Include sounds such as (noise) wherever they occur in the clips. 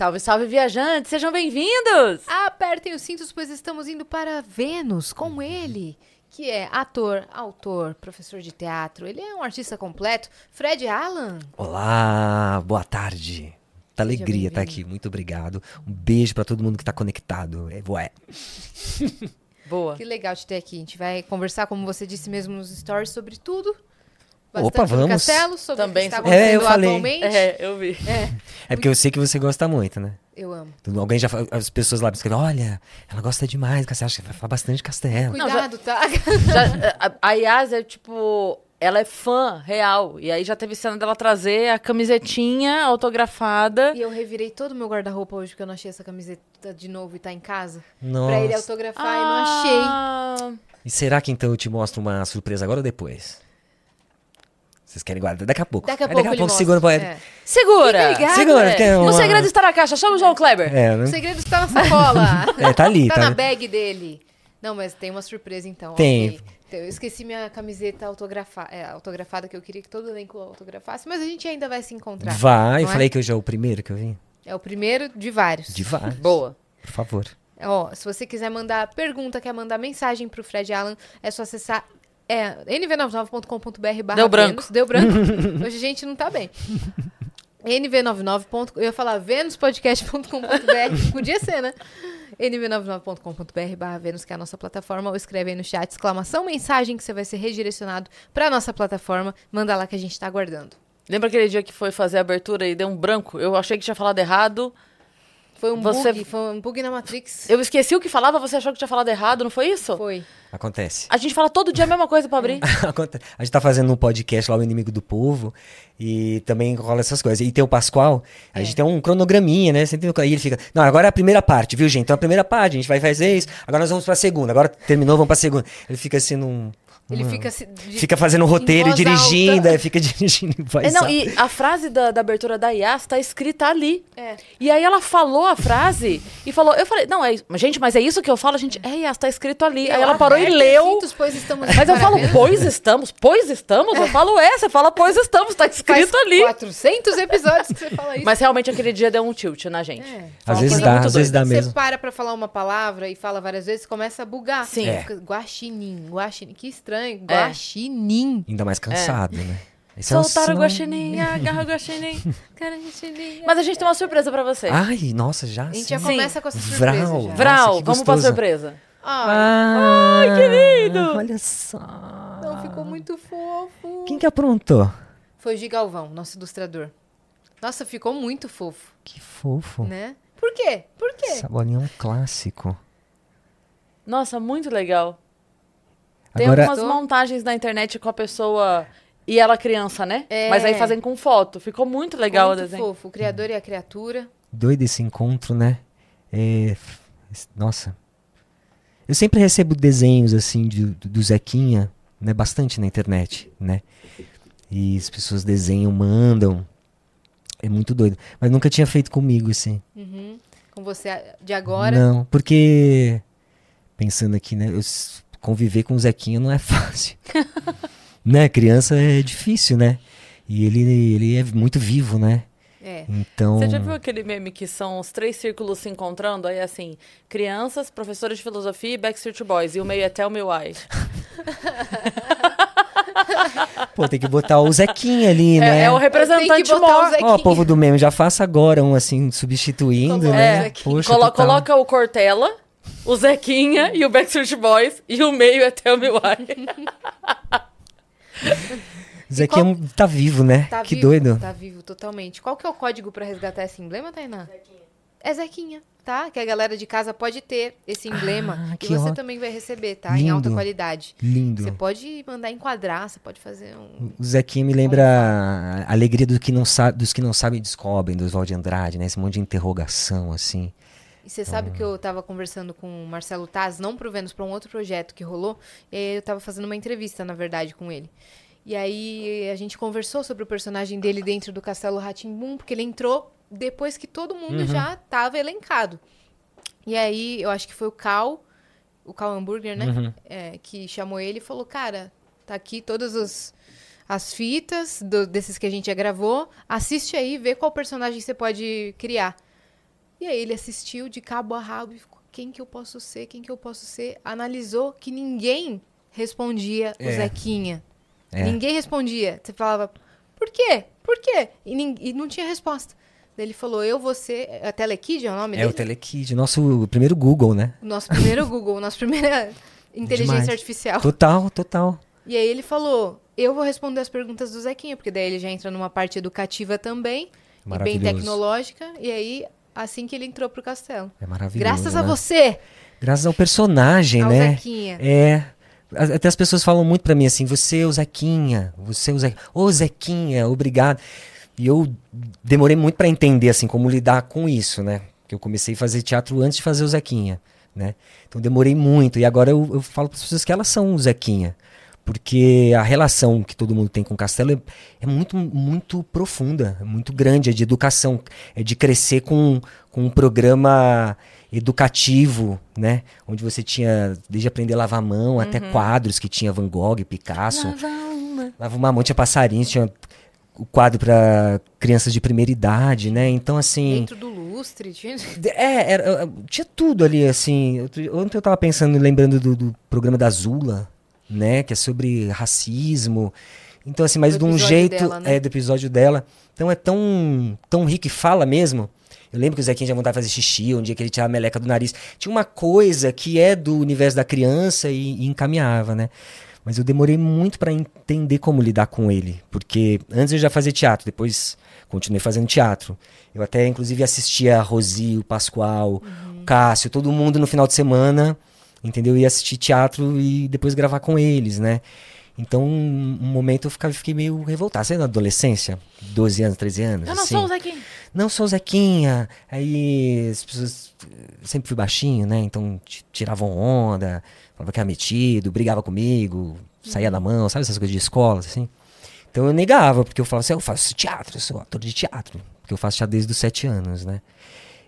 Salve, salve, viajantes! Sejam bem-vindos! Apertem os cintos, pois estamos indo para Vênus com ele, que é ator, autor, professor de teatro. Ele é um artista completo. Fred Allan. Olá, boa tarde. Muita alegria estar aqui, muito obrigado. Um beijo para todo mundo que está conectado. É, ué. Boa. Que legal te ter aqui. A gente vai conversar, como você disse mesmo nos stories, sobre tudo. Bastante Opa, vamos. Castelo, sobre Também o que está acontecendo É, eu falei. atualmente. É, eu vi. É porque eu sei que você gosta muito, né? Eu amo. Alguém já as pessoas lá escrevem, olha, ela gosta demais, você acha que vai falar bastante de castelo. Não, já- Cuidado, tá? (laughs) Já- a, a Yas é tipo. Ela é fã real. E aí já teve cena dela trazer a camisetinha autografada. E eu revirei todo o meu guarda-roupa hoje, porque eu não achei essa camiseta de novo e tá em casa. Nossa. Pra ele autografar e não achei. Ah, E será que então eu te mostro uma surpresa agora ou depois? Vocês querem guardar? Daqui a pouco. Daqui a É, pouco ele segura. mostra. pode- É. Segura! Ligado, Segura, é. é O uma- segredo está na caixa. Chama o João Kleber. É, O né? segredo está na sacola. (laughs) É, tá ali, tá, tá na bag dele. Não, mas tem uma surpresa então. Tem. ok. Então, Eu esqueci minha camiseta autografa é, autografada que eu queria que todo elenco autografasse, mas a gente ainda vai se encontrar. Vai, eu é? falei que hoje é o primeiro que eu vim. É o primeiro de vários. De vários. Boa. Por favor. Ó, se você quiser mandar pergunta, quer mandar mensagem pro Fred Allan, é só acessar é, nv99.com.br barra Deu branco. Vênus. Deu branco. (laughs) Hoje a gente não tá bem. nv99. ponto- Eu ia falar venuspodcast.com.br. Podia ser, né? nv99.com.br barra Vênus, que é a nossa plataforma, ou escreve aí no chat, exclamação, mensagem, que você vai ser redirecionado pra nossa plataforma. Manda lá que a gente tá aguardando. Lembra aquele dia que foi fazer a abertura e deu um branco? Eu achei que tinha falado errado. Foi um Você- bug, foi um bug na Matrix. Eu esqueci o que falava, você achou que tinha falado errado, não foi isso? Foi. Acontece. A gente fala todo dia a mesma coisa pra abrir. (laughs) Aconte- A gente tá fazendo um podcast lá, o Inimigo do Povo, e também rola essas coisas. E tem o Pascoal, a É. gente tem um cronograminha, né? O- Aí ele fica, não, agora é a primeira parte, viu, gente? Então a primeira parte, a gente vai fazer isso, agora nós vamos pra segunda, agora terminou, vamos pra segunda. Ele fica assim num... Ele fica... se- de- Fica fazendo roteiro e dirigindo, alta. aí fica (laughs) dirigindo em voz É, não, alta. e a frase da, da abertura da Yas tá escrita ali. É. E aí ela falou a frase (laughs) e falou, eu falei, não, é gente, mas é isso que eu falo? A gente, é, Yas, tá escrito ali. aí ela parou e leu. cintos, pois estamos Mas eu falo, (laughs) pois estamos, pois estamos. Eu falo, é, você fala, pois estamos, tá Faz escrito ali. 400 episódios que você fala isso. Mas realmente aquele dia deu um tilt na gente. É. Às vezes dá, às vezes dá mesmo. Você para pra falar uma palavra e fala várias vezes, começa a bugar. Sim. É. Fica Guaxinim, guaxinim. Que estranho. É. Guaxinim. Ainda mais cansado, né? Esse é um Soltaram o guaxinim, agarra o (laughs) guaxinim. Mas a gente tem uma surpresa pra você. Ai, nossa, já? A gente sim. já Sim. começa com essa Vral. surpresa já. Nossa, Vral, que vamos pra surpresa. Ai, Ai, que lindo! Olha só. não, ficou muito fofo. Quem que aprontou? Foi o Gigalvão, nosso ilustrador. Nossa, ficou muito fofo, Que fofo. né? Por quê? Por quê? Essa bolinha é um clássico. Nossa, muito legal. Tem Agora, algumas montagens na internet com a pessoa e ela criança, né? É. Mas aí fazem com foto. Ficou muito legal muito o desenho. fofo. O criador e a criatura. doido esse encontro, né? É, Nossa. Eu sempre recebo desenhos, assim, de- do, Zequinha, né? Bastante na internet, né? E as pessoas desenham, mandam. É muito doido. Mas nunca tinha feito comigo, assim. Uhum. Com você de agora. Não, porque... Pensando aqui, né? Eu conviver com o Zequinha não é fácil. (laughs) né? Criança é difícil, né? E ele, ele é muito vivo, né? É. Então... Você já viu aquele meme que são os três círculos se encontrando? Aí assim, crianças, professores de filosofia e Backstreet Boys. E o meio é Tell Me Why. (laughs) Pô, tem que botar o Zequinha ali, né? É, é o representante. Zé- Ó, povo do meme, já faça agora um assim, substituindo, Coloca né? o Zequinha. Poxa, Colo- total. coloca o Cortella, o Zequinha e o Backstreet Boys. E o meio é Tell Me Why. (laughs) Zequinha qual- tá vivo, né? Tá que vivo, doido. Tá vivo, totalmente. Qual que é o código pra resgatar esse emblema, Tainá? Zequinha. É Zequinha, tá? Que a galera de casa pode ter esse emblema. Ah, e que você ó- também vai receber, tá? Em alta Lindo. qualidade. Lindo. Você pode mandar enquadrar, você pode fazer um. O Zequinha me lembra a alegria do que não sabe, dos que não sabem descobrem, do Oswald de Andrade, né? Esse monte de interrogação, assim. E você sabe que eu tava conversando com o Marcelo Taz, não pro Vênus, pra um outro projeto que rolou. E eu tava fazendo uma entrevista, na verdade, com ele. E aí a gente conversou sobre o personagem dele dentro do Castelo Ratimbum, porque ele entrou depois que todo mundo já tava elencado. E aí eu acho que foi o Cal, o Cal Hamburger, né? Uhum. É, que chamou ele e falou: Cara, tá aqui todas as, as fitas do- desses que a gente já gravou. Assiste aí, vê qual personagem você pode criar. E aí ele assistiu de cabo a rabo e ficou, quem que eu posso ser? Quem que eu posso ser? Analisou que ninguém respondia o É. Zequinha. É. Ninguém respondia. Você falava, por quê? Por quê? E, e não tinha resposta. Daí ele falou, eu vou ser... A Telekid é o nome É dele? o Telekid, nosso primeiro Google, né? Nosso primeiro Google, nossa primeira (laughs) inteligência Demais. artificial. Total, total. E aí ele falou, eu vou responder as perguntas do Zequinha, porque daí ele já entra numa parte educativa também, e bem tecnológica, e aí, assim que ele entrou pro castelo. É maravilhoso. Graças a né? você, Graças ao personagem, ao né? Zequinha. É. A- Até as pessoas falam muito pra mim assim, você é o Zequinha, você é o Zequinha. Ô Zequinha, obrigado. E eu demorei muito pra entender assim como lidar com isso, né? Que eu comecei a fazer teatro antes de fazer o Zequinha, né? Então demorei muito e agora eu, eu falo para as pessoas que elas são o Zequinha. Porque a relação que todo mundo tem com o castelo é, é muito, muito profunda, é muito grande, é de educação, é de crescer com, com um programa educativo, né? Onde você tinha, desde aprender a lavar a mão, até quadros que tinha Van Gogh, Picasso. Lava uma mão, tinha passarinhos, tinha o quadro para crianças de primeira idade, né? Então, assim. Dentro do lustre. tinha- É, era- tinha tudo ali, assim. Ontem eu tava pensando, lembrando do, do programa da Zula, né? Que é sobre racismo. Então, assim, mas Do de um jeito. dela, né? É, do episódio dela. Então é tão, tão rico e fala mesmo. Eu lembro que o Zequinha já vontade de fazer xixi, um dia que ele tirava a meleca do nariz. Tinha uma coisa que é do universo da criança e, e encaminhava, né? Mas eu demorei muito pra entender como lidar com ele. Porque antes eu já fazia teatro, depois continuei fazendo teatro. Eu até, inclusive, assistia a Rosi, o Pascoal, o Cássio, todo mundo no final de semana, entendeu? Ia assistir teatro e depois gravar com eles, né? Então, um momento eu ficava, fiquei meio revoltado. Sabe na adolescência? 12 anos, 13 anos? Eu não assim? sou o Zequinha. não sou o Zequinha. Aí as pessoas. Sempre fui baixinho, né? Então ti- tiravam onda, falava que era metido, brigava comigo, saía da mão, sabe essas coisas de escola, assim? Então eu negava, porque eu falava assim, eu faço teatro, eu sou ator de teatro. Porque eu faço teatro desde os sete anos, né?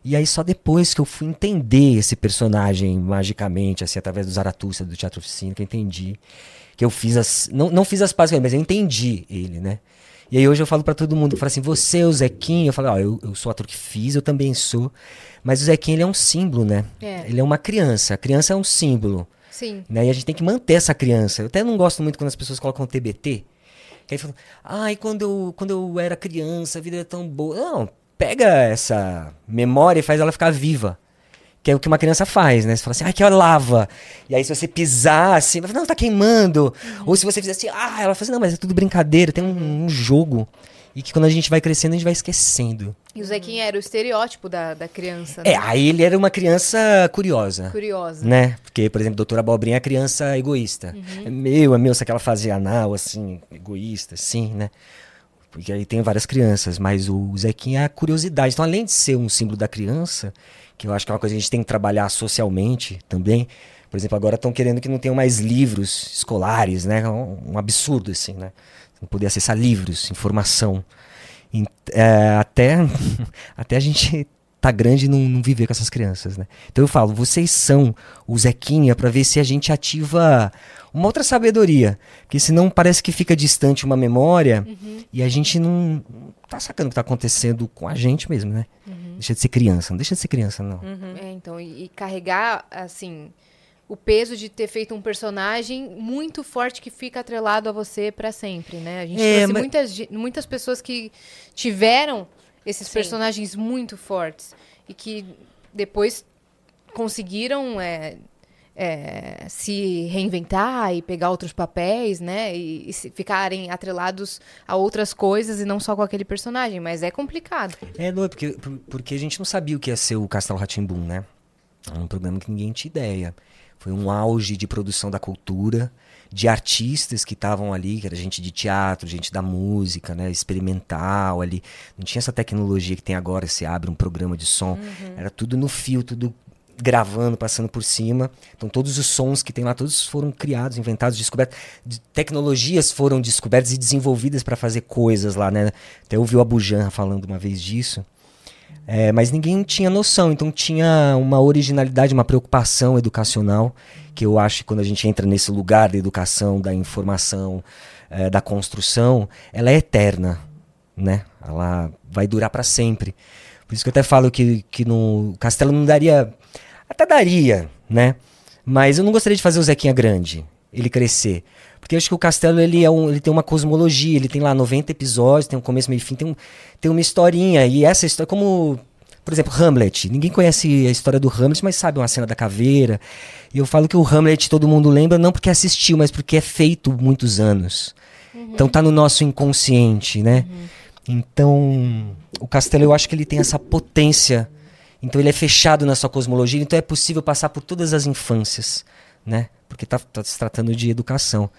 E aí só depois que eu fui entender esse personagem magicamente, assim, através do Zaratustra, do Teatro Oficina, que eu entendi. Que eu fiz as. Não, não fiz as pazes com ele, mas eu entendi ele, né? E aí hoje eu falo pra todo mundo, eu falo assim, você é o Zequinha? Eu falo, ó, eu, eu sou ator que fiz, eu também sou. Mas o Zequinha, ele é um símbolo, né? É. Ele é uma criança. A criança é um símbolo. Sim. Né? E a gente tem que manter essa criança. Eu até não gosto muito quando as pessoas colocam TBT. Que aí falam, ai, quando eu, quando eu era criança, a vida era tão boa. Não, pega essa memória e faz ela ficar viva. Que é o que uma criança faz, né? Você fala assim, ai, que lava. E aí, se você pisar assim, ela fala, não, tá queimando. Ou se você fizer assim, ah, ela fala assim, não, mas é tudo brincadeira, tem um, um jogo. E que quando a gente vai crescendo, a gente vai esquecendo. E o Zequinha era o estereótipo da, da criança. É, né? aí ele era uma criança curiosa. Curiosa. Né? Porque, por exemplo, doutora Abobrinha é criança egoísta. É meu, é meu, se aquela fazia anal, assim, egoísta, assim, né? Porque aí tem várias crianças, mas o Zequinha é a curiosidade. Então, além de ser um símbolo da criança, que eu acho que é uma coisa que a gente tem que trabalhar socialmente também. Por exemplo, agora estão querendo que não tenham mais livros escolares, né? Um, um absurdo, assim, né? Não poder acessar livros, informação. Em- é, até, (laughs) até a gente tá grande e não, não viver com essas crianças, né? Então eu falo, vocês são o Zequinha pra ver se a gente ativa uma outra sabedoria. Porque senão parece que fica distante uma memória e a gente não, tá sacando o que tá acontecendo com a gente mesmo, né? Deixa de ser criança, não deixa de ser criança, não. É, então, e, e carregar, assim, o peso de ter feito um personagem muito forte que fica atrelado a você pra sempre, né? A gente É, trouxe mas- muitas, muitas pessoas que tiveram esses Sim. personagens muito fortes e que depois conseguiram é, é, se reinventar e pegar outros papéis, né? E, e se- ficarem atrelados a outras coisas e não só com aquele personagem. Mas é complicado. É, não, é porque, por- porque a gente não sabia o que ia ser o Castelo Ratimbum, né? Era um programa que ninguém tinha ideia. Foi um auge de produção da cultura, de artistas que estavam ali, que era gente de teatro, gente da música, né? Experimental ali. Não tinha essa tecnologia que tem agora, você abre um programa de som. Era tudo no fio, tudo gravando, passando por cima. Então todos os sons que tem lá, todos foram criados, inventados, descobertos. De- Tecnologias foram descobertas e desenvolvidas para fazer coisas lá, né? Até ouvi o Abujan falando uma vez disso. É, mas ninguém tinha noção, então tinha uma originalidade, uma preocupação educacional, que eu acho que quando a gente entra nesse lugar da educação, da informação, é, da construção, ela é eterna, né? Ela vai durar para sempre. Por isso que eu até falo que, que no Castelo não daria. Até daria, né? Mas eu não gostaria de fazer o Zequinha grande, ele crescer. Porque eu acho que o Castelo ele, é um, ele tem uma cosmologia, ele tem lá 90 episódios, tem um começo, meio e fim, tem, um, tem uma historinha. E essa história, como, por exemplo, Hamlet. Ninguém conhece a história do Hamlet, mas sabe uma cena da caveira. E eu falo que o Hamlet todo mundo lembra, não porque assistiu, mas porque é feito muitos anos. Então tá no nosso inconsciente, né? Então, o Castelo eu acho que ele tem essa potência. Então ele é fechado na sua cosmologia, então é possível passar por todas as infâncias, né? Porque tá, tá se tratando de educação.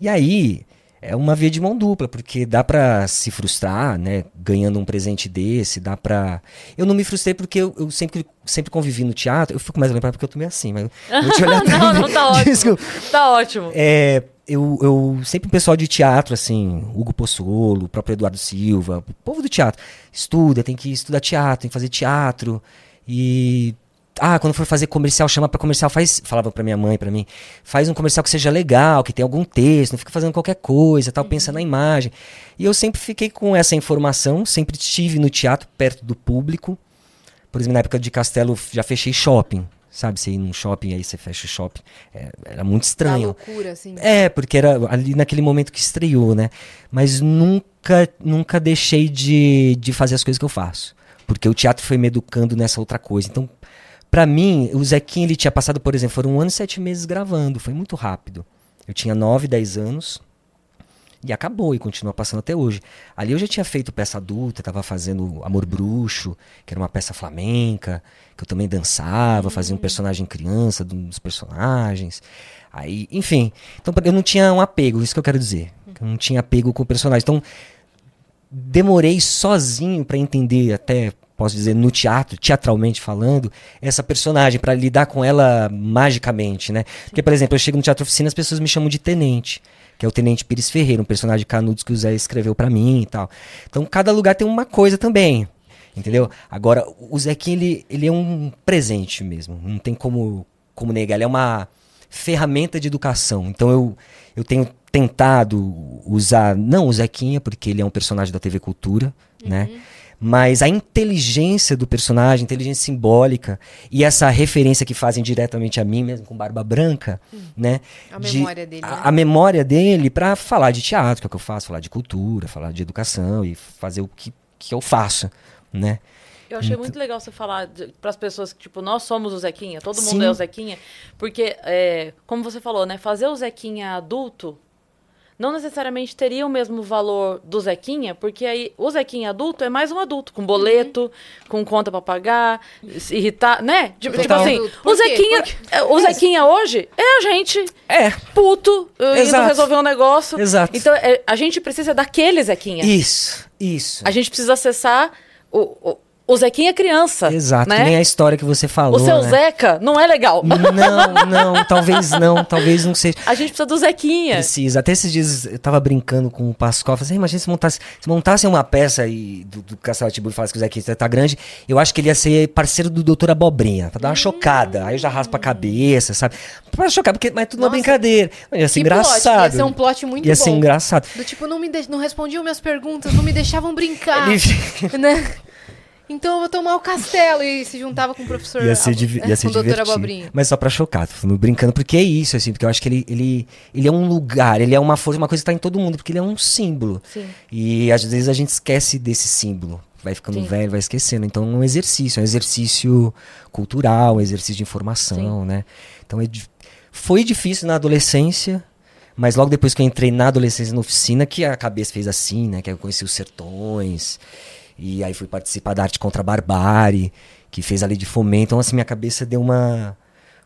E aí é uma via de mão dupla, porque dá pra se frustrar, né? Ganhando um presente desse, dá pra. Eu não me frustrei porque eu, eu sempre, sempre convivi no teatro. Eu fico mais lembrado porque eu tô meio assim, mas. vou te olhar (laughs) não, não, tá (laughs) ótimo. Desculpa. Tá ótimo. É, eu, eu sempre o pessoal de teatro, assim, Hugo Pozzolo, o próprio Eduardo Silva, o povo do teatro, estuda, tem que estudar teatro, tem que fazer teatro. E. Ah, quando for fazer comercial, chama pra comercial, faz. Falava pra minha mãe, pra mim, faz um comercial que seja legal, que tenha algum texto, não fica fazendo qualquer coisa, tal, pensa na imagem. E eu sempre fiquei com essa informação, sempre estive no teatro, perto do público. Por exemplo, na época de Castelo, já fechei shopping. Sabe, você ir num shopping, aí você fecha o shopping. É, era muito estranho. loucura, assim. É, porque era ali naquele momento que estreou, né? Mas nunca, nunca deixei de, de fazer as coisas que eu faço. Porque o teatro foi me educando nessa outra coisa. Então, pra mim, o Zequinha, ele tinha passado, por exemplo, foram um ano e sete meses gravando. Foi muito rápido. Eu tinha nove, dez anos. E acabou, e continua passando até hoje. Ali eu já tinha feito peça adulta, estava fazendo Amor Bruxo, que era uma peça flamenca, que eu também dançava, fazia um personagem criança, um dos personagens. Aí, enfim. Então eu não tinha um apego, isso que eu quero dizer. Eu não tinha apego com o personagem. Então, demorei sozinho para entender até posso dizer no teatro teatralmente falando essa personagem para lidar com ela magicamente né? Porque por exemplo eu chego no teatro oficina as pessoas me chamam de tenente que é o tenente Pires Ferreira um personagem Canudos que o Zé escreveu para mim e tal. Então cada lugar tem uma coisa também entendeu? Agora o Zequinha ele, ele é um presente mesmo não tem como como negar ele é uma ferramenta de educação. Então eu eu tenho tentado usar não o Zequinha porque ele é um personagem da TV Cultura né mas a inteligência do personagem, a inteligência simbólica e essa referência que fazem diretamente a mim mesmo com barba branca, né? A de- memória dele, A, né? a memória dele para falar de teatro, que é o que eu faço, falar de cultura, falar de educação e fazer o que, que eu faço, né? Eu achei muito legal você falar para as pessoas que, tipo, nós somos o Zequinha, todo mundo Sim. é o Zequinha. Porque, é, como você falou, né? Fazer o Zequinha adulto não necessariamente teria o mesmo valor do Zequinha, porque aí o Zequinha adulto é mais um adulto, com boleto, com conta pra pagar, se irritar, né? Tipo, tipo Total. assim, o? Zequinha, é, o Zequinha hoje é a gente É, puto, indo Exato. resolver um negócio. Exato. Então, é, a gente precisa daquele Zequinha. isso, isso. A gente precisa acessar o, o, o Zequinha criança. Exato, né? que nem a história que você falou, O seu né? Zeca não é legal. Não, não, talvez não, talvez não seja. A gente precisa do Zequinha. Precisa. Até esses dias eu tava brincando com o Pascoal. Falei assim, imagina se montasse, se montasse uma peça e do, do Castelo Tibur e falasse que o Zequinha tá grande, eu acho que ele ia ser parceiro do Doutor Abobrinha, pra dar uma chocada. Aí eu já raspa a cabeça, sabe? Pra chocar, porque, mas é tudo uma brincadeira. Ia ser Que plot, engraçado. Ia ser um plot muito Ia bom. ser engraçado. Do tipo, não, me de- não respondiam minhas perguntas, não me deixavam brincar. Ele- né? Então eu vou tomar o castelo e se juntava com o professor. Ia ser, é, ia ser (laughs) divertido. Mas só pra chocar, tô falando brincando, porque é isso, assim, porque eu acho que ele, ele, ele é um lugar, ele é uma força, uma coisa que tá em todo mundo, porque ele é um símbolo. Sim. E às vezes a gente esquece desse símbolo. Vai ficando Sim. velho, vai esquecendo. Então é um exercício, é um exercício cultural, um exercício de informação, né? Então é foi difícil na adolescência, mas logo depois que eu entrei na adolescência na oficina, que a cabeça fez assim, né? Que eu conheci os sertões. E aí fui participar da arte contra a barbárie, que fez ali de fomento. Então, assim, minha cabeça deu uma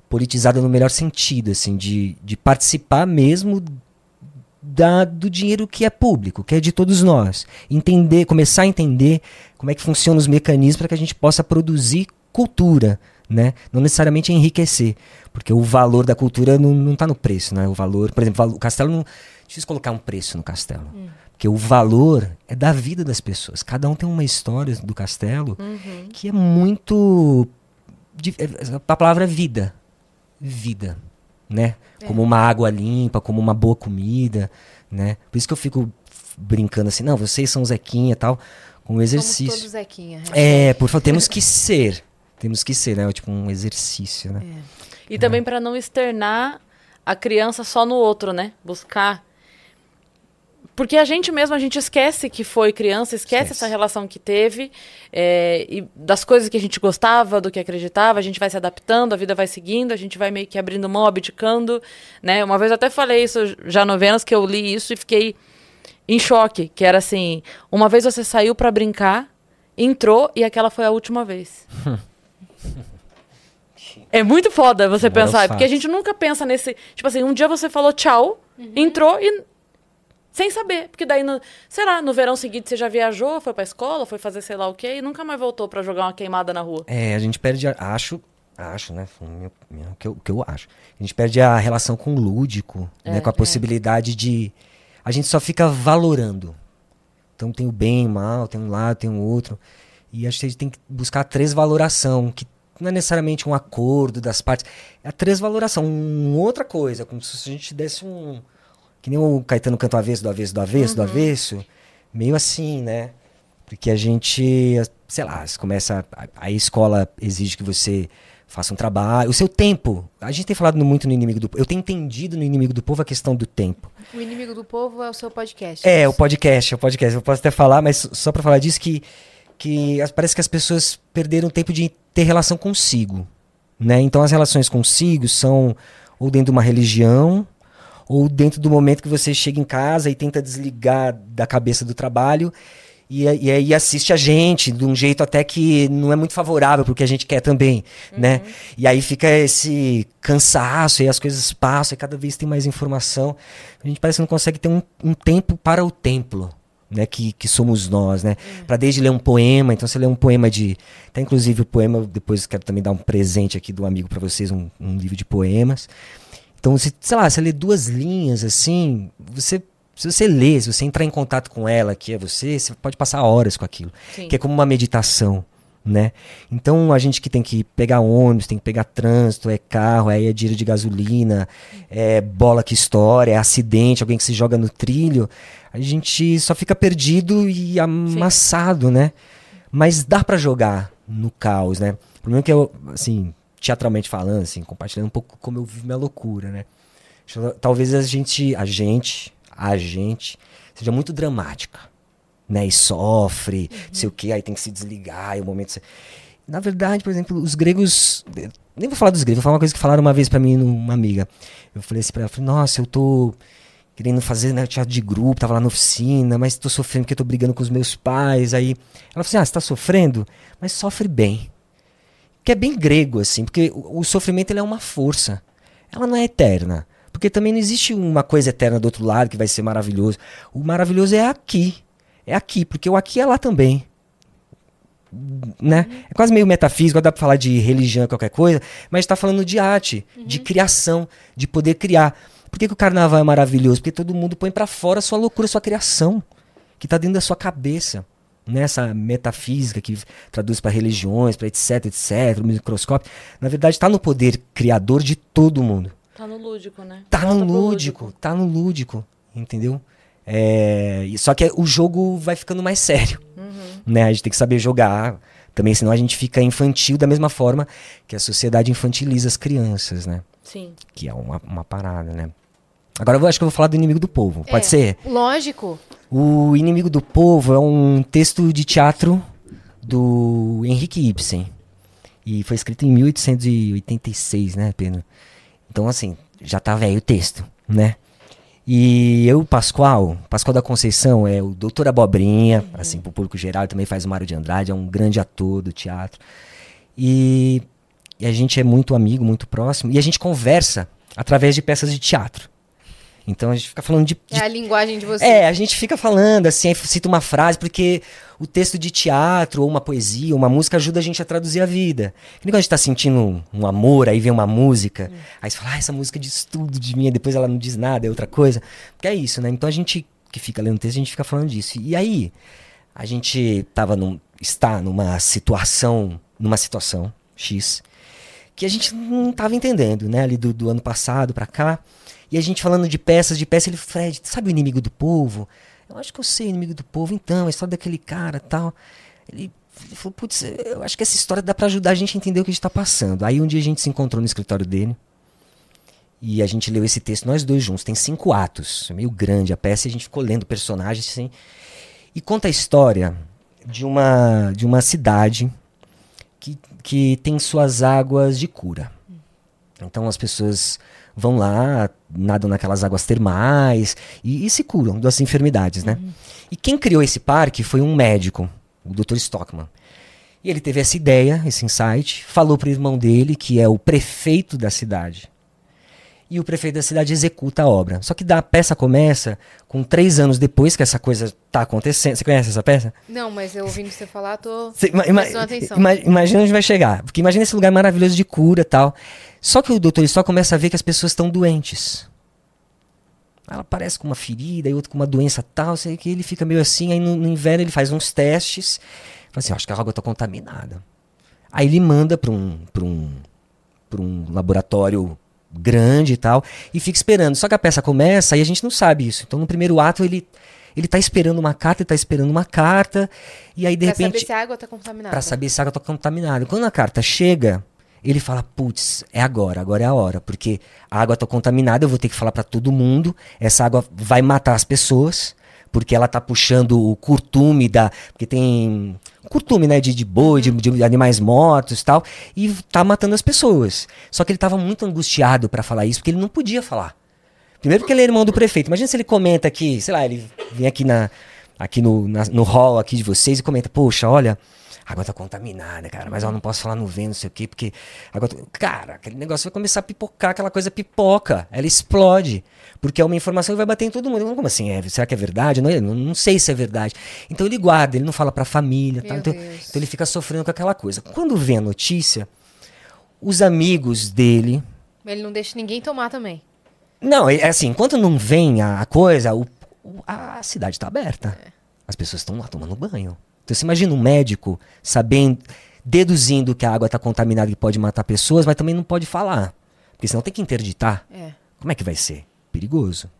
politizada no melhor sentido, assim, de, de participar mesmo da, do dinheiro que é público, que é de todos nós. Entender, começar a entender como é que funcionam os mecanismos para que a gente possa produzir cultura, né? Não necessariamente enriquecer, porque o valor da cultura não, não tá no preço, né? O valor, por exemplo, o castelo não difícil colocar um preço no castelo, porque o valor é da vida das pessoas. Cada um tem uma história do castelo que é muito é- a palavra é vida, vida, né? Como uma água limpa, como uma boa comida, né? Por isso que eu fico brincando assim, não, vocês são Zequinha e tal, um exercício. Somos todos Zequinha. É, por favor, temos que ser. Temos que ser, né? Tipo um exercício, né? E também para não externar a criança só no outro, né? Buscar. Porque a gente mesmo, a gente esquece que foi criança, esquece, Esquece. essa relação que teve, é, e das coisas que a gente gostava, do que acreditava, a gente vai se adaptando, a vida vai seguindo, a gente vai meio que abrindo mão, abdicando, né? Uma vez eu até falei isso já no Vênus, que eu li isso e fiquei em choque, que era assim, uma vez você saiu para brincar, entrou e aquela foi a última vez. (laughs) É muito foda você Não era pensar, porque a gente nunca pensa nesse. Tipo assim, um dia você falou tchau, entrou e. Sem saber. Porque daí, no, sei lá, no verão seguinte você já viajou, foi pra escola, foi fazer sei lá o quê, e nunca mais voltou pra jogar uma queimada na rua. É, a gente perde, acho, acho, né? o meu- meu- O que, eu, o que eu acho. A gente perde a relação com o lúdico, né? Com a possibilidade de. A gente só fica valorando. Então tem o bem, o mal, tem um lado, tem um outro. E acho que a gente tem que buscar a transvaloração, que não é necessariamente um acordo das partes, é a transvaloração, uma outra coisa, como se a gente desse um. Que nem o Caetano canta o avesso, do avesso, do avesso, do avesso. Meio assim, né? Porque a gente, sei lá, começa. A, a escola exige que você faça um trabalho. O seu tempo. A gente tem falado muito no inimigo do povo. Eu tenho entendido no inimigo do povo a questão do tempo. O inimigo do povo é o seu podcast. É, o podcast, o podcast. Eu posso até falar, mas só pra falar disso que, que parece que as pessoas perderam tempo de ter relação consigo. Né? Então as relações consigo são ou dentro de uma religião, ou dentro do momento que você chega em casa e tenta desligar da cabeça do trabalho e, e aí assiste a gente de um jeito até que não é muito favorável porque a gente quer também, né? E aí fica esse cansaço e as coisas passam e cada vez tem mais informação. A gente parece que não consegue ter um, um tempo para o templo. Né, que, que somos nós, né? Para desde ler um poema, então você lê um poema de, até inclusive o poema, depois quero também dar um presente aqui do amigo para vocês, um, um livro de poemas. Então, se, sei lá, você lê duas linhas assim, você se você lê, se você entrar em contato com ela, que é você, você pode passar horas com aquilo. Sim. Que é como uma meditação, né? Então, a gente que tem que pegar ônibus, tem que pegar trânsito, é carro, aí é dinheiro de gasolina, é bola que estoura, é acidente, alguém que se joga no trilho, a gente só fica perdido e amassado, né? Mas dá pra jogar no caos, né? O problema é que eu, assim, teatralmente falando, assim, compartilhando um pouco como eu vivo minha loucura, né? Que Talvez a gente, a gente, a gente, seja muito dramática, né? E sofre, não sei o que, aí tem que se desligar, e o momento... Na verdade, por exemplo, os gregos... Nem vou falar dos gregos, vou falar uma coisa que falaram uma vez pra mim, uma amiga. Eu falei assim pra ela, falei, nossa, eu tô querendo fazer né, teatro de grupo, tava lá na oficina, mas tô sofrendo porque eu tô brigando com os meus pais. Aí ela falou assim: ah, você tá sofrendo? Mas sofre bem. Que é bem grego, assim, porque o, o sofrimento ele é uma força. Ela não é eterna. Porque também não existe uma coisa eterna do outro lado que vai ser maravilhoso. O maravilhoso é aqui. É aqui, porque o aqui é lá também. Né? É quase meio metafísico, dá pra falar de religião, qualquer coisa, mas tá falando de arte, de criação, de poder criar. Por que, que o carnaval é maravilhoso? Porque todo mundo põe pra fora a sua loucura, a sua criação, que tá dentro da sua cabeça. Né? Essa metafísica que traduz para religiões, para etc, etc, o microscópio. Na verdade, tá no poder criador de todo mundo. Tá no lúdico, né? Tá Volta no pro lúdico, tá no lúdico, entendeu? É, só que o jogo vai ficando mais sério, né? A gente tem que saber jogar também, senão a gente fica infantil da mesma forma que a sociedade infantiliza as crianças, né? Sim. Que é uma, uma parada, né? Agora eu acho que eu vou falar do Inimigo do Povo, pode É, ser? Lógico. O Inimigo do Povo é um texto de teatro do Henrique Ibsen. E foi escrito em 1886, né, Pedro? Então, assim, já tá velho o texto, né? E eu, Pascoal, Pascoal da Conceição, é o doutor Abobrinha, assim, pro público geral, também faz o Mário de Andrade, é um grande ator do teatro. E, e a gente é muito amigo, muito próximo, e a gente conversa através de peças de teatro. Então a gente fica falando de, de É a linguagem de você. é, a gente fica falando assim, aí cita uma frase, porque o texto de teatro, ou uma poesia, ou uma música ajuda a gente a traduzir a vida. Que nem quando a gente tá sentindo um, amor, aí vem uma música, aí você fala, ah, essa música diz tudo de mim, e depois ela não diz nada, é outra coisa. Porque é isso, né? Então a gente que fica lendo o texto, a gente fica falando disso. E aí, a gente tava num, está numa situação, numa situação X, que a gente não tava entendendo, né? Ali do, do ano passado pra cá. E a gente falando de peças, de peças, ele, Fred, sabe o inimigo do povo? Eu acho que eu sei, inimigo do povo, então, a história daquele cara tal. Ele, ele falou, putz, eu acho que essa história dá para ajudar a gente a entender o que a gente tá passando. Aí um dia a gente se encontrou no escritório dele. E a gente leu esse texto, nós dois juntos. Tem cinco atos, é meio grande a peça, e a gente ficou lendo personagens assim. E conta a história de uma, de uma cidade que, que tem suas águas de cura. Então as pessoas vão lá, nadam naquelas águas termais e, e se curam das enfermidades, né? Uhum. E quem criou esse parque foi um médico, o Dr. Stockman. E ele teve essa ideia, esse insight, falou para o irmão dele, que é o prefeito da cidade e o prefeito da cidade executa a obra. Só que a peça começa com três anos depois que essa coisa está acontecendo. Você conhece essa peça? Não, mas eu ouvindo você falar, tô Cê, ima atenção. Ima imagina onde vai chegar. Porque imagina esse lugar maravilhoso de cura tal. Só que o doutor só começa a ver que as pessoas estão doentes. Ela aparece com uma ferida e outra com uma doença tal, sei que ele fica meio assim, aí no, no inverno ele faz uns testes, fala assim, acho que a água está contaminada. Aí ele manda para um, um, um laboratório grande e tal, e fica esperando. Só que a peça começa e a gente não sabe isso. Então no primeiro ato ele ele tá esperando uma carta, ele tá esperando uma carta, e aí de pra repente. Pra saber se a água tá contaminada. Pra saber se a água tá contaminada. Quando a carta chega, ele fala: putz, é agora, agora é a hora, porque a água tá contaminada, eu vou ter que falar para todo mundo, essa água vai matar as pessoas, porque ela tá puxando o curtume da. Porque tem curtume, né, de, de boi, de, de, animais mortos e tal, e tá matando as pessoas. Só que ele tava muito angustiado para falar isso, porque ele não podia falar. Primeiro porque ele é irmão do prefeito. Imagina se ele comenta aqui, sei lá, ele vem aqui na aqui no, na, no hall aqui de vocês e comenta, poxa, olha, a água tá contaminada, cara, mas eu não posso falar no vento, não sei o quê, porque água... Cara, aquele negócio vai começar a pipocar, aquela coisa pipoca, ela explode, porque é uma informação que vai bater em todo mundo. Como assim? É, será que é verdade? Não, não, sei se é verdade. Então ele guarda, ele não fala pra família, tá? então, então ele fica sofrendo com aquela coisa. Quando vê a notícia, os amigos dele... Ele não deixa ninguém tomar também. Não, é assim, enquanto não vem a, coisa, o, a cidade está aberta. É. As pessoas estão lá tomando banho. Então você imagina um médico sabendo, deduzindo que a água está contaminada e pode matar pessoas, mas também não pode falar. Porque senão tem que interditar. É. Como é que vai ser? Perigoso.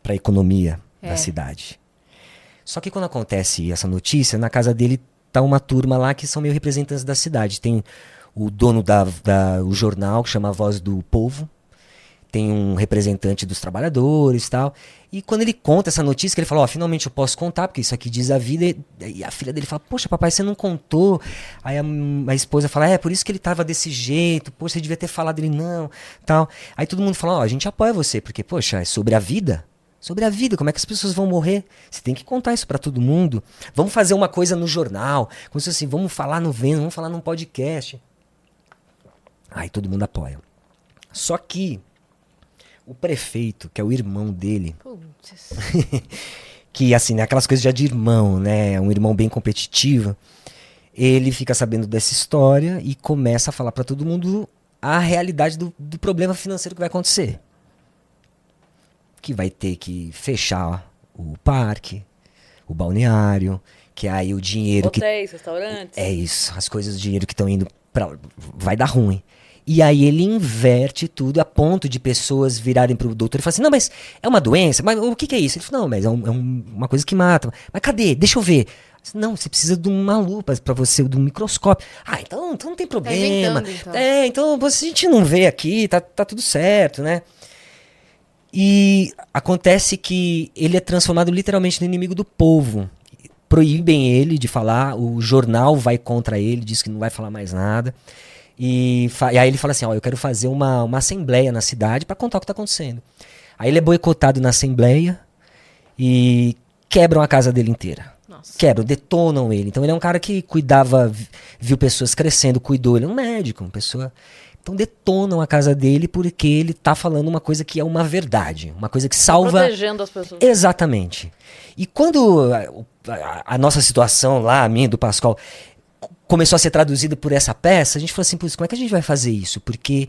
Para a economia é. da cidade. Só que quando acontece essa notícia, na casa dele tá uma turma lá que são meio representantes da cidade. Tem o dono da, da o jornal que chama Voz do Povo, tem um representante dos trabalhadores tal. E quando ele conta essa notícia, que ele fala, oh, finalmente eu posso contar, porque isso aqui diz a vida. E a filha dele fala, poxa, papai, você não contou. Aí a, a esposa fala, é, por isso que ele tava desse jeito, poxa, você devia ter falado ele não, tal. Aí todo mundo fala, ó, oh, a gente apoia você, porque, poxa, é sobre a vida. Sobre a vida, como é que as pessoas vão morrer? Você tem que contar isso para todo mundo. Vamos fazer uma coisa no jornal, como se assim, vamos falar no Vênus, vamos falar num podcast. Aí todo mundo apoia. Só que o prefeito, que é o irmão dele. (laughs) que assim, né, aquelas coisas já de irmão, né? Um irmão bem competitivo. Ele fica sabendo dessa história e começa a falar para todo mundo a realidade do, do problema financeiro que vai acontecer. Que vai ter que fechar o parque, o balneário, que aí o dinheiro Hotéis, que restaurantes. É isso, as coisas, o dinheiro que estão indo para vai dar ruim. E aí ele inverte tudo a ponto de pessoas virarem pro doutor e falar assim: não, mas é uma doença? Mas o que, que é isso? Ele falou: não, mas é, um, é um, uma coisa que mata. Mas cadê? Deixa eu ver. Não, você precisa de uma lupa para você, de um microscópio. Ah, então, então não tem tá problema. Tá então. É, então a gente não vê aqui, tá, tá tudo certo, né? E acontece que ele é transformado literalmente no inimigo do povo. Proíbem ele de falar, o jornal vai contra ele, diz que não vai falar mais nada. E, e, aí ele fala assim: Ó, eu quero fazer uma, uma assembleia na cidade para contar o que está acontecendo. Aí ele é boicotado na assembleia e quebram a casa dele inteira. Nossa. Quebram, detonam ele. Então ele é um cara que cuidava, viu pessoas crescendo, cuidou. Ele é um médico, uma pessoa. Então detonam a casa dele porque ele está falando uma coisa que é uma verdade, uma coisa que tá salva. Protegendo as pessoas. Exatamente. E quando a, a, a nossa situação lá, a minha do Pascoal, começou a ser traduzido por essa peça, a gente falou assim, como é que a gente vai fazer isso? Porque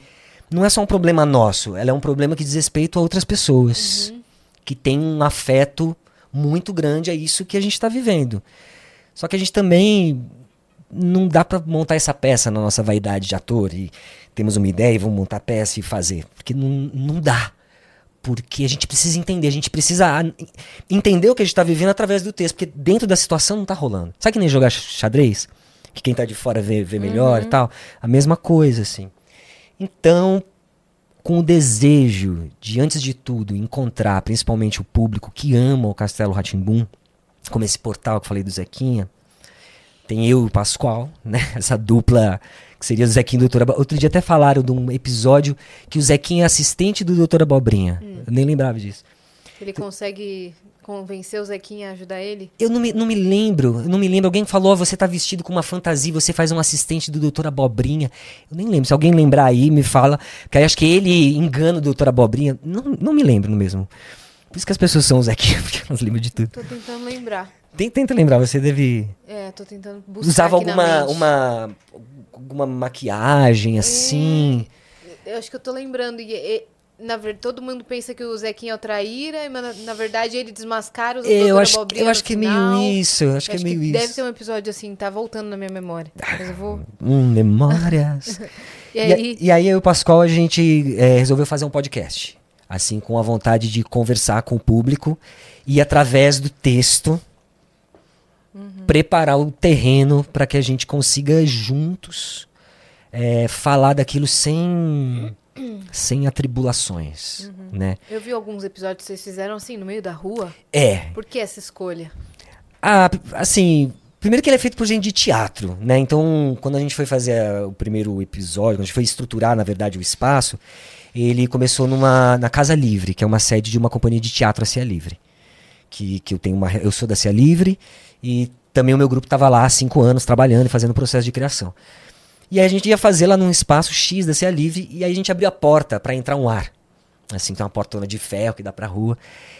não é só um problema nosso, ela é um problema que diz respeito a outras pessoas, uhum. que tem um afeto muito grande a isso que a gente está vivendo. Só que a gente também não dá para montar essa peça na nossa vaidade de ator e temos uma ideia e vamos montar a peça e fazer, porque não, não dá. porque a gente precisa entender, a gente precisa entender o que a gente tá vivendo através do texto, porque dentro da situação não tá rolando. Sabe que nem jogar xadrez? Que quem tá de fora vê, vê melhor e tal? A mesma coisa, assim. Então, com o desejo de, antes de tudo, encontrar principalmente o público que ama o Castelo Ratimbum, como esse portal que eu falei do Zequinha, tem eu e o Pascoal, (laughs) né? Essa dupla que seria o Zequinha e o Doutor Abobrinha. Outro dia até falaram de um episódio que o Zequinha é assistente do Doutor Abobrinha. Eu nem lembrava disso. Ele consegue convencer o Zequinha a ajudar ele? Eu não me, não me lembro, eu não me lembro. Alguém falou, ó, você tá vestido com uma fantasia, você faz um assistente do Doutor Abobrinha. Eu nem lembro. Se alguém lembrar aí, me fala. Porque aí acho que ele engana o Doutor Abobrinha. Não, não me lembro mesmo. Por isso que as pessoas são o Zequinha, (laughs) porque elas lembram de tudo. Tô tentando lembrar. Tenta lembrar, você deve. É, tô tentando buscar Usava alguma, uma, alguma maquiagem assim. Eu acho que eu tô lembrando. E, e, na verdade, todo mundo pensa que o Zequinha é o traíra, mas na, na verdade ele desmascara os eu Doutor acho, Abobrinha eu acho que é meio isso. eu Acho, que é meio isso. Deve ter um episódio assim, tá voltando na minha memória. Mas eu vou. Hum, memórias. (laughs) E E, aí. e aí eu e o Pascoal, a gente é, resolveu fazer um podcast. Assim, com a vontade de conversar com o público e através do texto preparar o terreno para que a gente consiga juntos é, falar daquilo sem, sem atribulações, né? Eu vi alguns episódios que vocês fizeram assim, no meio da rua. É, Por que essa escolha? Ah, assim, primeiro que ele é feito por gente de teatro, né? Então, quando a gente foi fazer o primeiro episódio, quando a gente foi estruturar, na verdade, o espaço, ele começou numa na Casa Livre, que é uma sede de uma companhia de teatro a Cia Livre. Que, que eu tenho uma eu sou da Cia Livre e também o meu grupo estava lá há cinco anos trabalhando e fazendo o processo de criação. E aí a gente ia fazer lá num espaço X da Cia Livre e aí a gente abriu a porta para entrar um ar. Assim, tem uma portona de ferro que dá pra rua.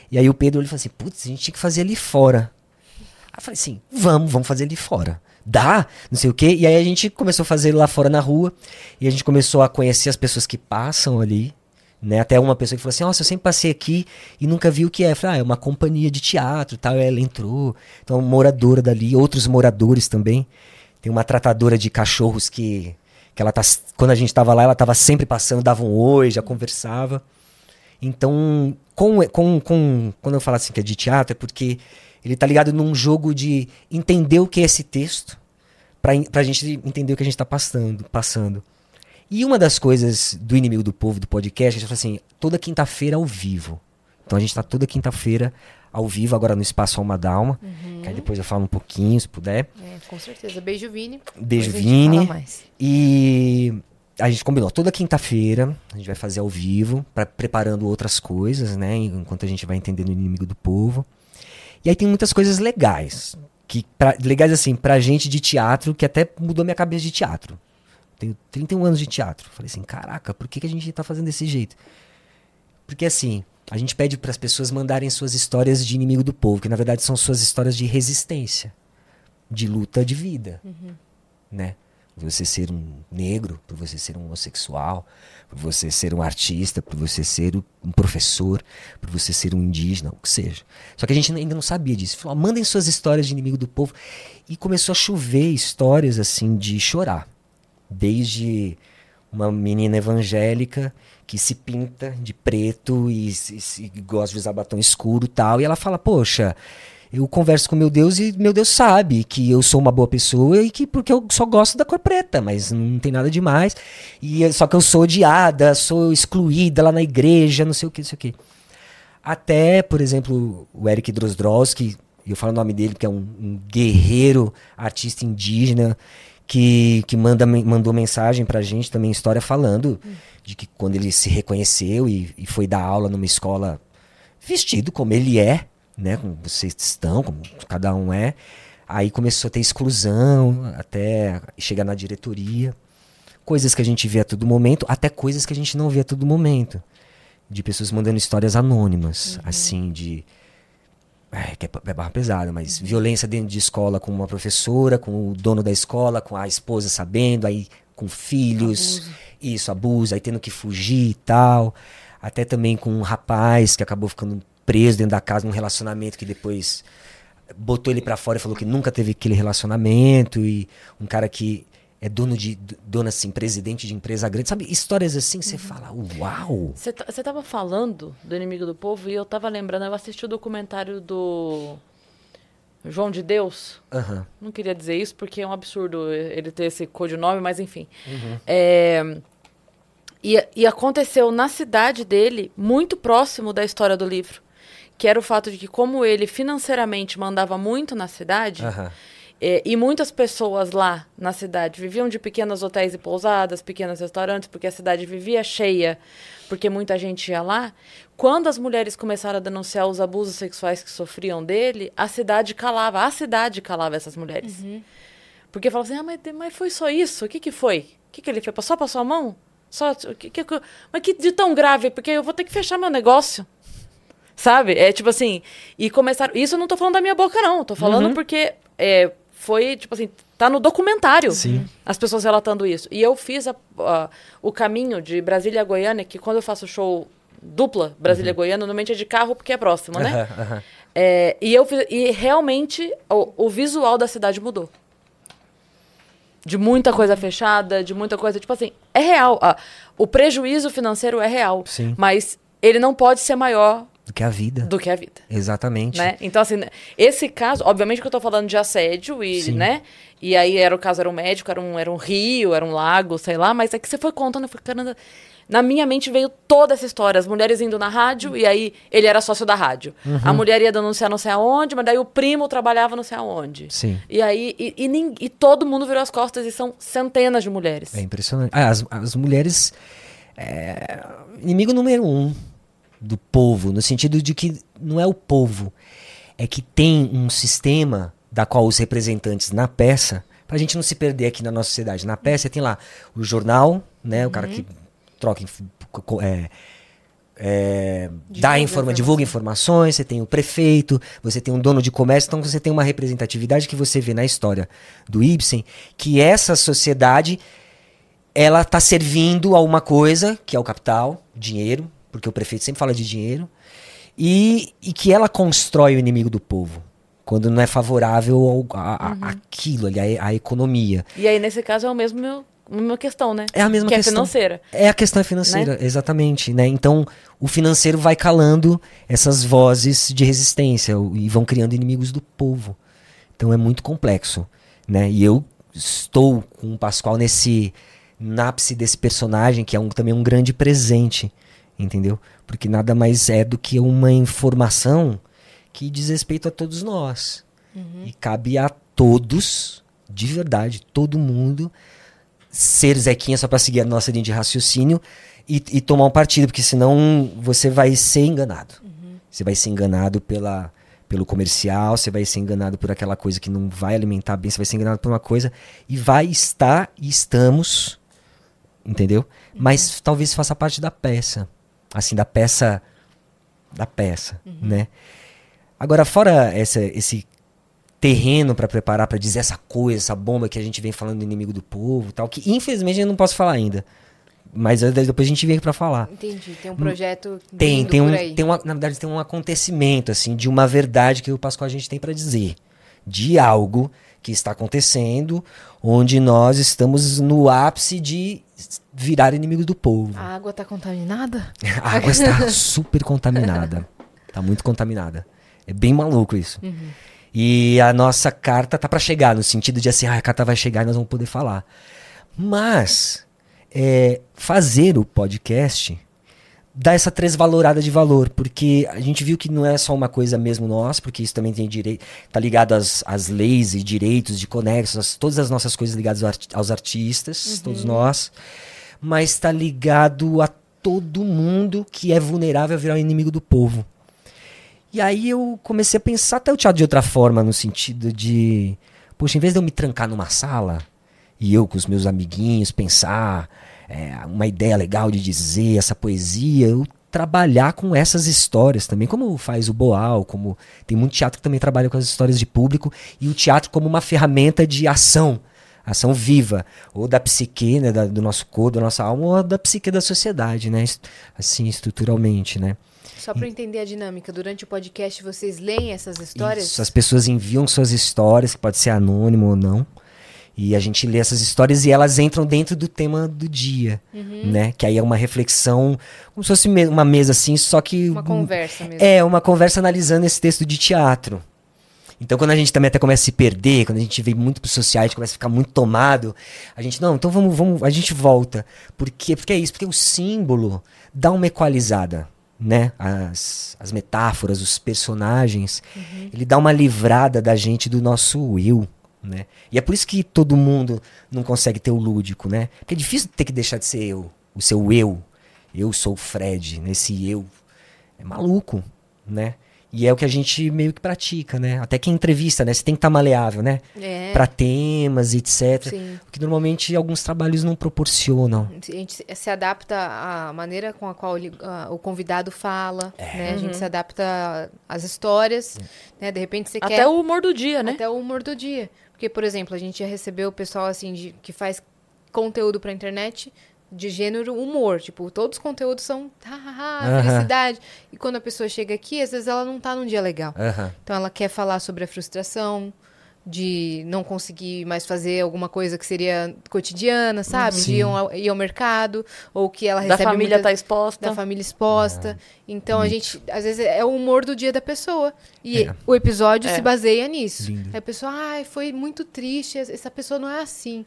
E aí o Pedro ele falou assim: putz, a gente tinha que fazer ali fora. Aí eu falei assim, vamos, vamos fazer ali fora. Dá, não sei o quê. E aí a gente começou a fazer lá fora na rua. E a gente começou a conhecer as pessoas que passam ali. Né? Até uma pessoa que falou assim, nossa, eu sempre passei aqui e nunca vi o que é. Eu falei, ah, é uma companhia de teatro tal. Ela entrou. Então, moradora dali, outros moradores também. Tem uma tratadora de cachorros que, que ela tá. Quando a gente tava lá, ela tava sempre passando, dava um oi, já conversava. Então, com, com, com, quando eu falo assim que é de teatro, é porque ele tá ligado num jogo de entender o que é esse texto, in- pra gente entender o que a gente tá passando, passando. E uma das coisas do Inimigo do Povo, do podcast, a gente fala assim, toda quinta-feira ao vivo. Então a gente tá toda quinta-feira ao vivo, agora no Espaço Alma Dalma. Que aí depois eu falo um pouquinho, se puder. É, com certeza. Beijo, Vini. Beijo, Depois Vini. E a gente combinou toda quinta-feira, a gente vai fazer ao vivo, pra, preparando outras coisas, né? Enquanto a gente vai entendendo o inimigo do povo. E aí tem muitas coisas legais. Que, pra- legais assim, pra gente de teatro, que até mudou minha cabeça de teatro. Tenho 31 anos de teatro. Falei assim, caraca, por que, que a gente tá fazendo desse jeito? Porque assim, a gente pede para as pessoas mandarem suas histórias de inimigo do povo, que na verdade são suas histórias de resistência, de luta de vida, né? Por você ser um negro, por você ser um homossexual, por você ser um artista, por você ser um professor, por você ser um indígena, o que seja. Só que a gente ainda não sabia disso. Falou, "Ah, mandem suas histórias de inimigo do povo. E começou a chover histórias assim de chorar. Desde uma menina evangélica que se pinta de preto e, se- se gosta de usar batom escuro e tal. E ela fala, poxa, eu converso com meu Deus e meu Deus sabe que eu sou uma boa pessoa e que porque eu só gosto da cor preta, mas não tem nada demais. E só que eu sou odiada, sou excluída lá na igreja, não sei o que, não sei o que. Até, por exemplo, o Eric Drozdrowski, e eu falo o nome dele porque é um, um guerreiro, artista indígena, que, que manda, mandou mensagem pra gente também, história falando de que quando ele se reconheceu e, e foi dar aula numa escola vestido como ele é, né, como vocês estão, como cada um é, aí começou a ter exclusão, até chegar na diretoria, coisas que a gente vê a todo momento, até coisas que a gente não vê a todo momento. De pessoas mandando histórias anônimas, assim, de. É, que é, é barra pesada, mas violência dentro de escola com uma professora, com o dono da escola, com a esposa sabendo, aí com filhos. Isso, abuso, aí tendo que fugir e tal. Até também com um rapaz que acabou ficando preso dentro da casa num relacionamento que depois botou ele pra fora e falou que nunca teve aquele relacionamento. E um cara que é dono de dona assim, presidente de empresa grande, sabe? Histórias assim, você Uhum. fala, uau. Você tá- você tava falando do inimigo do povo e eu tava lembrando, eu assisti o documentário do João de Deus. Aham. Não queria dizer isso porque é um absurdo ele ter esse codinome, mas enfim. É, e, e aconteceu na cidade dele, muito próximo da história do livro. Que era o fato de que, como ele financeiramente mandava muito na cidade, Aham. É, e muitas pessoas lá na cidade viviam de pequenos hotéis e pousadas, pequenos restaurantes, porque a cidade vivia cheia, porque muita gente ia lá. Quando as mulheres começaram a denunciar os abusos sexuais que sofriam dele, a cidade calava, a cidade calava essas mulheres. Porque falava assim, ah, mas, mas foi só isso? O que, que foi? O que, que ele fez? Só passou a mão? Só, que, que, mas que de tão grave? Porque eu vou ter que fechar meu negócio. Sabe? É tipo assim. E começaram. Isso eu não tô falando da minha boca, não. Tô falando porque é, foi, tipo assim, tá no documentário. Sim. As pessoas relatando isso. E eu fiz a- a- o caminho de Brasília a Goiânia, que quando eu faço show dupla Brasília Goiânia, normalmente é de carro porque é próximo, né? É, e eu fiz- e realmente o, o visual da cidade mudou. De muita coisa fechada, de muita coisa. Tipo assim, é real. ah, o prejuízo financeiro é real. Sim. Mas ele não pode ser maior Do que a vida. do que a vida. Exatamente. Né? Então, assim, esse caso, obviamente que eu tô falando de assédio, e, Sim. né? E aí era o caso, era um médico, era um, era um rio, era um lago, sei lá, mas é que você foi contando, eu fui, caramba. Na minha mente veio toda essa história, as mulheres indo na rádio, e aí ele era sócio da rádio. Uhum. A mulher ia denunciar não sei aonde, mas daí o primo trabalhava não sei aonde. Sim. E aí, e, e, nin- e todo mundo virou as costas, e são centenas de mulheres. É impressionante. Ah, as, as mulheres. É, inimigo número um do povo, no sentido de que não é o povo, é que tem um sistema da qual os representantes na peça, pra gente não se perder aqui na nossa sociedade, na peça tem lá o jornal, né, o cara que troca é, é, dá Divulga informa, divulga informações, você tem o prefeito, você tem um dono de comércio, então você tem uma representatividade que você vê na história do Ibsen, que essa sociedade ela está servindo a uma coisa, que é o capital, dinheiro, porque o prefeito sempre fala de dinheiro, e, e que ela constrói o inimigo do povo, quando não é favorável ao, a, a- aquilo ali, a, a economia. E aí, nesse caso, é o mesmo meu, a mesma questão, né? É a mesma que questão. é financeira. É a questão financeira, exatamente, né? Então, o financeiro vai calando essas vozes de resistência e vão criando inimigos do povo. Então é muito complexo, né? E eu estou com o Pascoal nesse nápice desse personagem que é um, também um grande presente, entendeu? Porque nada mais é do que uma informação que diz respeito a todos nós. E cabe a todos, de verdade, todo mundo, ser Zequinha só pra seguir a nossa linha de raciocínio e, e tomar um partido, porque senão você vai ser enganado. Você vai ser enganado pela, pelo comercial, você vai ser enganado por aquela coisa que não vai alimentar bem, você vai ser enganado por uma coisa e vai estar e estamos, entendeu? Mas talvez faça parte da peça, assim, da peça, da peça, né? Agora, fora essa, esse terreno para preparar para dizer essa coisa, essa bomba que a gente vem falando do inimigo do povo, e tal, que infelizmente eu não posso falar ainda. Mas depois a gente vem para falar. Entendi. Tem um projeto Tem, vindo tem por um, tem uma, na verdade tem um acontecimento assim de uma verdade que o Pascoal a gente tem para dizer, de algo que está acontecendo, onde nós estamos no ápice de virar inimigos do povo. A água tá contaminada? (laughs) A água está (laughs) super contaminada. Tá muito contaminada. É bem maluco isso. E a nossa carta tá para chegar, no sentido de assim, ah, a carta vai chegar e nós vamos poder falar. Mas é, fazer o podcast dá essa tresvalorada de valor, porque a gente viu que não é só uma coisa mesmo nossa, porque isso também tem direito, tá ligado às, às leis e direitos de conexos, todas as nossas coisas ligadas ao arti- aos artistas, todos nós, mas está ligado a todo mundo que é vulnerável a virar o inimigo do povo. E aí eu comecei a pensar até o teatro de outra forma, no sentido de, poxa, em vez de eu me trancar numa sala e eu com os meus amiguinhos pensar é, uma ideia legal de dizer essa poesia, eu trabalhar com essas histórias também, como faz o Boal, como tem muito teatro que também trabalha com as histórias de público e o teatro como uma ferramenta de ação, ação viva, ou da psique, né, da- do nosso corpo, da nossa alma, ou da psique da sociedade, né, assim, estruturalmente, né. Só eu entender a dinâmica, durante o podcast vocês leem essas histórias? Isso, as pessoas enviam suas histórias, que pode ser anônimo ou não. E a gente lê essas histórias e elas entram dentro do tema do dia, Uhum. né? Que aí é uma reflexão, como se fosse uma mesa assim, só que... Uma conversa mesmo. É, uma conversa analisando esse texto de teatro. Então, quando a gente também até começa a se perder, quando a gente vem muito pro social, a gente começa a ficar muito tomado, a gente, não, então vamos, vamos, a gente volta. Por quê? Porque é isso, porque o símbolo dá uma equalizada, né? As, as metáforas, os personagens, ele dá uma livrada da gente do nosso eu, né? E é por isso que todo mundo não consegue ter o lúdico, né? Porque é difícil ter que deixar de ser eu, o seu eu. Eu sou o Fred, nesse eu. É maluco, né? E é o que a gente meio que pratica, né? Até que em entrevista, né? Você tem que estar maleável, né? É. Pra temas, etc. Sim. O que normalmente alguns trabalhos não proporcionam. A gente se- adapta à maneira com a qual ele- o convidado fala, É. né? A Uhum. gente se adapta às histórias, né? De repente você Até quer o humor do dia, né? até o humor do dia. Porque, por exemplo, a gente já recebeu o pessoal assim de, que faz conteúdo pra internet de gênero humor. Tipo, todos os conteúdos são ha, ha, ha, Aham. felicidade. E quando a pessoa chega aqui, às vezes ela não tá num dia legal. Aham. Então ela quer falar sobre a frustração de não conseguir mais fazer alguma coisa que seria cotidiana, sabe? De Sim. ir ao, ir ao mercado, ou que ela Da recebe família muita- tá exposta. da família exposta. Então a gente, às vezes, é o humor do dia da pessoa. E É. o episódio É. se baseia nisso. Lindo. Aí a pessoa, ai, foi muito triste, essa pessoa não é assim.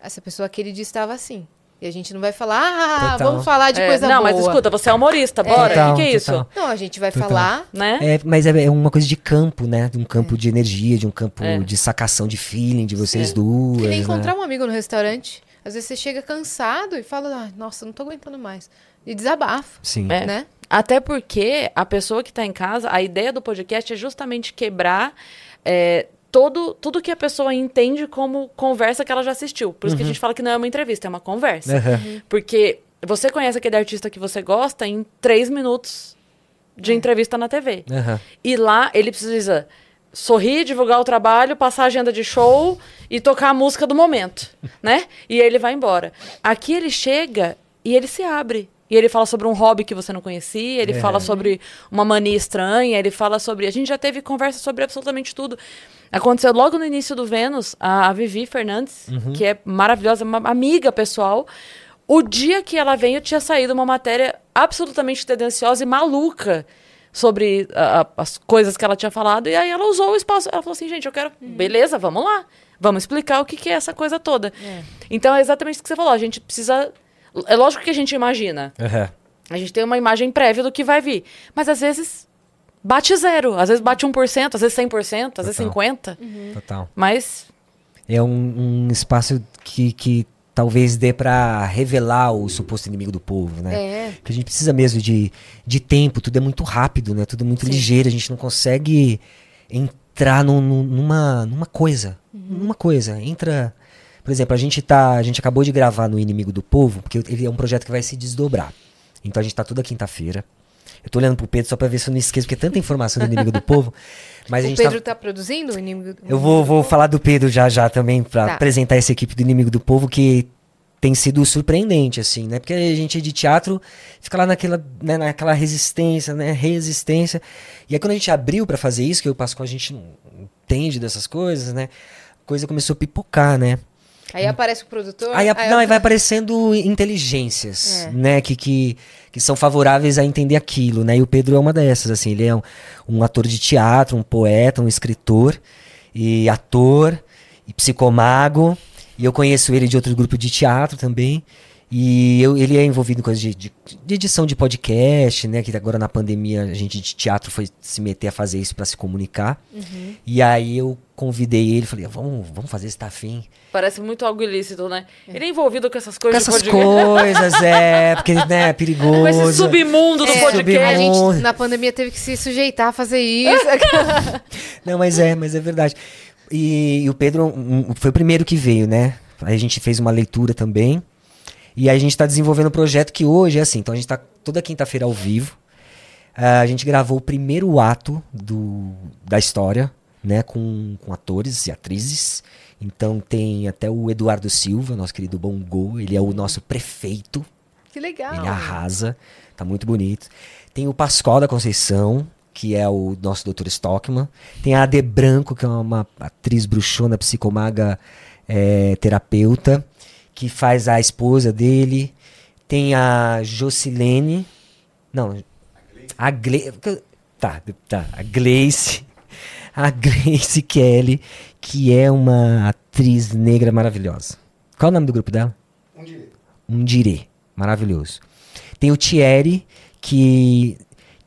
Essa pessoa aquele dia estava assim. E a gente não vai falar, ah, Total. vamos falar de É, coisa não, boa. mas escuta, você é humorista, bora. O Total, que, que é isso? total. Não, a gente vai Total. falar. Né? É, mas é, é uma coisa de campo, né? De um campo de energia, de um campo É. de sacação de feeling de vocês Sim. duas. Que nem né? encontrar um amigo no restaurante. Às vezes você chega cansado e fala, ah, nossa, não tô aguentando mais. E desabafa, Sim. É. né? Até porque a pessoa que está em casa, a ideia do podcast é justamente quebrar é, todo, tudo que a pessoa entende como conversa que ela já assistiu. Por isso que a gente fala que não é uma entrevista, é uma conversa. Aham. Porque você conhece aquele artista que você gosta em três minutos de entrevista na TV. Aham. E lá ele precisa sorrir, divulgar o trabalho, passar a agenda de show e tocar a música do momento, né? E ele vai embora. Aqui ele chega e ele se abre. E ele fala sobre um hobby que você não conhecia, ele É. fala sobre uma mania estranha, ele fala sobre. A gente já teve conversa sobre absolutamente tudo. Aconteceu logo no início do Vênus, a, a Vivi Fernandes, que é maravilhosa, uma amiga pessoal. O dia que ela veio, tinha saído uma matéria absolutamente tendenciosa e maluca sobre a- as coisas que ela tinha falado. E aí ela usou o espaço. Ela falou assim, gente, eu quero. Beleza, vamos lá. Vamos explicar o que, que é essa coisa toda. Então é exatamente o que você falou. A gente precisa. É lógico que a gente imagina. Aham. A gente tem uma imagem prévia do que vai vir. Mas às vezes bate zero. Às vezes bate 1%, às vezes 100%, às vezes Total. 50%. Total. Mas É um, um espaço que, que talvez dê pra revelar o suposto inimigo do povo, né? É. Porque a gente precisa mesmo de, de tempo, tudo é muito rápido, né? Tudo é muito Sim. ligeiro, a gente não consegue entrar num- num- numa, numa coisa. Uhum. Numa coisa. Entra. Por exemplo, a gente tá. A gente acabou de gravar no Inimigo do Povo, porque ele é um projeto que vai se desdobrar. Então a gente tá toda quinta-feira. Eu tô olhando pro Pedro só pra ver se eu não esqueço, porque é tanta informação do Inimigo do Povo. (laughs) Mas a O gente Pedro tá. tá produzindo o inimigo do Eu vou, vou falar do Pedro já já também pra Tá. apresentar essa equipe do Inimigo do Povo que tem sido surpreendente assim, né? Porque a gente de teatro fica lá naquela, né, naquela resistência, né, resistência. E aí quando a gente abriu pra fazer isso, que eu passo com a gente não entende dessas coisas, né? A coisa começou a pipocar, né? Aí aparece o produtor. Aí, aí não, eu- vai aparecendo inteligências, É. né, que, que, que são favoráveis a entender aquilo, né, e o Pedro é uma dessas, assim, ele é um, um ator de teatro, um poeta, um escritor, e ator, e psicomago, e eu conheço ele de outro grupo de teatro também, e eu- ele é envolvido em coisas de, de- de edição de podcast, né, que agora na pandemia a gente de teatro foi se meter a fazer isso para se comunicar, Uhum. e aí eu convidei ele, falei, vamos, vamos fazer esse tá afim? parece muito algo ilícito, né? É. Ele é envolvido com essas Com coisas essas de podcast. coisas, é, (laughs) porque, né, é perigoso. Com esse submundo do É, podcast. A submundo. gente, na pandemia, teve que se sujeitar a fazer isso. (laughs) Não, mas é, mas é verdade. E, e o Pedro um, foi o primeiro que veio, né? Aí a gente fez uma leitura também. E aí a gente está desenvolvendo um projeto que hoje é assim. Então a gente está toda quinta-feira ao vivo. Ah, a gente gravou o primeiro ato do, da história, né? Com, com atores e atrizes. Então tem até o Eduardo Silva, nosso querido Bongo. Ele é o nosso prefeito. que legal. Ele arrasa, tá muito bonito. Tem o Pascoal da Conceição, que é o nosso Dr. Stockman. Tem a Ade Branco, que é uma atriz bruxona, psicomaga é terapeuta, que faz a esposa dele. Tem a Jocilene. Não, a Gle... Tá, tá. A Gleice. (laughs) A Gleice Kelly, que é uma atriz negra maravilhosa. Qual é o nome do grupo dela? Um Dirê. Um Dirê. Maravilhoso. Tem o Thierry, que,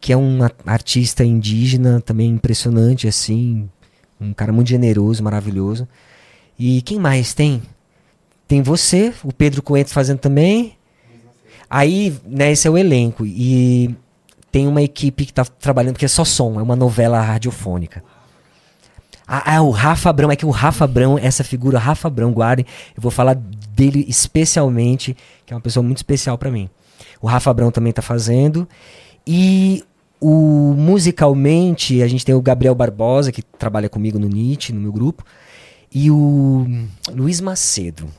que é um artista indígena também impressionante, assim. Um cara muito generoso, maravilhoso. E quem mais tem? Tem você, o Pedro Coentro fazendo também. Aí, né, esse é o elenco. E tem uma equipe que está trabalhando, porque é só som, é uma novela radiofônica. Ah, ah, o Rafa Abrão, é que o Rafa Abrão, essa figura, Rafa Abrão, guardem, eu vou falar dele especialmente, que é uma pessoa muito especial para mim. O Rafa Abrão também está fazendo. E o musicalmente, a gente tem o Gabriel Barbosa, que trabalha comigo no NIT, no meu grupo, e o Luiz Macedo.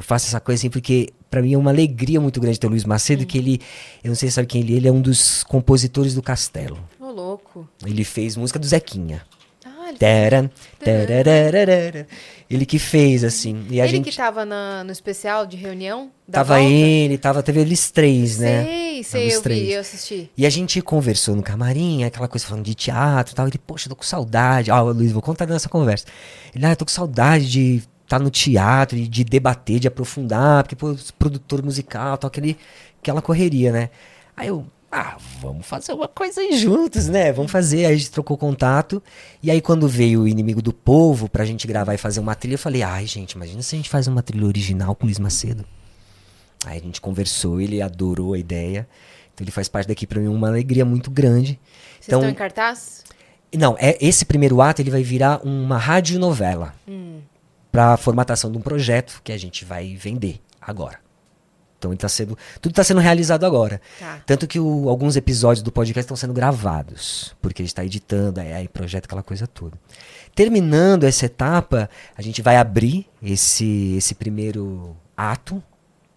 Eu faço essa coisa assim porque para mim é uma alegria muito grande ter o Luiz Macedo, que ele, eu não sei se sabe quem ele é, ele é um dos compositores do Castelo. Ô, louco. Ele fez música do Zequinha. Ah, ele Taran, tarararara. Ele que fez, assim. E a ele gente... que tava na, no especial de reunião? Da Tava volta? ele, tava, teve eles três, né? Sei, sei, eu três. vi, eu assisti. E a gente conversou no camarim, aquela coisa falando de teatro e tal. Ele, poxa, eu tô com saudade. Ah, Luiz, vou contar nessa conversa. Ele, ah, eu tô com saudade de estar no teatro, e de debater, de aprofundar, porque, pô, produtor musical, tal, aquele, aquela correria, né? Aí eu, ah, vamos fazer uma coisa aí juntos, né? Vamos fazer. Aí a gente trocou contato. E aí, quando veio o Inimigo do Povo pra gente gravar e fazer uma trilha, eu falei, ai, gente, imagina se a gente faz uma trilha original com o Luiz Macedo. Aí a gente conversou, ele adorou a ideia. Então ele faz parte daqui pra mim uma alegria muito grande. Vocês Então- estão em cartaz? Não, é esse primeiro ato ele vai virar uma radionovela Hum. Para formatação de um projeto que a gente vai vender agora. Então ele tá sendo, tudo está sendo realizado agora. Tá. Tanto que o- alguns episódios do podcast estão sendo gravados, porque a gente está editando, aí, aí projeta aquela coisa toda. Terminando essa etapa, a gente vai abrir esse, esse primeiro ato,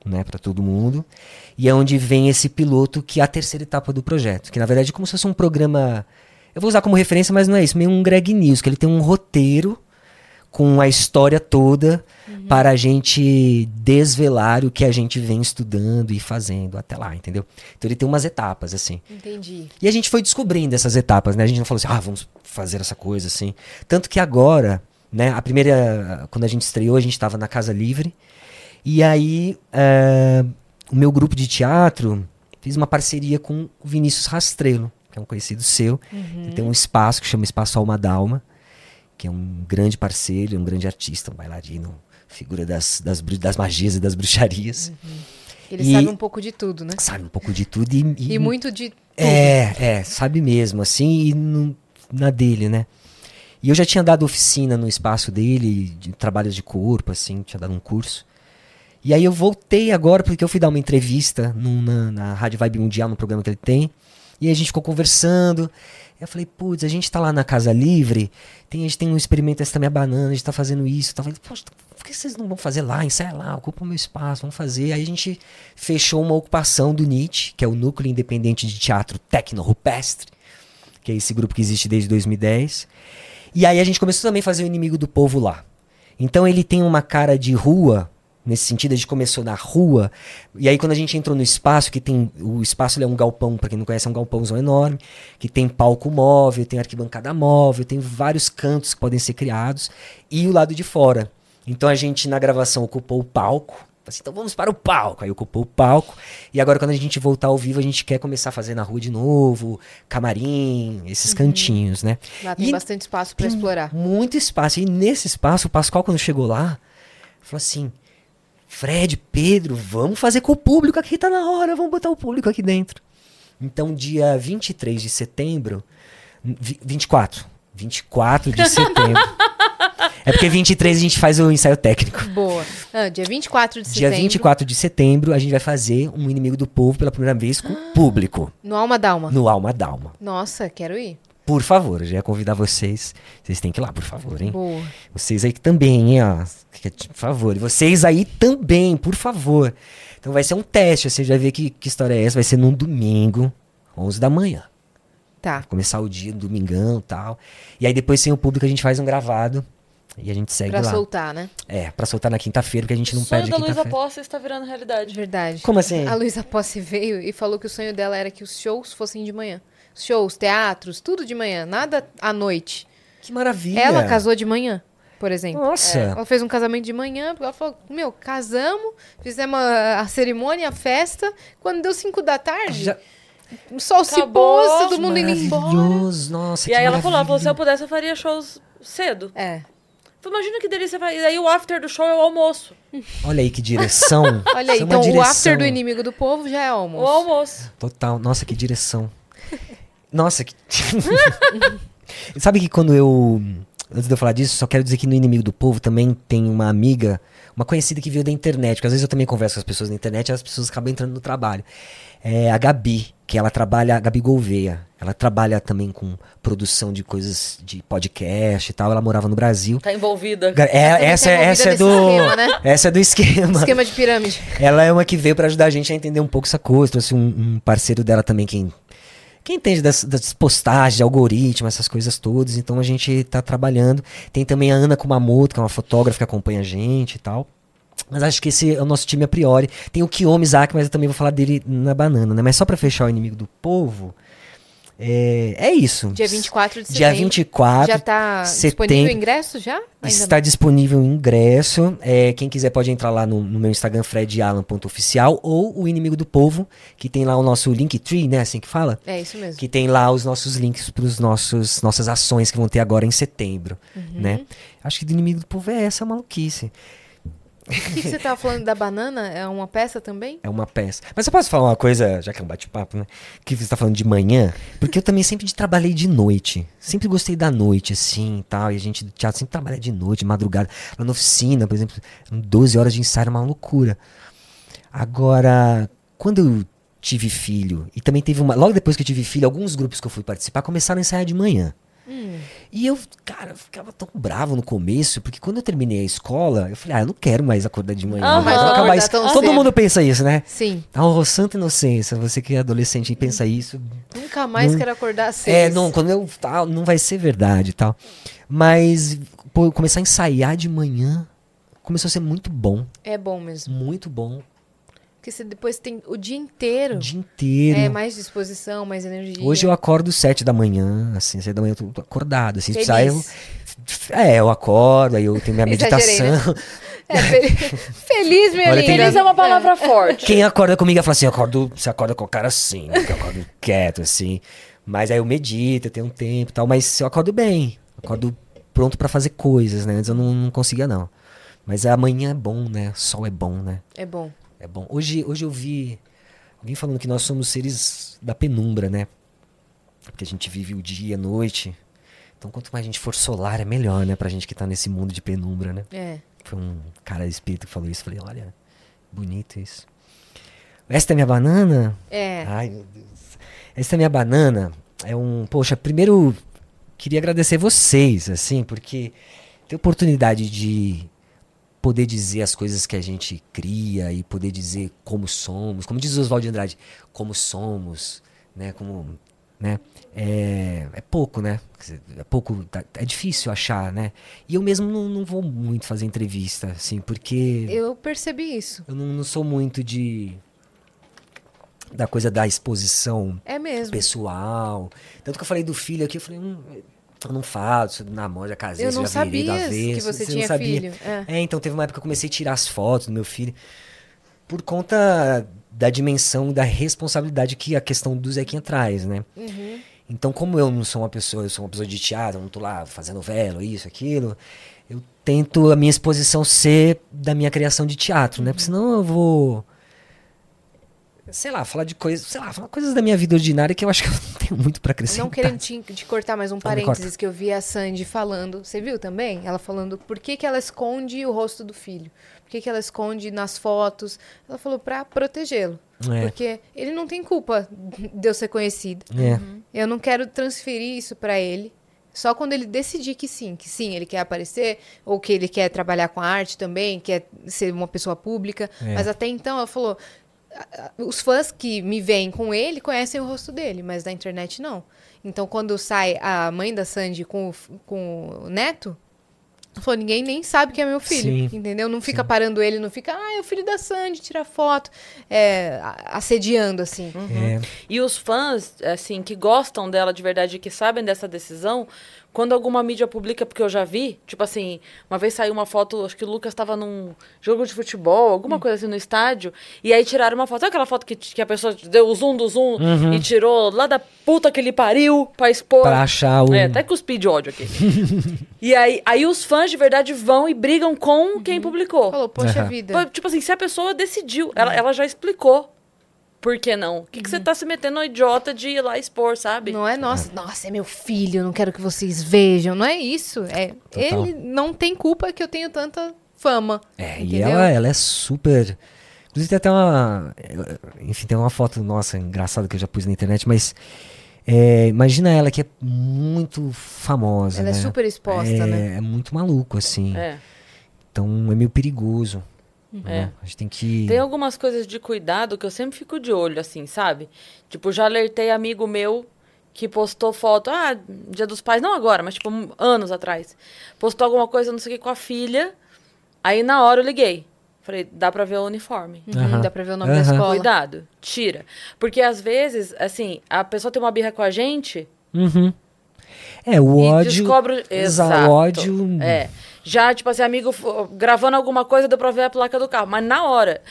né, para todo mundo, e é onde vem esse piloto que é a terceira etapa do projeto, que na verdade é como se fosse um programa, eu vou usar como referência, mas não é isso, meio um Greg News, que ele tem um roteiro com a história toda para a gente desvelar o que a gente vem estudando e fazendo até lá, entendeu? Então ele tem umas etapas assim. Entendi. E a gente foi descobrindo essas etapas, né? A gente não falou assim, ah, vamos fazer essa coisa assim. Tanto que agora, né, a primeira, quando a gente estreou, a gente estava na Casa Livre. E aí, eh, o meu grupo de teatro fiz uma parceria com o Vinícius Rastrelo, que é um conhecido seu. Uhum. Ele tem um espaço que chama Espaço Alma Dalma, que é um grande parceiro, um grande artista, um bailarino, figura das, das, das magias e das bruxarias. Ele E- sabe um pouco de tudo, né? Sabe um pouco de tudo e, E muito de tudo. é, é, sabe mesmo, assim, e no- na dele, né? E eu já tinha dado oficina no espaço dele, de trabalhos de corpo, assim, tinha dado um curso. E aí eu voltei agora, porque eu fui dar uma entrevista num- na, na Rádio Vibe Mundial, no programa que ele tem. E a gente ficou conversando. Eu falei, putz, a gente tá lá na Casa Livre, tem, a gente tem um experimento essa também a banana, a gente tá fazendo isso. Tá falando, poxa, por que vocês não vão fazer lá? Ensaia lá, ocupa o meu espaço, vamos fazer. Aí a gente fechou uma ocupação do NIT, que é o Núcleo Independente de Teatro Tecno-Rupestre, que é esse grupo que existe desde 2010. E aí a gente começou também a fazer o Inimigo do Povo lá. Então ele tem uma cara de rua, nesse sentido, a gente começou na rua, e aí quando a gente entrou no espaço, que tem. O espaço ele é um galpão, pra quem não conhece, é um galpãozão enorme, que tem palco móvel, tem arquibancada móvel, tem vários cantos que podem ser criados, e o lado de fora. Então a gente na gravação ocupou o palco. Assim, então vamos para o palco. Aí ocupou o palco. E agora, quando a gente voltar ao vivo, a gente quer começar a fazer na rua de novo, camarim, esses cantinhos, né? Lá tem E bastante espaço pra tem explorar. Muito espaço. E nesse espaço, o Pascoal, quando chegou lá, falou assim: Fred, Pedro, vamos fazer com o público aqui, tá na hora, vamos botar o público aqui dentro. Então, dia 23 de setembro. vi- 24. 24 de (laughs) setembro. é porque 23 a gente faz o ensaio técnico. Boa. Ah, dia 24 de Dia setembro. 24 de setembro, a gente vai fazer um inimigo do povo pela primeira vez com o público. No Alma Dalma. No Alma Dalma. Nossa, quero ir. Por favor, eu já ia convidar vocês. Vocês têm que ir lá, por favor, hein? Boa. Vocês aí também, hein, ó. Por favor. E vocês aí também, por favor. Então vai ser um teste, você já vê que, que história é essa. Vai ser num domingo, 11 da manhã. Tá. Começar o dia, um domingão e tal. E aí depois, sem o público, a gente faz um gravado. E a gente segue Pra lá. soltar, né? É, pra soltar na quinta-feira, porque a gente não o sonho perde da a Luísa quinta-feira. Posse está virando realidade. Verdade. Como assim? A Luísa Posse veio e falou que o sonho dela era que os shows fossem de manhã. Shows, teatros, tudo de manhã, nada à noite. Que maravilha. Ela casou de manhã, por exemplo. Nossa. Ela fez um casamento de manhã, porque ela falou, meu, casamos, fizemos a, a cerimônia, a festa. Quando deu 5 da tarde, Já- o sol se pôs, todo mundo indo embora. Maravilhoso, nossa. E que aí ela falou, ela falou, se eu pudesse, eu faria shows cedo. É. Falei, Imagina que delícia. vai- E aí o after do show é o almoço. Olha aí que direção. (laughs) Olha aí, é então o direção. after do inimigo do povo já é O almoço. almoço. Total. Nossa, que direção. Nossa, que. (laughs) Sabe que quando eu. Antes de eu falar disso, só quero dizer que no Inimigo do Povo também tem uma amiga, uma conhecida que veio da internet, porque às vezes eu também converso com as pessoas na internet e as pessoas acabam entrando no trabalho. É a Gabi, que ela trabalha, a Gabi Gouveia. Ela trabalha também com produção de coisas de podcast e tal. Ela morava no Brasil. Tá envolvida. É, também essa, tá é- essa é envolvida do. esquema, né? Essa é do esquema. Esquema de pirâmide. Ela é uma que veio pra ajudar a gente a entender um pouco essa coisa. Trouxe um, um parceiro dela também, quem, quem entende das, das postagens, de algoritmo, essas coisas todas. Então a gente tá trabalhando. Tem também a Ana Kumamoto, que é uma fotógrafa que acompanha a gente e tal. Mas acho que esse é o nosso time a priori. Tem o Kiyomi Isaac, mas eu também vou falar dele na banana, né? Mas só pra fechar o inimigo do povo. É, é isso. Dia 24 de Dia setembro. 24. Já tá setembro. disponível o ingresso já? Ainda Está disponível o ingresso. É, quem quiser pode entrar lá no, no meu Instagram, fredalan.oficial, ou o Inimigo do Povo, que tem lá o nosso Linktree, né? Assim que fala? não? É isso mesmo. Que tem lá os nossos links para nossos nossas ações que vão ter agora em setembro, Uhum. né? Acho que do Inimigo do Povo é essa maluquice. O que, você tava falando da banana? É uma peça também? É uma peça. Mas eu posso falar uma coisa, já que é um bate-papo, né? Que você está falando de manhã, porque eu também sempre trabalhei de noite. Sempre gostei da noite, assim e tal. E a gente do teatro sempre trabalha de noite, madrugada. Lá na oficina, por exemplo, eram 12 horas de ensaio, era uma loucura. Agora, quando eu tive filho, e também teve uma. Logo depois que eu tive filho, alguns grupos que eu fui participar começaram a ensaiar de manhã. Hum. E eu, cara, eu ficava tão bravo no começo, porque quando eu terminei a escola, eu falei, ah, eu não quero mais acordar de manhã. Aham. mas vou acabar isso. Todo cedo. mundo pensa isso, né? Sim. Oh, santa inocência, você que é adolescente e pensa isso. Nunca mais Não- quero acordar às seis. É, não, quando eu tal, não vai ser verdade e tal. Mas pô, começar a ensaiar de manhã começou a ser muito bom, É bom mesmo. muito bom. Porque você depois tem o dia inteiro. O dia inteiro. É, mais disposição, mais energia. Hoje eu acordo sete da manhã, assim, sete da manhã eu tô acordado, assim, Feliz. sai eu, é, eu acordo, aí eu tenho minha né? meditação. É, fel- (laughs) feliz, minha Olha, linda. Feliz é uma palavra forte. Quem acorda comigo fala assim, eu acordo, você acorda com a cara assim, né? Eu acordo quieto, assim. Mas aí eu medito, eu tenho um tempo e tal, mas eu acordo bem. Acordo pronto pra fazer coisas, né? Antes eu não, não conseguia, não. Mas amanhã é bom, né? Sol é bom, né? É bom. É bom. Hoje, hoje eu vi alguém falando que nós somos seres da penumbra, né? Porque a gente vive o dia e a noite. Então quanto mais a gente for solar, é melhor, né? Pra gente que tá nesse mundo de penumbra, né? É. Foi um cara espírito que falou isso. Falei, olha, bonito isso. Esta é minha banana? É. Ai, meu Deus. Esta é minha banana. É um. Poxa, primeiro queria agradecer vocês, assim, porque ter oportunidade de poder dizer as coisas que a gente cria e poder dizer como somos, como diz o Oswaldo de Andrade, como somos, né? Como. Né? É, é pouco, né? É pouco. tá- É difícil achar, né? E eu mesmo não, não vou muito fazer entrevista, assim, porque. Eu percebi isso. Eu não, não sou muito de. da coisa da exposição É mesmo. pessoal. Tanto que eu falei do filho aqui, eu falei, hum, eu não falo, isso namoro, já casei, Eu não já virei do sabia que avesso. você não tinha sabia. filho. É. É, então teve uma época que eu comecei a tirar as fotos do meu filho por conta da dimensão da responsabilidade que a questão do Zequinha traz, né? Uhum. Então, como eu não sou uma pessoa, eu sou uma pessoa de teatro, eu não tô lá fazendo vela, isso, aquilo, eu tento a minha exposição ser da minha criação de teatro, né? Porque senão eu vou sei lá, falar de coisas, sei lá, falar coisas da minha vida ordinária que eu acho que eu não tenho muito pra acrescentar. Não querendo te, te cortar mais um parênteses que eu vi a Sandy falando. Você viu também? Ela falando por que, que ela esconde o rosto do filho. Por que, que ela esconde nas fotos. Ela falou pra protegê-lo. É. Porque ele não tem culpa de eu ser conhecida. É. Eu não quero transferir isso pra ele. Só quando ele decidir que sim, que sim, ele quer aparecer, ou que ele quer trabalhar com a arte também, quer ser uma pessoa pública. É. Mas até então ela falou: "A- a- os fãs que me veem com ele conhecem o rosto dele, mas da internet não. Então quando sai a mãe da Sandy com o, com o neto, Falou, ninguém nem sabe que é meu filho, Sim, entendeu? Não fica parando ele, não fica, ah, é o filho da Sandy, tira foto, é, assediando, assim. É, E os fãs, assim, que gostam dela de verdade e que sabem dessa decisão, quando alguma mídia publica, porque eu já vi, tipo assim, uma vez saiu uma foto, acho que o Lucas estava num jogo de futebol, alguma coisa assim no estádio, e aí tiraram uma foto. Sabe aquela foto que, que a pessoa deu o zoom do zoom e tirou lá da puta que ele pariu pra expor? Uhum. pra achar o. É, até cuspi de ódio aqui. (laughs) e aí, aí os fãs de verdade vão e brigam com quem publicou. Falou, poxa vida. Tipo assim, se a pessoa decidiu, ela, ela já explicou. Por que não? O que, que você tá se metendo no idiota de ir lá expor, sabe? Não é nossa, nossa, é meu filho, não quero que vocês vejam. Não é isso. É, Total. ele não tem culpa que eu tenho tanta fama. É, e entendeu? ela, ela é super. Inclusive tem até uma. Enfim, tem uma foto nossa engraçada que eu já pus na internet, mas. é, imagina ela que é muito famosa. Ela é né? super exposta, é, né? É muito maluco, assim. É. Então é meio perigoso. É. né? A gente tem que. Tem algumas coisas de cuidado que eu sempre fico de olho, assim, sabe? Tipo, já alertei amigo meu que postou foto, ah, dia dos pais, não agora, mas tipo, anos atrás. Postou alguma coisa, não sei o que, com a filha. Aí na hora eu liguei. Falei, dá pra ver o uniforme. Uhum. Dá pra ver o nome da Aham. escola. Cuidado, tira. Porque às vezes, assim, a pessoa tem uma birra com a gente Uhum. É, o e ódio. descobre. Exa- Exato. O ódio. É. Já, tipo assim, amigo gravando alguma coisa, deu pra ver a placa do carro. Mas na hora.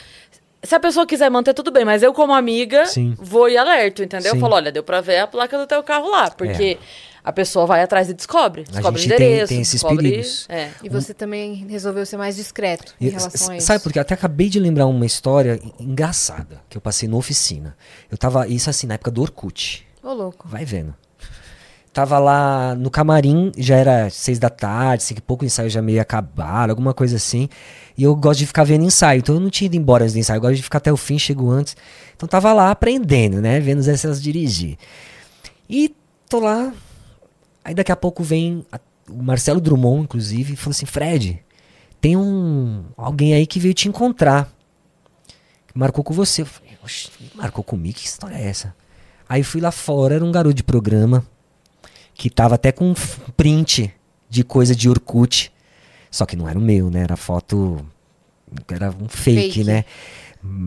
Se a pessoa quiser manter, tudo bem. Mas eu, como amiga, Sim. vou e alerto, entendeu? Sim. É. Falo, olha, deu pra ver a placa do teu carro lá. Porque a pessoa vai atrás e descobre. Descobre o gente tem- endereço. tem esses descobre... perigos. É. E você também resolveu ser mais discreto em E, relação a isso. Sabe porque eu até acabei de lembrar uma história en- engraçada que eu passei na oficina. Eu tava, isso assim, na época do Orkut. Ô, louco. Vai vendo. Tava lá no camarim, já era seis da tarde, assim, que pouco o ensaio já meio acabar, alguma coisa assim. E eu gosto de ficar vendo ensaio, então eu não tinha ido embora antes do ensaio, eu gosto de ficar até o fim, chego antes. Então tava lá aprendendo, né, vendo as elas dirigir. E tô lá, aí daqui a pouco vem a- o Marcelo Drummond, inclusive, e falou assim, Fred, tem um alguém aí que veio te encontrar. Marcou com você. Eu falei, "Oxe, marcou comigo? Que história é essa? Aí fui lá fora, era um garoto de programa que tava até com um print de coisa de Orkut. Só que não era o meu, né? Era foto. Era um fake, Fake. né?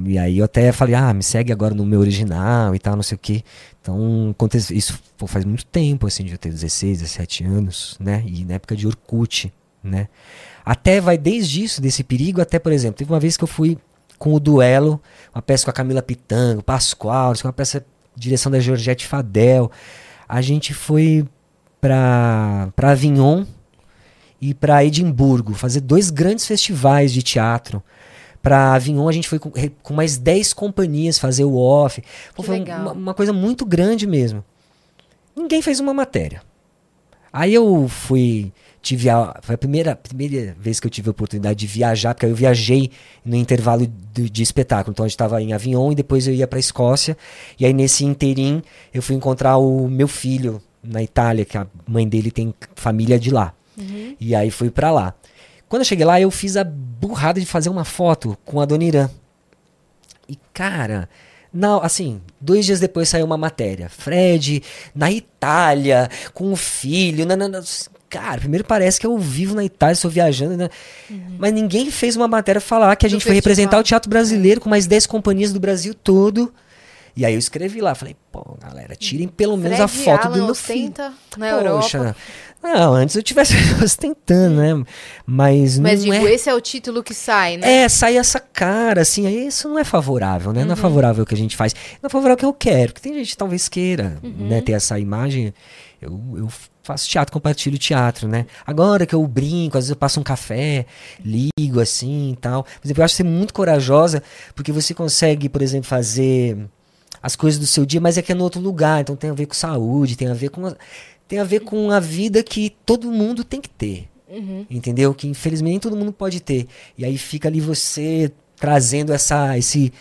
E aí eu até falei, ah, me segue agora no meu original e tal, não sei o que. Então, isso pô, faz muito tempo, assim, de eu ter 16, 17 anos, né? E na época de Orkut, né? Até vai desde isso, desse perigo, até, por exemplo, teve uma vez que eu fui com o duelo, uma peça com a Camila Pitango, Pascoal, uma peça direção da Georgette Fadel. A gente foi pra Avignon e pra Edimburgo, fazer dois grandes festivais de teatro. Pra Avignon a gente foi com, com mais 10 companhias fazer o off. Pô, foi um- uma, uma coisa muito grande mesmo. Ninguém fez uma matéria. Aí eu fui. Tive a, foi a primeira, primeira vez que eu tive a oportunidade de viajar, porque aí eu viajei no intervalo de, de espetáculo. Então a gente estava em Avignon e depois eu ia para Escócia. E aí nesse interim eu fui encontrar o meu filho na Itália, que a mãe dele tem família de lá. E aí fui para lá. Quando eu cheguei lá, eu fiz a burrada de fazer uma foto com a Dona Irã. E, cara, não, assim, dois dias depois saiu uma matéria. Fred, na Itália, com o filho. Não, não, não. Cara, primeiro parece que eu vivo na Itália, estou viajando, né? Mas ninguém fez uma matéria falar que a Do gente foi festival. representar o teatro brasileiro com mais 10 companhias do Brasil todo. E aí eu escrevi lá, falei, pô, galera, tirem pelo menos a Fred foto Allen do meu filho. na Europa. Poxa, não, antes eu tivesse (laughs) ostentando, né? Mas, Mas não digo, é esse é o título que sai, né? é, sai essa cara, assim, aí isso não é favorável, né? Não Uhum. é favorável o que a gente faz. Não é favorável o que eu quero, porque tem gente que talvez queira, Uhum. né, ter essa imagem. Eu, eu faço teatro, compartilho teatro, né? Agora que eu brinco, às vezes eu passo um café, ligo assim e tal. Por exemplo, eu acho você muito corajosa, porque você consegue, por exemplo, fazer as coisas do seu dia, mas é que é no outro lugar, então tem a ver com saúde, tem a ver com a, tem a ver com a vida que todo mundo tem que ter. Entendeu? Que infelizmente nem todo mundo pode ter. E aí fica ali você trazendo essa esse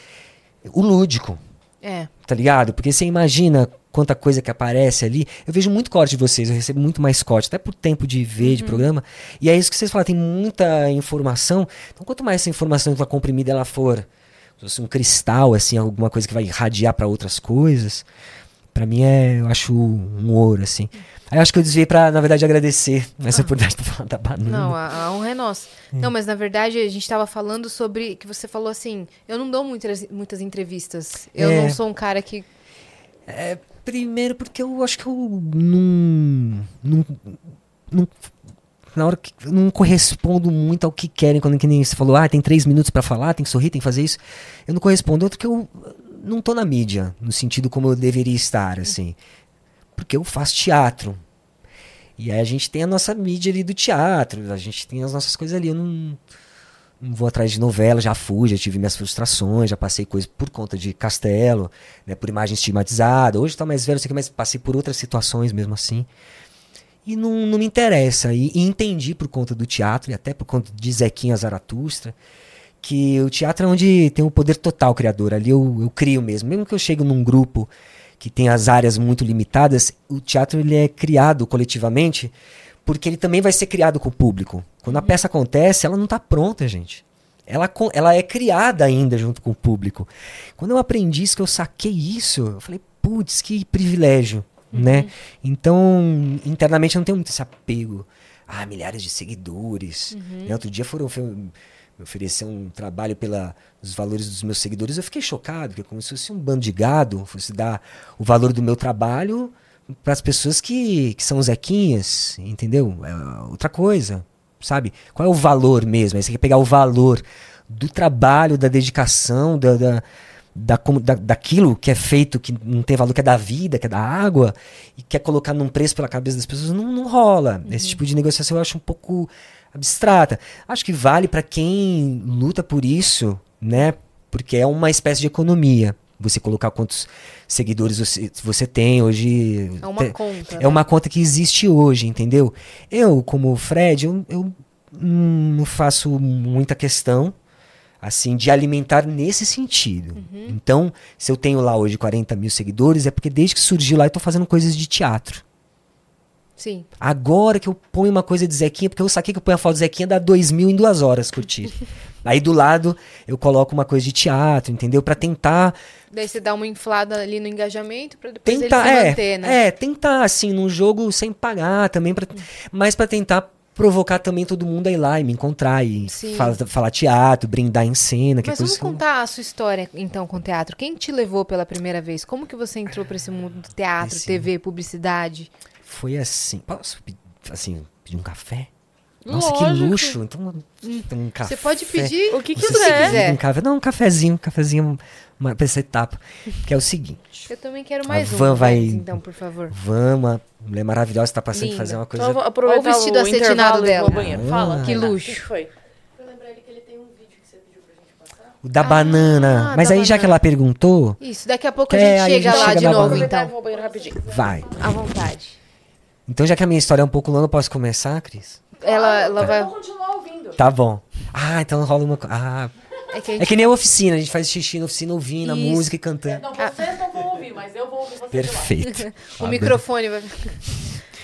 o lúdico, É. tá ligado? Porque você imagina quanta coisa que aparece ali. Eu vejo muito corte de vocês, eu recebo muito mais corte, até por tempo de ver de programa. E é isso que vocês falam, tem muita informação. Então quanto mais essa informação ela comprimida ela for, fosse um cristal assim, alguma coisa que vai irradiar para outras coisas, Pra mim é, eu acho um ouro, assim. Aí eu acho que eu desviei pra, na verdade, agradecer essa oportunidade de falar da banana. Não, a, a honra é nossa. Não, mas na verdade a gente tava falando sobre que você falou assim, eu não dou muitas, muitas entrevistas. Eu É. não sou um cara que. Primeiro porque eu acho que eu não. não, não na hora que eu não correspondo muito ao que querem, quando que nem você falou, ah, tem três minutos pra falar, tem que sorrir, tem que fazer isso. Eu não correspondo, outro que eu não tô na mídia, no sentido como eu deveria estar, assim. Porque eu faço teatro. E aí a gente tem a nossa mídia ali do teatro, a gente tem as nossas coisas ali. Eu não, não vou atrás de novela, já fui, já tive minhas frustrações, já passei coisas por conta de castelo, né, por imagem estigmatizada. Hoje tá mais velho, não sei o que, mas passei por outras situações mesmo assim. E não, não me interessa. E, e entendi por conta do teatro, e até por conta de Zequinha Zaratustra, que o teatro é onde tem o poder total criador. Ali eu, eu crio mesmo. Mesmo que eu chegue num grupo que tem as áreas muito limitadas, o teatro ele é criado coletivamente porque ele também vai ser criado com o público. Quando a peça acontece, ela não está pronta, gente. Ela, ela é criada ainda junto com o público. Quando eu aprendi isso, que eu saquei isso, eu falei, putz, que privilégio, né? Então, internamente eu não tenho muito esse apego. Ah, milhares de seguidores. Né? Outro dia foram me oferecer um trabalho pelos valores dos meus seguidores. Eu fiquei chocado, porque é como se fosse um bando de gado, fosse dar o valor do meu trabalho para as pessoas que, que são Zequinhas, entendeu? É outra coisa, sabe? Qual é o valor mesmo? Aí você quer pegar o valor do trabalho, da dedicação, da, da, da, da- daquilo que é feito, que não tem valor, que é da vida, que é da água, e quer colocar num preço pela cabeça das pessoas, não, não rola. Esse tipo de negociação eu acho um pouco abstrata. Acho que vale para quem luta por isso, né? Porque é uma espécie de economia. Você colocar quantos seguidores você, você tem hoje. É uma te- conta. é né? uma conta que existe hoje, entendeu? Eu, como Fred, eu, eu não faço muita questão assim de alimentar nesse sentido. Uhum. Então, se eu tenho lá hoje 40 mil seguidores, é porque desde que surgiu lá eu tô fazendo coisas de teatro. Sim. Agora que eu ponho uma coisa de Zequinha, porque eu saquei que eu ponho a foto do Zequinha, dá dois mil em duas horas curtir. (laughs) Aí do lado eu coloco uma coisa de teatro, entendeu? Pra tentar Daí você dá uma inflada ali no engajamento pra depois tentar, ele se é, manter, né? é, tentar assim num jogo sem pagar também para mas para tentar provocar também todo mundo a ir lá e me encontrar e fala- falar teatro, brindar em cena, que é Mas vamos contar a sua história, então, com o teatro. Quem te levou pela primeira vez? Como que você entrou pra esse mundo do teatro, Esse- TV, publicidade? foi assim. Posso assim pedir um café? Nossa, que Lógico. luxo! Então, tem um café. Você pode pedir O que Você quiser. quiser. Um café, não, um cafezinho, um cafezinho uma, pra essa etapa, que é o seguinte. Eu também quero mais A um. van vai- Denis, então, por favor. Vamos, a mulher maravilhosa tá passando Linda. fazer uma coisa Então eu vou aproveitar Olha o vestido acetinado e vou dela. banheiro. Fala. Ah. Que luxo. O que que foi? o da banana. Ah, Mas da aí já que banana. ela perguntou, Isso, daqui a pouco a É, gente aí a chega gente lá chega de novo, banana. E então. vou ao banheiro rapidinho. vai. À vontade. Então já que a minha história é um pouco longa, eu posso começar, Cris? Ela, ela vai. continuar ouvindo. Tá bom. Ah, então rola uma. co- Ah, É que a é gente... que nem a oficina, a gente faz xixi na oficina ouvindo a Isso. música e cantando. Não, vocês não vão ouvir, mas eu vou ouvir vocês Perfeito. (laughs) O microfone vai.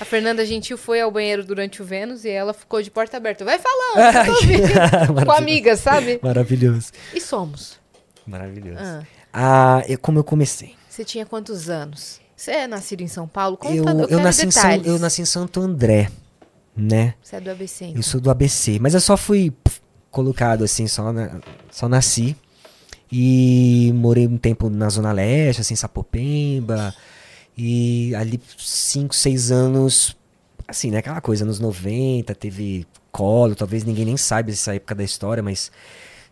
A Fernanda Gentil foi ao banheiro durante o Vênus e ela ficou de porta aberta. Vai falando, eu tô ouvindo. (laughs) com amigas, sabe? Maravilhoso. E somos. Maravilhoso. Ah, Ah, eu, como eu comecei? você tinha quantos anos? Você é nascido em São Paulo? Conta, Eu, eu, eu, quero nasci em São, detalhes. eu nasci em Santo André, né? Você é do ABC, então. Eu sou do ABC, mas eu só fui colocado assim, só, na- só nasci. E morei um tempo na Zona Leste, assim, Sapopemba. E ali, 5, 6 anos, assim, né? Aquela coisa, anos 90, teve colo, talvez ninguém nem saiba essa época da história, mas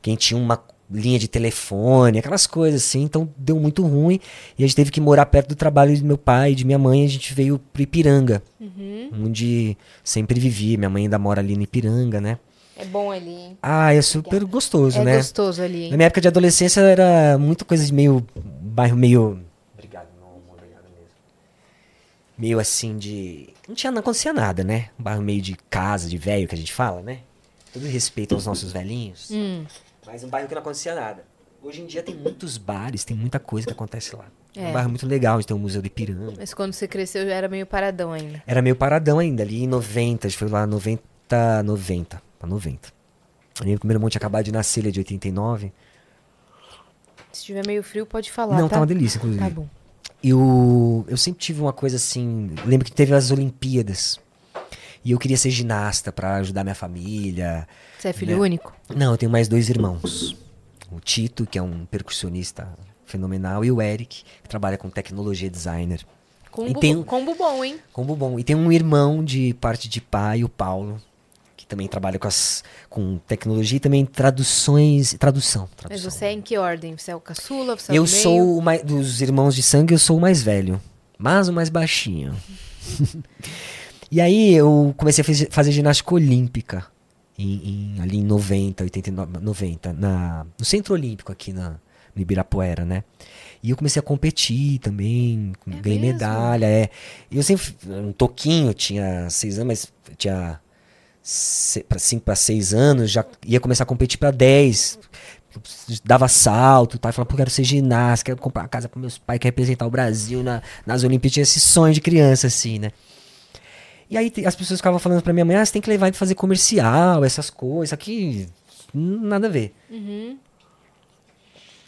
quem tinha uma linha de telefone, aquelas coisas assim, então deu muito ruim. E a gente teve que morar perto do trabalho de meu pai e de minha mãe, a gente veio pro Ipiranga, Uhum. onde sempre vivi. Minha mãe ainda mora ali no Ipiranga, né? É bom ali, hein? Ah, é super gostoso, É né? gostoso ali, hein? Na minha época de adolescência era muito coisa de meio. bairro meio. Obrigado, meu amor, obrigado mesmo. Meio assim de. Não tinha, não acontecia nada, né? Um bairro meio de casa, de velho que a gente fala, né? Todo respeito aos nossos velhinhos. Hum, Mas um bairro que não acontecia nada. Hoje em dia tem muitos bares, tem muita coisa que acontece lá. É É. um bairro muito legal, tem o Museu do Ipiranga. mas quando você cresceu já era meio paradão ainda. Era meio paradão ainda, ali em 90, a gente foi lá 90, 90, pra 90. Ali o primeiro monte acabado de nascer, ele é de 89. Se tiver meio frio, pode falar, não, tá? tá uma delícia, inclusive. Tá bom. eu, eu sempre tive uma coisa assim. Lembro que teve as Olimpíadas. E eu queria ser ginasta pra ajudar minha família. Você é filho Né? único? Não, eu tenho mais dois irmãos. O Tito, que é um percussionista fenomenal, e o Eric, que trabalha com tecnologia designer. Combo, E tem um- combo bom, hein? Combo bom. E tem um irmão de parte de pai, o Paulo, que também trabalha com, as, com tecnologia e também traduções. Tradução. Mas tradução. você é em que ordem? Você é o caçula? Você é Eu sou o mais, dos irmãos de sangue, eu sou o mais velho, mas o mais baixinho. (laughs) e aí eu comecei a fazer ginástica olímpica em, em- ali em 90, 89, 90, na, no Centro Olímpico aqui na, no Ibirapuera, né? E eu comecei a competir também, É ganhei mesmo? medalha, é. E eu sempre, um toquinho, tinha seis anos, mas tinha pra cinco para seis anos, já ia começar a competir para 10. Eu dava salto, tá? Falava, pô, quero ser ginasta, quero comprar uma casa para meus pais, quero representar o Brasil na, nas Olimpíadas. Tinha esse sonho de criança, assim, né? E aí as pessoas ficavam falando pra minha mãe, ah, você tem que levar ele pra fazer comercial, essas coisas, aqui nada a ver. Uhum.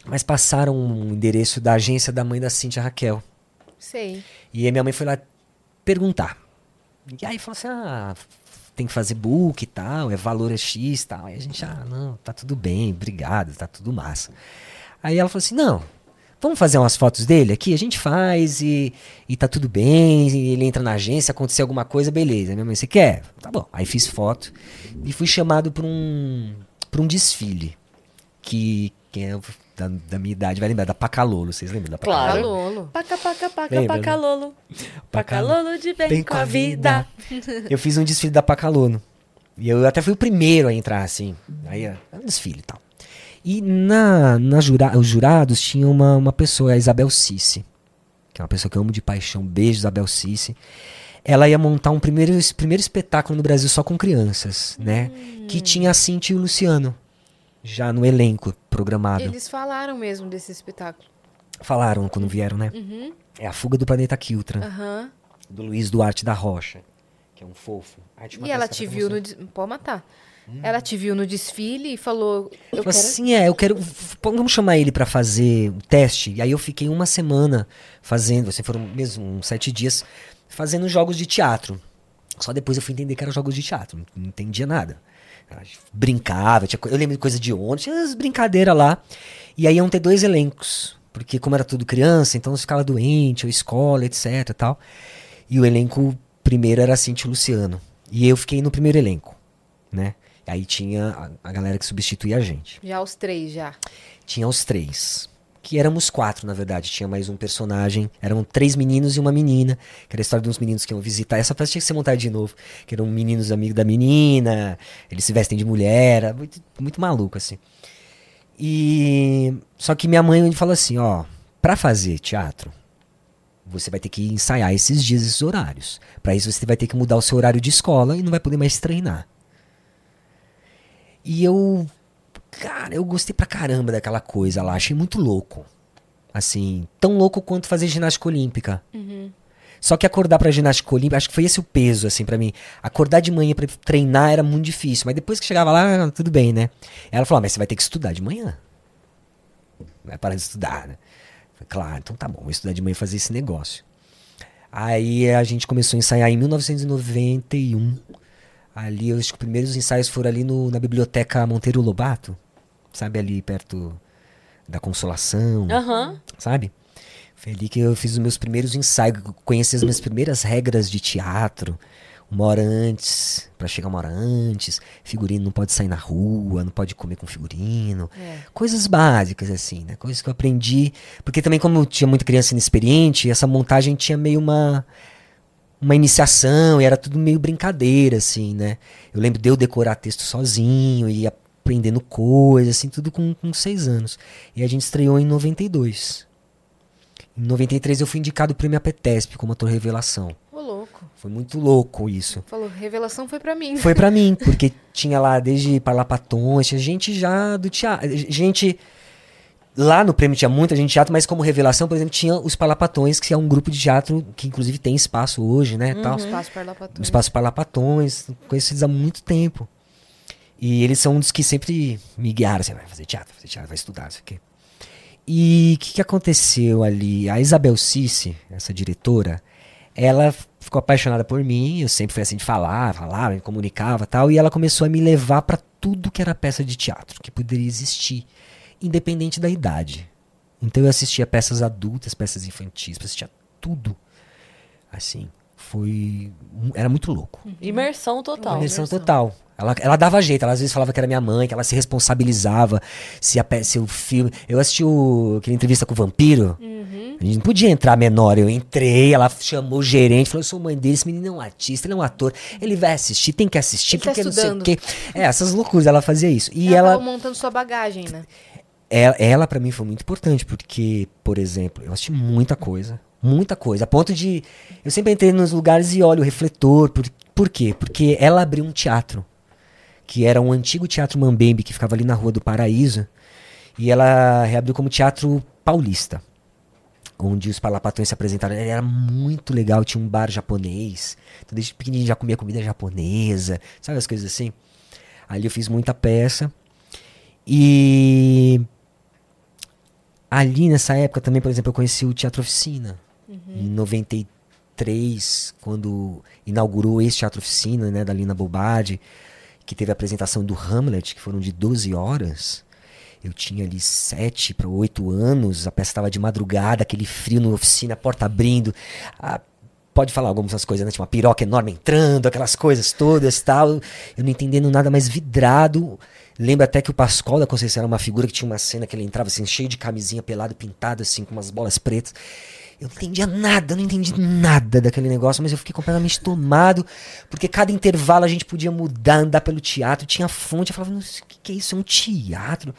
Mas passaram um endereço da agência da mãe da Cintia Raquel. Sei. E aí minha mãe foi lá perguntar. E aí falou assim: ah, tem que fazer book e tal, é valor é X e tal. Aí a gente, ah, não, tá tudo bem, obrigado, tá tudo massa. Aí ela falou assim: não, vamos fazer umas fotos dele aqui? A gente faz e, e tá tudo bem, e ele entra na agência, acontecer alguma coisa, beleza. Minha mãe, você quer? Tá bom. Aí fiz foto e fui chamado pra um, pra um desfile. Que quem é da, da minha idade vai lembrar, da Pacalolo. Vocês lembram da Pacalolo? Claro. Paca, paca, paca, Lembra, né? pacalolo. Pacalolo de bem, Bem com a vida. Eu fiz um desfile da Pacalono. E eu até fui o primeiro a entrar, assim. Aí, é um desfile e tal. E na, na jura, os jurados tinha uma, uma pessoa, a Isabel Cici. Que é uma pessoa que eu amo de paixão. Beijo, Isabel Cici. Ela ia montar um primeiro, primeiro espetáculo no Brasil só com crianças, né? Que tinha a Cintia e o Luciano. Já no elenco programado. Eles falaram mesmo desse espetáculo. Falaram quando vieram, né? Uhum. É a Fuga do Planeta Kiltran. Aham. Do Luiz Duarte da Rocha. Que é um fofo. Eu E ela te viu no. Pode matar. Ela te viu no desfile e falou. Eu quero. assim, é, eu quero. Vamos chamar ele pra fazer o teste. E aí eu fiquei uma semana fazendo, assim, foram mesmo uns sete dias, fazendo jogos de teatro. Só depois eu fui entender que eram jogos de teatro, não- entendia nada. Eu Brincava, tinha, eu lembro de coisa de ontem, tinha as brincadeiras lá. E aí iam ter dois elencos, porque como era tudo criança, então você ficava doente, ou escola, etc e tal. E o elenco primeiro era Cintia Luciano. E eu fiquei no primeiro elenco, né? Aí tinha a, a galera que substituía a gente. Já os três, já. Tinha os três. Que éramos quatro, na verdade. Tinha mais um personagem. Eram três meninos e uma menina. Que era a história de uns meninos que iam visitar. Essa peça tinha que ser montada de novo. Que eram meninos amigos da menina. Eles se vestem de mulher. era Muito, muito maluco, assim. E. Só que minha mãe falou assim: ó, pra fazer teatro, você vai ter que ensaiar esses dias, esses horários. Pra isso você vai ter que mudar o seu horário de escola e não vai poder mais treinar. E eu Cara, eu gostei pra caramba daquela coisa lá. Achei muito louco. Assim, tão louco quanto fazer ginástica olímpica. Só que acordar pra ginástica olímpica, acho que foi esse o peso, assim, pra mim. Acordar de manhã pra treinar era muito difícil. Mas depois que chegava lá, tudo bem, né? Ela falou, ah, mas você vai ter que estudar de manhã. Vai parar de estudar, né? Falei, claro, então tá bom, vou estudar de manhã e fazer esse negócio. Aí a gente começou a ensaiar em 1991. Ali, os primeiros ensaios foram ali no, na biblioteca Monteiro Lobato. Sabe, ali perto da Consolação, Aham. sabe? Foi ali que eu fiz os meus primeiros ensaios, conheci as minhas primeiras regras de teatro. Uma hora antes, pra chegar uma hora antes. Figurino não pode sair na rua, não pode comer com figurino. É. Coisas básicas, assim, né? Coisas que eu aprendi. Porque também, como eu tinha muita criança inexperiente, essa montagem tinha meio uma. Uma iniciação, e era tudo meio brincadeira, assim, né? Eu lembro de eu decorar texto sozinho e aprendendo coisas, assim, tudo com, com seis anos. E a gente estreou em 92. Em 93 eu fui indicado pro prêmio APTESP como ator revelação. Ô, louco. Foi muito louco isso. Falou, revelação foi pra mim. Foi pra mim, (laughs) porque tinha lá desde Parlapatões, tinha gente já do teatro. Gente. Lá no prêmio tinha muita gente de teatro, mas como revelação, por exemplo, tinha os Parlapatões, que é um grupo de teatro que inclusive tem espaço hoje, né? Tal. Espaço Parlapatões. No Espaço Parlapatões, conheço eles há muito tempo. E eles são um dos que sempre me guiaram, assim, vai fazer teatro, fazer teatro, vai estudar, não sei o quê. E o que, que aconteceu ali? A Isabel Cici, essa diretora, ela ficou apaixonada por mim, eu sempre fui assim de falar, falava, me comunicava tal, e ela começou a me levar para tudo que era peça de teatro, que poderia existir, independente da idade. Então eu assistia peças adultas, peças infantis, assistia tudo. Assim, foi. Era muito louco. Imersão total. Imersão total. Ela, ela dava jeito, ela às vezes falava que era minha mãe, que ela se responsabilizava se, a, se o filme. Eu assisti o, aquela entrevista com o vampiro. Uhum. A gente não podia entrar menor. Eu entrei, ela chamou o gerente, falou: Eu sou mãe dele, esse menino é um artista, ele é um ator, ele vai assistir, tem que assistir, Ele tá porque não sei o estudando. quê. É, essas loucuras, ela fazia isso. E ela, ela. montando sua bagagem, né? Ela, ela para mim foi muito importante, porque, por exemplo, eu assisti muita coisa, muita coisa, a ponto de eu sempre entrei nos lugares e olho o refletor, por, por quê? Porque ela abriu um teatro, que era um antigo teatro Mambembe, que ficava ali na Rua do Paraíso, e ela reabriu como teatro paulista, onde os palapatões se apresentaram. Era muito legal, tinha um bar japonês, então desde pequenininho já comia comida japonesa, sabe as coisas assim? Ali eu fiz muita peça, e ali nessa época também, por exemplo, eu conheci o Teatro Oficina. Em 93, quando inaugurou esse Teatro Oficina, né, da Lina Bobardi, que teve a apresentação do Hamlet, que foram de 12 horas. Eu tinha ali 7 para 8 anos, a peça estava de madrugada, aquele frio na oficina, a porta abrindo. a- pode falar algumas coisas, né? Tinha uma piroca enorme entrando, aquelas coisas todas tal. Eu não entendendo nada, mas vidrado. Lembro até que o Pascoal da Conceição era uma figura que tinha uma cena que ele entrava assim, cheio de camisinha pelado, pintado assim, com umas bolas pretas. Eu não entendia nada, não entendi nada daquele negócio, mas eu fiquei completamente tomado, porque cada intervalo a gente podia mudar, andar pelo teatro, tinha fonte, eu falava, "Nossa, o que, que é isso? É um teatro?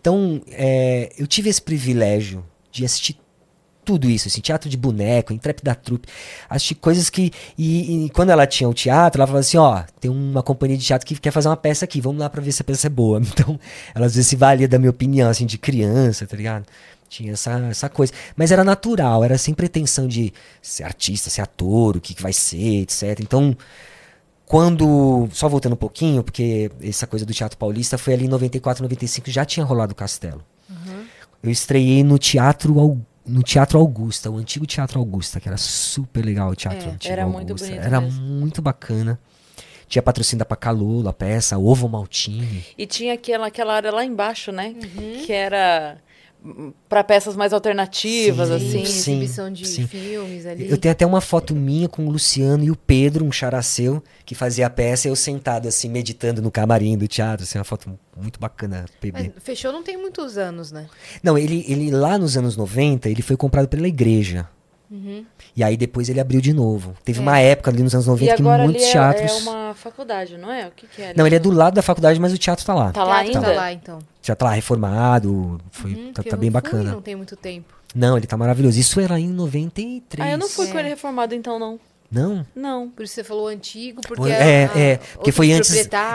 Então, é, eu tive esse privilégio de assistir tudo isso, assim, teatro de boneco, entrepe da trupe, assistir coisas que. E, e quando ela tinha o teatro, ela falava assim: ó, tem uma companhia de teatro que quer fazer uma peça aqui, vamos lá pra ver se a peça é boa. (laughs) Então, ela às vezes se valia da minha opinião, assim, de criança, tá ligado? Tinha essa, essa coisa. Mas era natural, era sem pretensão de ser artista, ser ator, o que, que vai ser, etc. Então, quando. Só voltando um pouquinho, porque essa coisa do Teatro Paulista foi ali em 94, 95, já tinha rolado o Castelo. Eu estreiei no Teatro no Teatro Augusta, o antigo Teatro Augusta, que era super legal o Teatro É, Antigo era muito Augusta. bonito Era mesmo. muito bacana. Tinha patrocínio da Pacalolo, a peça, Ovo Maltini. E tinha aquela, aquela área lá embaixo, né? Que era para peças mais alternativas, Sim. assim. Sim, exibição de sim. filmes ali. Eu tenho até uma foto minha com o Luciano e o Pedro, um characeu, que fazia a peça, e eu sentado assim, meditando no camarim do teatro, assim, uma foto muito bacana, PB. Mas fechou não tem muitos anos, né? Não, ele, ele lá nos anos 90, ele foi comprado pela igreja. E aí depois ele abriu de novo. Teve uma época ali nos anos E 90 que agora ali muitos é, teatros. é uma faculdade, não é? O que, que é? ali? Não, ele é do lado da faculdade, mas o teatro tá lá. Tá lá Teatro ainda? Tá lá, então. Já tá lá reformado, foi, Hum, tá, tá bem fui, bacana. não tem muito tempo. Não, ele tá maravilhoso. Isso era em 93. Ah, eu não fui com É. ele reformado então, não. Não? Não. Por isso você falou antigo, porque é, a- é, porque foi antes.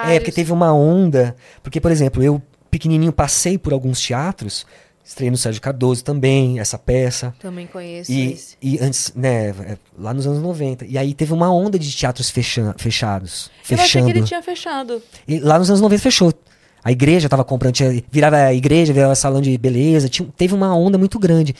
É, porque teve uma onda. Porque, por exemplo, eu, pequenininho, passei por alguns teatros, estreiei no Sérgio Cardoso também, essa peça. Também conheço E, esse. e antes, né, é, lá nos anos 90. E aí teve uma onda de teatros fecha- fechados. Eu achei Fechando. que ele tinha fechado. E lá nos anos 90 fechou. A igreja tava comprando, tinha- virava igreja, virava salão de beleza, tinha- teve uma onda muito grande.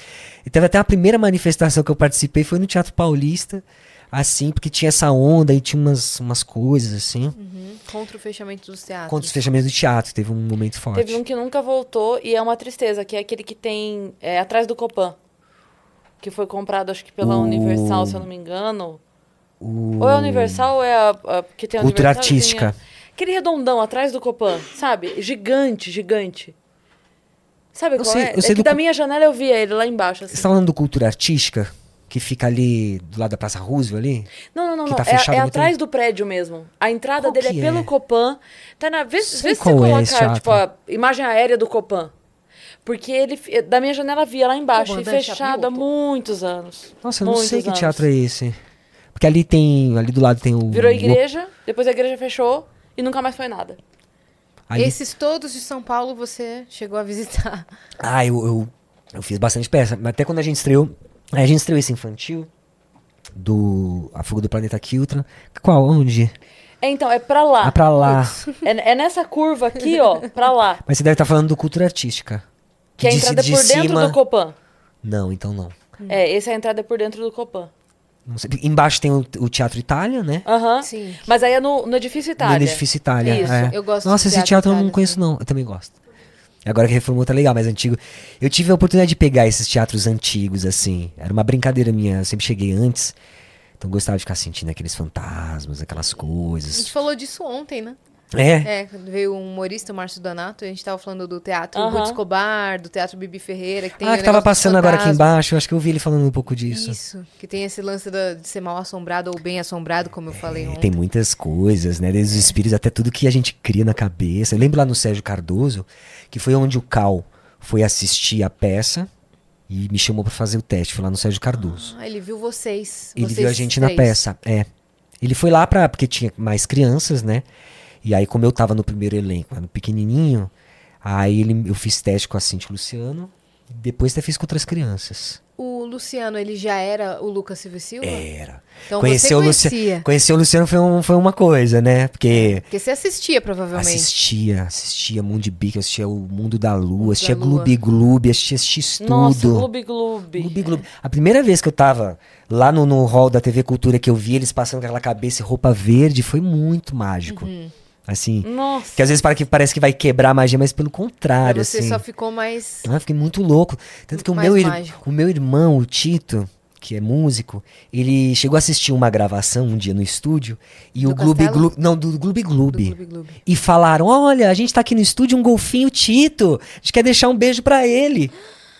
E teve até a primeira manifestação que eu participei foi no Teatro Paulista, assim, porque tinha essa onda e tinha umas, umas coisas assim. Uhum. Contra o fechamento dos teatros. Contra os fechamentos do teatro, teve um momento forte. Teve um que nunca voltou e é uma tristeza, que é aquele que tem é, atrás do Copan. Que foi comprado, acho que pela O- Universal, se eu não me engano. O- Ou é a Universal ou é a, a- que tem a Cultura artística. a- Aquele redondão atrás do Copan, sabe? Gigante, gigante. Sabe Eu qual sei- é? eu sei é que da minha janela eu via ele lá embaixo, assim. Você tá falando do Cultura Artística? Que fica ali do lado da Praça Roosevelt ali? Não, não, não, que tá é, fechado é muito atrás do prédio mesmo. A entrada Qual dele é pelo é? Copan. Tá na, vê, vê se você é colocar, tipo, a imagem aérea do Copan. Porque ele, da minha janela via lá embaixo e fechado há muitos anos. Nossa, eu não sei que anos. teatro é esse. Porque ali tem. Ali do lado tem o. Virou o- igreja, depois a igreja fechou e nunca mais foi nada. ali- Esses todos de São Paulo você chegou a visitar. Ah, eu, eu, eu fiz bastante peça. Mas Até quando a gente estreou. A gente estreou esse infantil. Do. A Fuga do Planeta Kiltran. Qual? Onde? É, então, é pra lá. Ah, pra lá. É, é nessa curva aqui, ó, pra lá. Mas você deve estar falando do Cultura Artística. Que a De- entrada é de por dentro cima- do Copan. Não, então não. É, esse é a entrada é por dentro do Copan. Não sei. Embaixo tem o, o Teatro Itália, né? Aham. Sim. Mas aí é no, no edifício Itália. No edifício Itália. Isso, é. eu gosto Nossa, esse Teatro teatro eu não conheço, não. Eu também gosto. Agora que reformou tá legal, mas antigo. Eu tive a oportunidade de pegar esses teatros antigos, assim. Era uma brincadeira minha. Eu sempre cheguei antes. Então gostava de ficar sentindo aqueles fantasmas, aquelas A coisas. gente falou disso ontem, né? É. É, quando veio um humorista, o Márcio Donato, e a gente tava falando do teatro Aham. Ruth Escobar, do teatro Bibi Ferreira, que tem ah, o que tava passando agora aqui embaixo. Eu acho que eu vi ele falando um pouco disso. Isso, que tem esse lance da- de ser mal assombrado ou bem assombrado, como eu falei É, ontem. tem muitas coisas, né? Desde os espíritos até tudo que a gente cria na cabeça. Eu lembro lá no Sérgio Cardoso, que foi onde o Cal foi assistir a peça e me chamou pra fazer o teste. Foi lá no Sérgio Cardoso. Ah, ele viu vocês. Ele vocês viu a gente na três. peça, é. Ele foi lá pra. porque tinha mais crianças, né? E aí, como eu tava no primeiro elenco, era pequenininho, aí ele, eu fiz teste com a Cintia Luciano. e Depois até fiz com outras crianças. O Luciano, ele já era o Lucas Silva Silva? Era. Então Conhecer você o Luci- conhecia. Conhecer o Luciano foi, um- foi uma coisa, né? Porque Porque você assistia, provavelmente. assistia, assistia Mundo Bic, assistia o Mundo da Lua, assistia da Lua. Gloob Gloob, assistia X tudo. Nossa, Gloob Gloob. Gloob Gloob. A primeira vez que eu tava lá no, no hall da TV Cultura, que eu vi eles passando com aquela cabeça e roupa verde, foi muito mágico. Uhum. Assim, Nossa. que às vezes para parece que vai quebrar a magia, mas pelo contrário, você assim. só ficou mais. Ah, fiquei muito louco. Tanto que o meu, mágico. o meu irmão, o Tito, que é músico, ele chegou a assistir uma gravação um dia no estúdio e Do o Gloob? Gloob. Não, do Gloob Gloob. E falaram: Olha, a gente tá aqui no estúdio, um golfinho Tito. A gente quer deixar um beijo pra ele.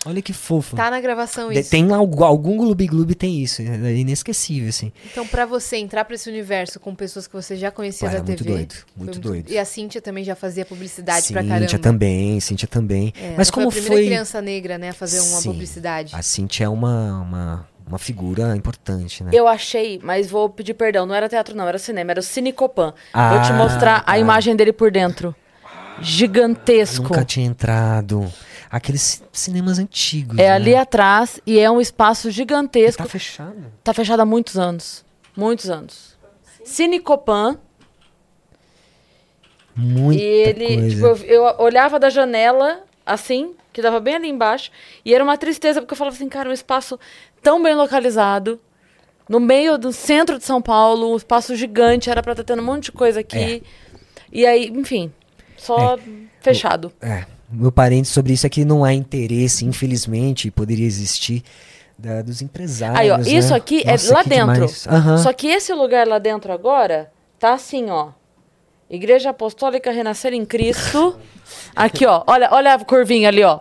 Olha que fofo. Tá na gravação isso. Tem algu- algum Gloob Gloob tem isso. É inesquecível, assim. Então, pra você entrar pra esse universo com pessoas que você já conhecia Pô, da era muito TV. doido, muito doido. E a Cíntia também já fazia publicidade pra caramba. Cíntia também, Cíntia também. É, Mas como foi a primeira foi. criança negra, né, a fazer uma Sim. publicidade. A Cíntia é uma, uma, uma figura importante, né? Eu achei, mas vou pedir perdão, não era teatro não, era cinema, era o Cine Copan. Ah, vou te mostrar tá. a imagem dele por dentro. Gigantesco. Nunca tinha entrado. Aqueles ci- cinemas antigos. É né? ali atrás e é um espaço gigantesco. Tá fechado. Tá fechado há muitos anos. Muitos anos. Cine Copan. Muita e ele, coisa. tipo, eu, eu olhava da janela, assim, que tava bem ali embaixo, e era uma tristeza, porque eu falava assim, cara, um espaço tão bem localizado, no meio do centro de São Paulo, um espaço gigante, era pra estar tendo um monte de coisa aqui. E aí, enfim, só fechado. É, meu parente sobre isso é que não há interesse, infelizmente, poderia existir da- dos empresários. Aí, ó, né? isso aqui Nossa, é lá que dentro. Aham. Só que esse lugar lá dentro agora tá assim, ó. Igreja Apostólica Renascer em Cristo. (laughs) Aqui, ó. Olha, olha a curvinha ali, ó.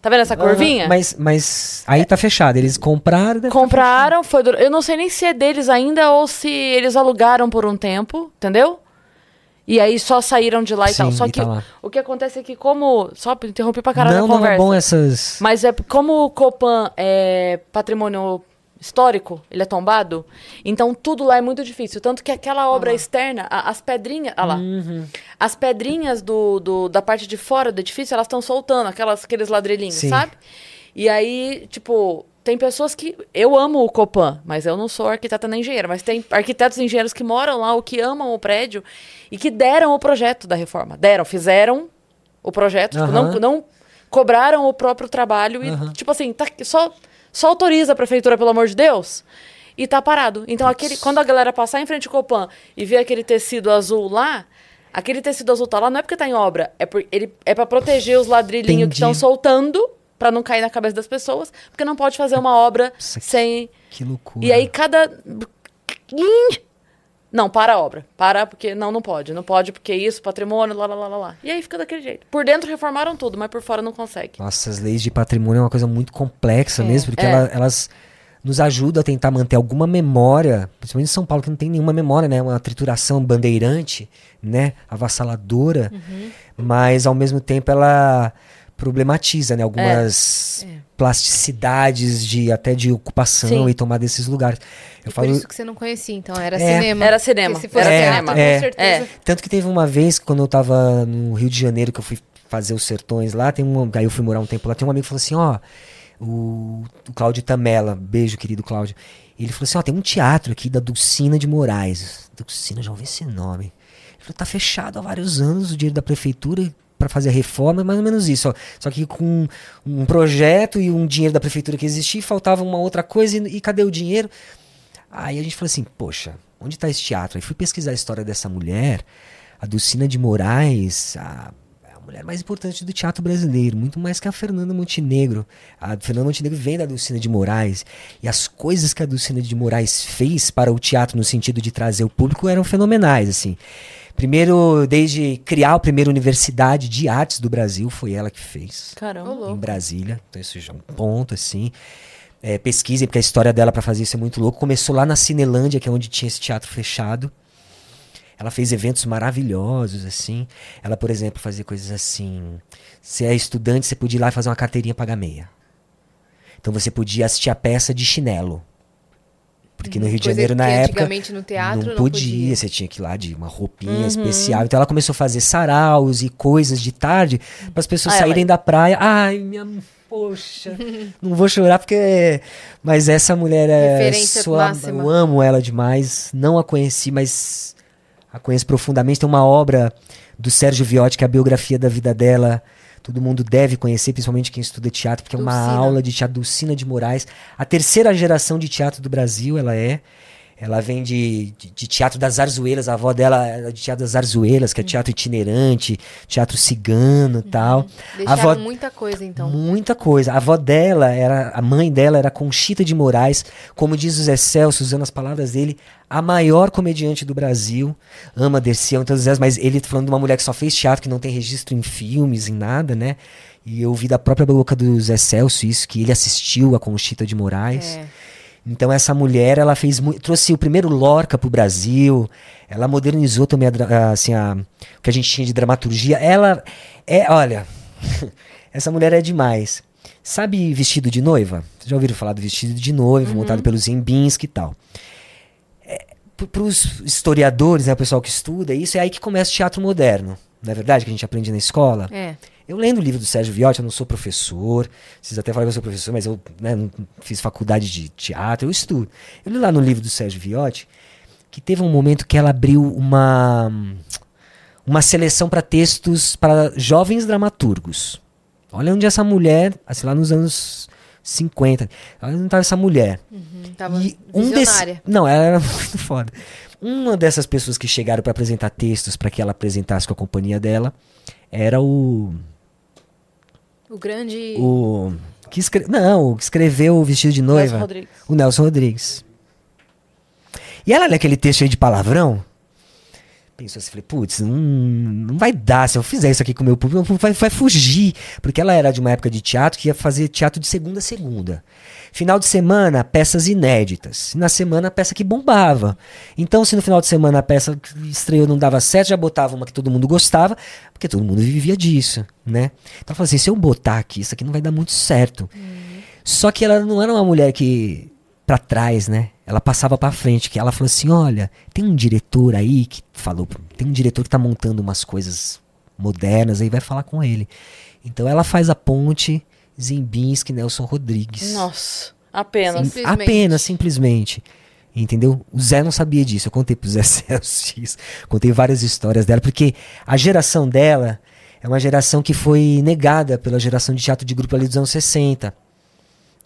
Tá vendo essa curvinha? Aham, Mas, mas aí tá fechado. Eles compraram. tá Compraram, foi. dur- Eu não sei nem se é deles ainda ou se eles alugaram por um tempo, entendeu? E aí só saíram de lá e tal. Sim, Só e que tá o que acontece é que, como. Só interrompi pra caralho Não, a não conversa. é bom essas. Mas é como o Copan é patrimônio histórico, ele é tombado, então tudo lá é muito difícil. Tanto que aquela obra externa, a- as pedrinhas. Ah lá. Uhum. As pedrinhas do, do- da parte de fora do edifício, elas estão soltando, aquelas, aqueles ladrilhinhos, Sim. sabe? E aí, tipo, tem pessoas que. Eu amo o Copan, mas eu não sou arquiteta nem engenheira. Mas tem arquitetos e engenheiros que moram lá, ou que amam o prédio e que deram o projeto da reforma. Deram, fizeram o projeto, tipo, não, não cobraram o próprio trabalho e, Aham. tipo assim, tá, só, só autoriza a prefeitura, pelo amor de Deus, e tá parado. Então, aquele, quando a galera passar em frente ao Copan e ver aquele tecido azul lá, aquele tecido azul tá lá não é porque tá em obra, é, por, ele, é pra proteger os ladrilhinhos que estão Entendi. soltando, pra não cair na cabeça das pessoas, porque não pode fazer uma obra Nossa, sem... Que loucura. E aí cada. Não, para a obra. Para, porque não, não pode. Não pode, porque isso, patrimônio, lá, lá, lá, lá. E aí fica daquele jeito. Por dentro reformaram tudo, mas por fora não consegue. Nossa, as leis de patrimônio é uma coisa muito complexa mesmo, porque É. ela- elas nos ajudam a tentar manter alguma memória, principalmente em São Paulo, que não tem nenhuma memória, né? Uma trituração bandeirante, né? Avassaladora, Uhum. mas ao mesmo tempo ela problematiza, né? Algumas É. plasticidades de até de ocupação Sim. e tomar desses lugares. Eu E falo, por isso que você não conhecia, então. Era É. cinema. Era cinema, Porque se fosse era teatro, cinema. com É, certeza. Tanto que teve uma vez, quando eu tava no Rio de Janeiro, que eu fui fazer os sertões lá, tem um, aí eu fui morar um tempo lá, tem um amigo que falou assim, ó, o, o Cláudio Tamela, beijo, querido Cláudio. Ele falou assim, ó, tem um teatro aqui da Dulcina de Moraes. Dulcina, já ouvi esse nome. Ele falou, tá fechado há vários anos, o dinheiro da prefeitura, para fazer a reforma, mais ou menos isso. Só, só que com um projeto e um dinheiro da prefeitura que existia, faltava uma outra coisa e, e cadê o dinheiro? Aí a gente falou assim, poxa, onde está esse teatro? Aí fui pesquisar a história dessa mulher, a Dulcina de Moraes, a a mulher mais importante do teatro brasileiro, muito mais que a Fernanda Montenegro. A Fernanda Montenegro vem da Dulcina de Moraes, e as coisas que a Dulcina de Moraes fez para o teatro no sentido de trazer o público eram fenomenais, assim. Primeiro, desde criar a primeira universidade de artes do Brasil, foi ela que fez. Caramba. Em Brasília. Então, isso já é um ponto, assim. É, pesquisem, porque a história dela para fazer isso é muito louco. Começou lá na Cinelândia, que é onde tinha esse teatro fechado. Ela fez eventos maravilhosos, assim. Ela, por exemplo, fazia coisas assim. Se é estudante, você podia ir lá e fazer uma carteirinha pagar meia. Então você podia assistir a peça de chinelo. Porque no Rio de Janeiro, na época. Antigamente no teatro não, não, podia, você tinha que ir lá de uma roupinha especial. Então ela começou a fazer saraus e coisas de tarde para as pessoas Ah, ela- saírem da praia. Ai, minha. Poxa, (laughs) não vou chorar porque. Mas essa mulher é. Sua- máxima. eu amo ela demais. Não a conheci, mas a conheço profundamente. Tem uma obra do Sérgio Viotti, que é a biografia da vida dela. Todo mundo deve conhecer, principalmente quem estuda teatro, porque é uma Dulcina. aula de teatro Dulcina de Moraes. A terceira geração de teatro do Brasil, ela é. Ela vem de, de, de teatro das Arzuelas, a avó dela era de teatro das Arzuelas, que é teatro itinerante, teatro cigano e tal. A Deixaram avó, muita coisa, então. Muita coisa. A avó dela era, a mãe dela era Conchita de Moraes, como diz o Zé Celso, usando as palavras dele, a maior comediante do Brasil. Ama Dercião, todas as mas ele tá falando de uma mulher que só fez teatro, que não tem registro em filmes, em nada, né? E eu ouvi da própria boca do Zé Celso isso, que ele assistiu a Conchita de Moraes. É. Então essa mulher, ela fez trouxe o primeiro Lorca pro Brasil. Ela modernizou também a, assim a, o que a gente tinha de dramaturgia. Ela é, olha, (laughs) essa mulher é demais. Sabe vestido de noiva? Vocês já ouviram falar do vestido de noiva, montado pelo Ziembinski e tal. Para os historiadores, né, o pessoal que estuda isso, é aí que começa o teatro moderno. Não é verdade que a gente aprende na escola? É. Eu lendo o livro do Sérgio Viotti, eu não sou professor, vocês até falam que eu sou professor, mas eu né, não fiz faculdade de teatro, eu estudo. Eu li lá no livro do Sérgio Viotti que teve um momento que ela abriu uma, uma seleção para textos para jovens dramaturgos. Olha onde essa mulher, assim, lá nos anos 50, olha onde estava essa mulher. Uhum, tava E um desse, não, ela era (laughs) muito foda. Uma dessas pessoas que chegaram para apresentar textos para que ela apresentasse com a companhia dela era o O grande... o que escre... não, o que escreveu o vestido de Nelson noiva, Rodrigues. o Nelson Rodrigues. E ela lê aquele texto aí de palavrão. Pensou assim, falei, putz, não, não vai dar. Se eu fizer isso aqui com o meu público, vai, vai fugir. Porque ela era de uma época de teatro que ia fazer teatro de segunda a segunda. Final de semana, peças inéditas. Na semana, a peça que bombava. Então, se no final de semana a peça que estreou não dava certo, já botava uma que todo mundo gostava, porque todo mundo vivia disso, né? Então, eu falei assim, se eu botar aqui, isso aqui não vai dar muito certo. Só que ela não era uma mulher que pra trás, né? Ela passava pra frente, que ela falou assim: "Olha, tem um diretor aí que falou, tem um diretor que tá montando umas coisas modernas aí, vai falar com ele". Então ela faz a ponte Zimbinski Nelson Rodrigues. Nossa, apenas. Sim. Sim, apenas simplesmente. Entendeu? O Zé não sabia disso. Eu contei pro Zé (laughs) Celso isso. Contei várias histórias dela, porque a geração dela é uma geração que foi negada pela geração de teatro de grupo ali dos anos 60.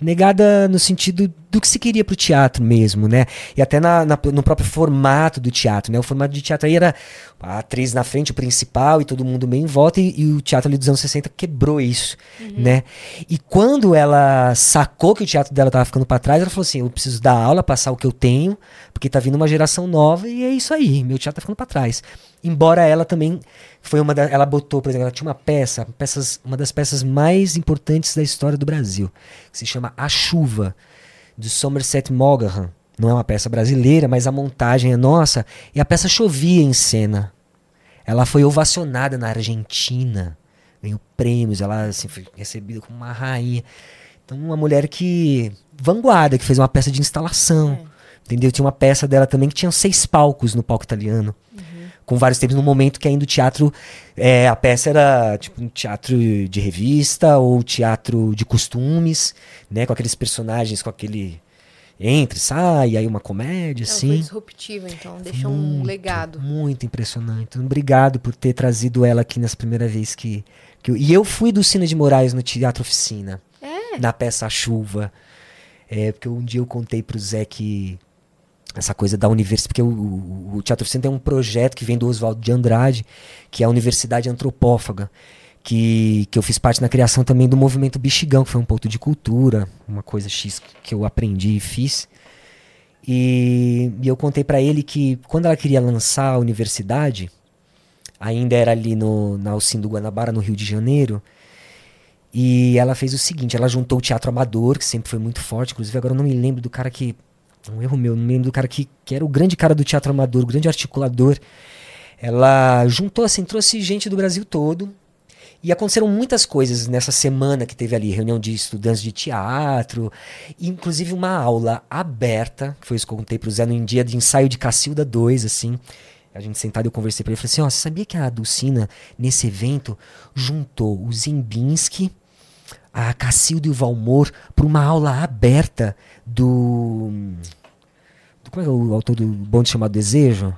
Negada no sentido do que se queria pro teatro mesmo, né? E até na, na- no próprio formato do teatro, né? O formato de teatro aí era a atriz na frente, o principal, e todo mundo meio em volta, e, e o teatro ali dos anos 60 quebrou isso, né? E quando ela sacou que o teatro dela tava ficando pra trás, ela falou assim: eu preciso dar aula, passar o que eu tenho, porque tá vindo uma geração nova, e é isso aí, meu teatro tá ficando pra trás. Embora ela também foi uma da, ela botou, por exemplo, ela tinha uma peça, peças, uma das peças mais importantes da história do Brasil, que se chama A Chuva, de Somerset Maugham. Não é uma peça brasileira, mas a montagem é nossa, e a peça chovia em cena. Ela foi ovacionada na Argentina, ganhou prêmios, ela assim, foi recebida como uma rainha. Então, uma mulher que. vanguarda, que fez uma peça de instalação. Entendeu? Tinha uma peça dela também que tinha seis palcos no palco italiano. Com vários tempos, no momento que ainda o teatro. é, a peça era tipo um teatro de revista ou teatro de costumes, né? Com aqueles personagens, com aquele entra sai, aí uma comédia, Ela assim. foi disruptiva, então. Deixou um Muito, legado. Muito impressionante. Então, Obrigado por ter trazido ela aqui nessa primeira vez que, que eu, E eu fui do Cine de Moraes no Teatro Oficina. É. Na peça A Chuva. É, porque um dia eu contei pro Zé que essa coisa da universidade, porque o, o, o Teatro Oficina tem um projeto que vem do Oswaldo de Andrade, que é a Universidade Antropófaga, que, que eu fiz parte na criação também do movimento Bexigão, que foi um ponto de cultura, uma coisa X que eu aprendi e fiz. E, e eu contei pra ele que quando ela queria lançar a universidade, ainda era ali no, na Alcim do Guanabara, no Rio de Janeiro, e ela fez o seguinte, ela juntou o teatro amador, que sempre foi muito forte, inclusive agora eu não me lembro do cara que, um erro meu, não lembro do cara que, que era o grande cara do teatro amador, o grande articulador. Ela juntou assim, trouxe gente do Brasil todo, e aconteceram muitas coisas nessa semana que teve ali, reunião de estudantes de teatro, inclusive uma aula aberta, que foi isso que eu contei pro Zé no dia de ensaio de Cacilda 2, assim. A gente sentado eu conversei pra ele, falei assim, ó, você sabia que a Dulcina, nesse evento, juntou o Zimbinski, a Cacilda e o Valmor para uma aula aberta do, do... Como é o autor do Bonde Chamado Desejo?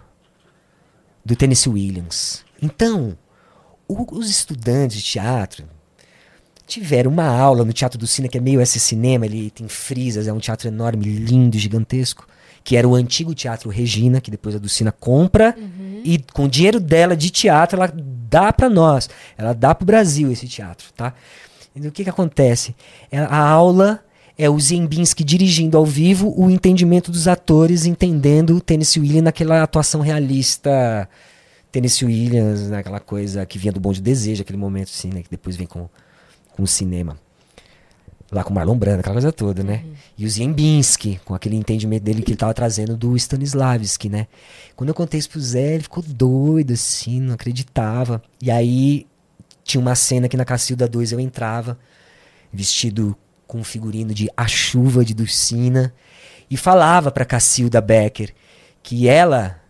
Do Tennessee Williams. Então, o- os estudantes de teatro tiveram uma aula no Teatro do Cine, que é meio esse cinema, ele tem frisas, é um teatro enorme, lindo, gigantesco, que era o antigo Teatro Regina, que depois a Dulcina compra, e com o dinheiro dela de teatro, ela dá para nós, ela dá para o Brasil esse teatro, tá? E o que que acontece? É, A aula é o Zembinski dirigindo ao vivo o entendimento dos atores, entendendo o Tennessee Williams naquela atuação realista Tennessee Williams, né, aquela coisa que vinha do Bom de Desejo, aquele momento assim, né, que depois vem com, com o cinema. Lá com o Marlon Brando, aquela coisa toda, né? E o Ziembinski, com aquele entendimento dele que ele tava trazendo do Stanislavski, né? Quando eu contei isso pro Zé, ele ficou doido, assim, não acreditava. E aí tinha uma cena que na Cacilda 2 eu entrava, vestido com um figurino de A Chuva de Dulcina, e falava pra Cacilda Becker que ela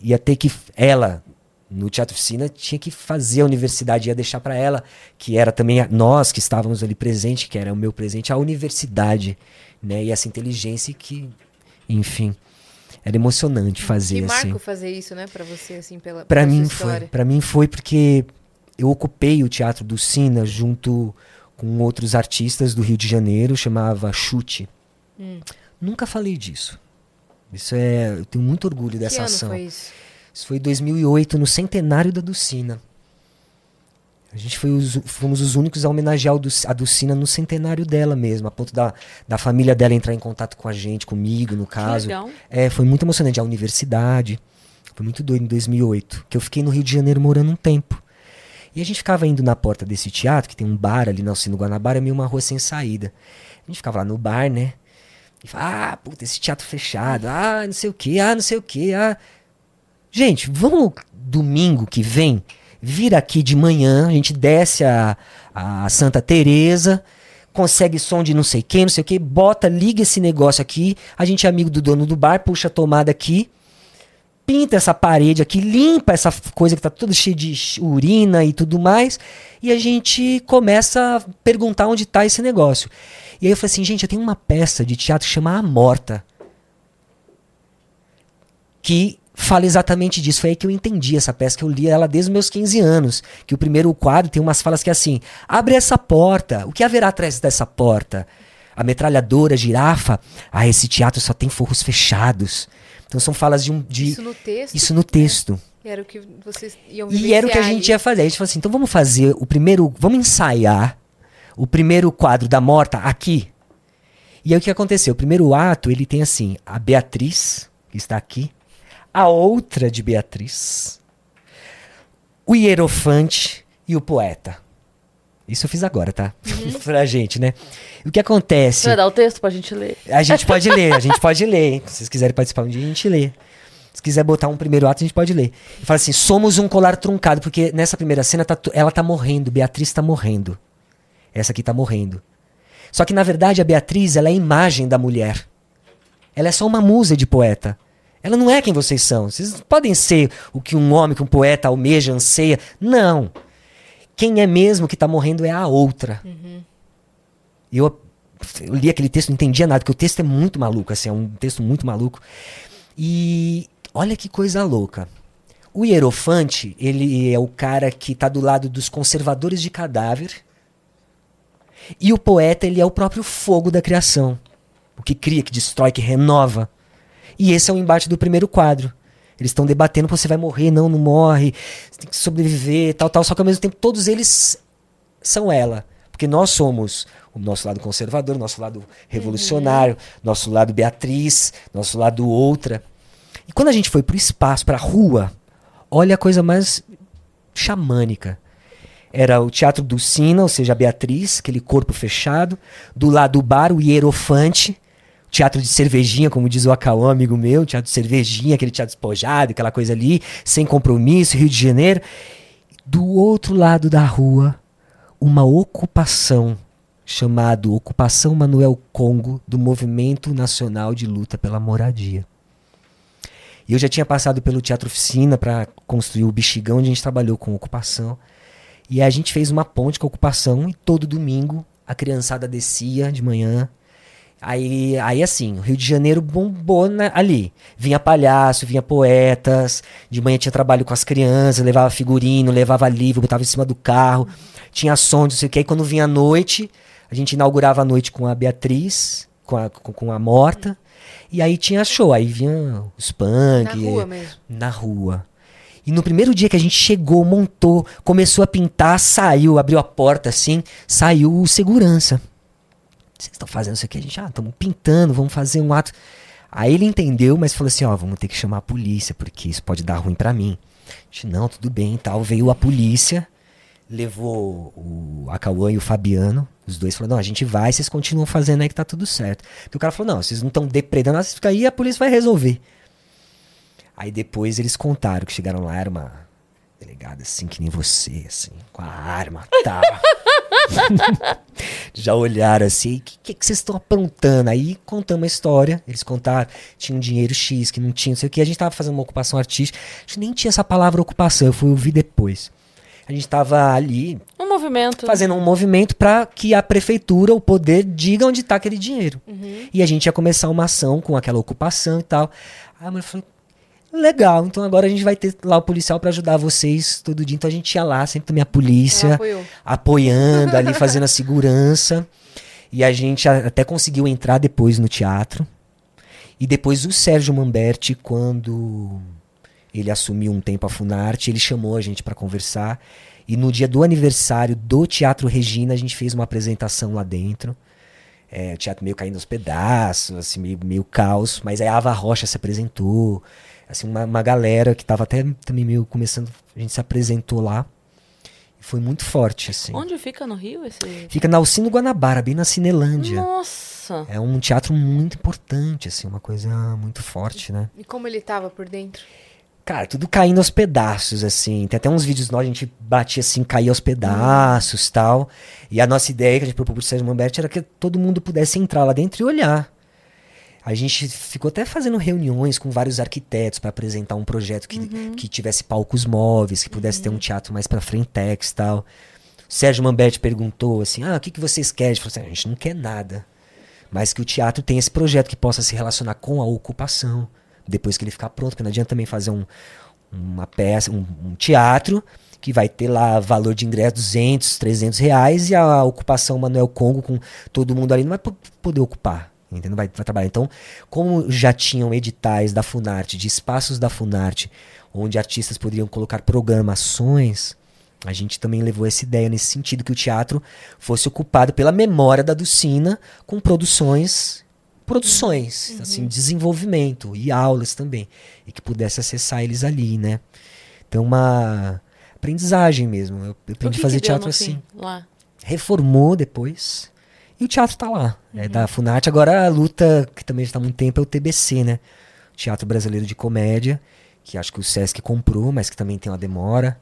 ia ter que ela no Teatro Oficina tinha que fazer a universidade ia deixar para ela que era também a- nós que estávamos ali presente que era o meu presente a universidade né e essa inteligência que enfim era emocionante fazer Que assim. marco fazer isso, né, pra você, assim, pela, sua mim foi, para mim foi porque eu ocupei o Teatro do Sina junto com outros artistas do Rio de Janeiro, chamava Chute. Hum. Nunca falei disso. Isso é, eu tenho muito orgulho Que dessa ano ação. foi isso? Isso foi em 2008, no centenário da Dulcina. A gente foi os, fomos os únicos a homenagear a Dulcina no centenário dela mesmo, a ponto da, da família dela entrar em contato com a gente, comigo, no Que caso. legal. É, foi muito emocionante. A universidade. Foi muito doido em 2008. Que eu fiquei no Rio de Janeiro morando um tempo. E a gente ficava indo na porta desse teatro, que tem um bar ali na Alcino Guanabara, meio uma rua sem saída. A gente ficava lá no bar, né? E falava, ah, puta, esse teatro fechado. Ah, não sei o que, ah, não sei o que. Ah. Gente, vamos domingo que vem vir aqui de manhã, a gente desce a, a Santa Teresa, consegue som de não sei quem, não sei o que, bota, liga esse negócio aqui, a gente é amigo do dono do bar, puxa a tomada aqui, pinta essa parede aqui, limpa essa coisa que tá toda cheia de urina e tudo mais, e a gente começa a perguntar onde tá esse negócio. E aí eu falei assim, gente, eu tenho uma peça de teatro que chama A Morta, que fala exatamente disso. Foi aí que eu entendi essa peça, que eu li ela desde os meus 15 anos. Que o primeiro quadro tem umas falas que é assim: abre essa porta, o que haverá atrás dessa porta? A metralhadora, a girafa. Ah, esse teatro só tem forros fechados. Então são falas de um. De, Isso no texto? isso no texto. Era o que vocês iam E era o que a gente ia fazer. A gente falou assim: então vamos fazer o primeiro. Vamos ensaiar o primeiro quadro da morta aqui. E aí o que aconteceu? O primeiro ato, ele tem assim: a Beatriz, que está aqui, a outra de Beatriz, o hierofante e o poeta. Isso eu fiz agora, tá? (laughs) pra gente, né? O que acontece? Você vai dar o texto pra gente ler? A gente pode ler, a gente pode ler. hein? Se vocês quiserem participar um dia, a gente lê. Se quiser botar um primeiro ato, a gente pode ler. E fala assim: somos um colar truncado, porque nessa primeira cena tá ela tá morrendo, Beatriz tá morrendo. Essa aqui tá morrendo. Só que na verdade a Beatriz, ela é a imagem da mulher. Ela é só uma musa de poeta. Ela não é quem vocês são. Vocês podem ser o que um homem, que um poeta almeja, anseia. Não. Quem é mesmo que tá morrendo é a outra. Eu eu li aquele texto, não entendia nada, porque o texto é muito maluco, assim, é um texto muito maluco. E olha que coisa louca. O hierofante, ele é o cara que está do lado dos conservadores de cadáver. E o poeta, ele é o próprio fogo da criação. O que cria, que destrói, que renova. E esse é o embate do primeiro quadro. Eles estão debatendo, você vai morrer, não, não morre, você tem que sobreviver, tal, tal. Só que ao mesmo tempo todos eles são ela. Porque nós somos o nosso lado conservador, nosso lado revolucionário, uhum. nosso lado Beatriz, nosso lado outra. E quando a gente foi pro espaço, pra rua, olha a coisa mais xamânica. Era o teatro do Sina, ou seja, a Beatriz, aquele corpo fechado. Do lado do bar, o hierofante, teatro de cervejinha, como diz o Acauã, amigo meu, teatro de cervejinha, aquele teatro despojado, aquela coisa ali, sem compromisso, Rio de Janeiro. Do outro lado da rua, uma ocupação chamado Ocupação Manuel Congo do Movimento Nacional de Luta pela Moradia. E eu já tinha passado pelo Teatro Oficina para construir o Bexigão, onde a gente trabalhou com ocupação. E a gente fez uma ponte com a ocupação e todo domingo a criançada descia de manhã. Aí, aí assim, o Rio de Janeiro bombou na, ali. Vinha palhaço, vinha poetas. De manhã tinha trabalho com as crianças, levava figurino, levava livro, botava em cima do carro. Tinha som, não sei o que. Aí quando vinha a noite, a gente inaugurava a noite com a Beatriz, com a, com, com a Morta. E aí tinha show, aí vinha os punk. Na rua mesmo. Na rua. E no primeiro dia que a gente chegou, montou, começou a pintar, saiu, abriu a porta assim, saiu o segurança. Vocês estão fazendo isso aqui? A gente, ah, estamos pintando, vamos fazer um ato. Aí ele entendeu, mas falou assim: ó, vamos ter que chamar a polícia, porque isso pode dar ruim para mim. A gente, não, tudo bem e tal. Veio a polícia, levou o Acauã e o Fabiano, os dois falaram, não, a gente vai, vocês continuam fazendo aí que tá tudo certo. Porque o cara falou, não, vocês não estão depredando, vocês ficam aí a polícia vai resolver. Aí depois eles contaram que chegaram lá, era uma delegada assim, que nem você, assim, com a arma tal. (laughs) (laughs) Já olharam assim, o que, que, que, vocês estão aprontando? Aí contamos a história, eles contaram, tinha um dinheiro X, que não tinha, não sei o que, a gente tava fazendo uma ocupação artística, a gente nem tinha essa palavra ocupação, eu fui ouvir depois. A gente estava ali. Um movimento. Fazendo um movimento para que a prefeitura, o poder, diga onde está aquele dinheiro. Uhum. E a gente ia começar uma ação com aquela ocupação e tal. Aí a mulher falou: legal, então agora a gente vai ter lá o policial para ajudar vocês todo dia. Então a gente ia lá, sempre também a polícia apoiando ali, (laughs) fazendo a segurança. E a gente até conseguiu entrar depois no teatro. E depois o Sérgio Mamberti, quando ele assumiu um tempo a Funarte, ele chamou a gente para conversar. E no dia do aniversário do Teatro Regina, a gente fez uma apresentação lá dentro. É, o teatro meio caindo aos pedaços, assim, meio, meio caos. Mas aí a Ava Rocha se apresentou. Assim, uma, uma galera que estava até também meio começando. A gente se apresentou lá. E foi muito forte, assim. Onde fica no Rio esse? Fica na Alcino Guanabara, bem na Cinelândia. Nossa! É um teatro muito importante, assim, uma coisa muito forte, né? E como ele estava por dentro? Cara, tudo caindo aos pedaços, assim. Tem até uns vídeos nós, a gente batia assim, caía aos pedaços hum. tal. E a nossa ideia que a gente propôs pro Sérgio Mamberti era que todo mundo pudesse entrar lá dentro e olhar. A gente ficou até fazendo reuniões com vários arquitetos para apresentar um projeto que, uhum. que tivesse palcos móveis, que pudesse uhum. ter um uhum. teatro mais pra frentex e tal. O Sérgio Mamberti perguntou assim: ah, o que, que vocês querem? A gente falou assim: a gente não quer nada. Mas que o teatro tenha esse projeto que possa se relacionar com a ocupação depois que ele ficar pronto, porque não adianta também fazer um, uma peça, um, um, teatro que vai ter lá valor de ingresso 200, 300 reais e a ocupação Manuel Congo com todo mundo ali não vai poder ocupar. Entendeu? Vai, vai trabalhar. Então, como já tinham editais da Funarte, de espaços da Funarte, onde artistas poderiam colocar programações, a gente também levou essa ideia nesse sentido que o teatro fosse ocupado pela memória da Ducina com produções produções, uhum. assim, desenvolvimento e aulas também, e que pudesse acessar eles ali, né? Então uma aprendizagem mesmo. Eu, eu aprendi a fazer teatro assim. Lá? Reformou depois. E o teatro tá lá. Uhum. É da Funarte. Agora a luta, que também está há muito tempo, é o TBC, né? Teatro Brasileiro de Comédia, que acho que o Sesc comprou, mas que também tem uma demora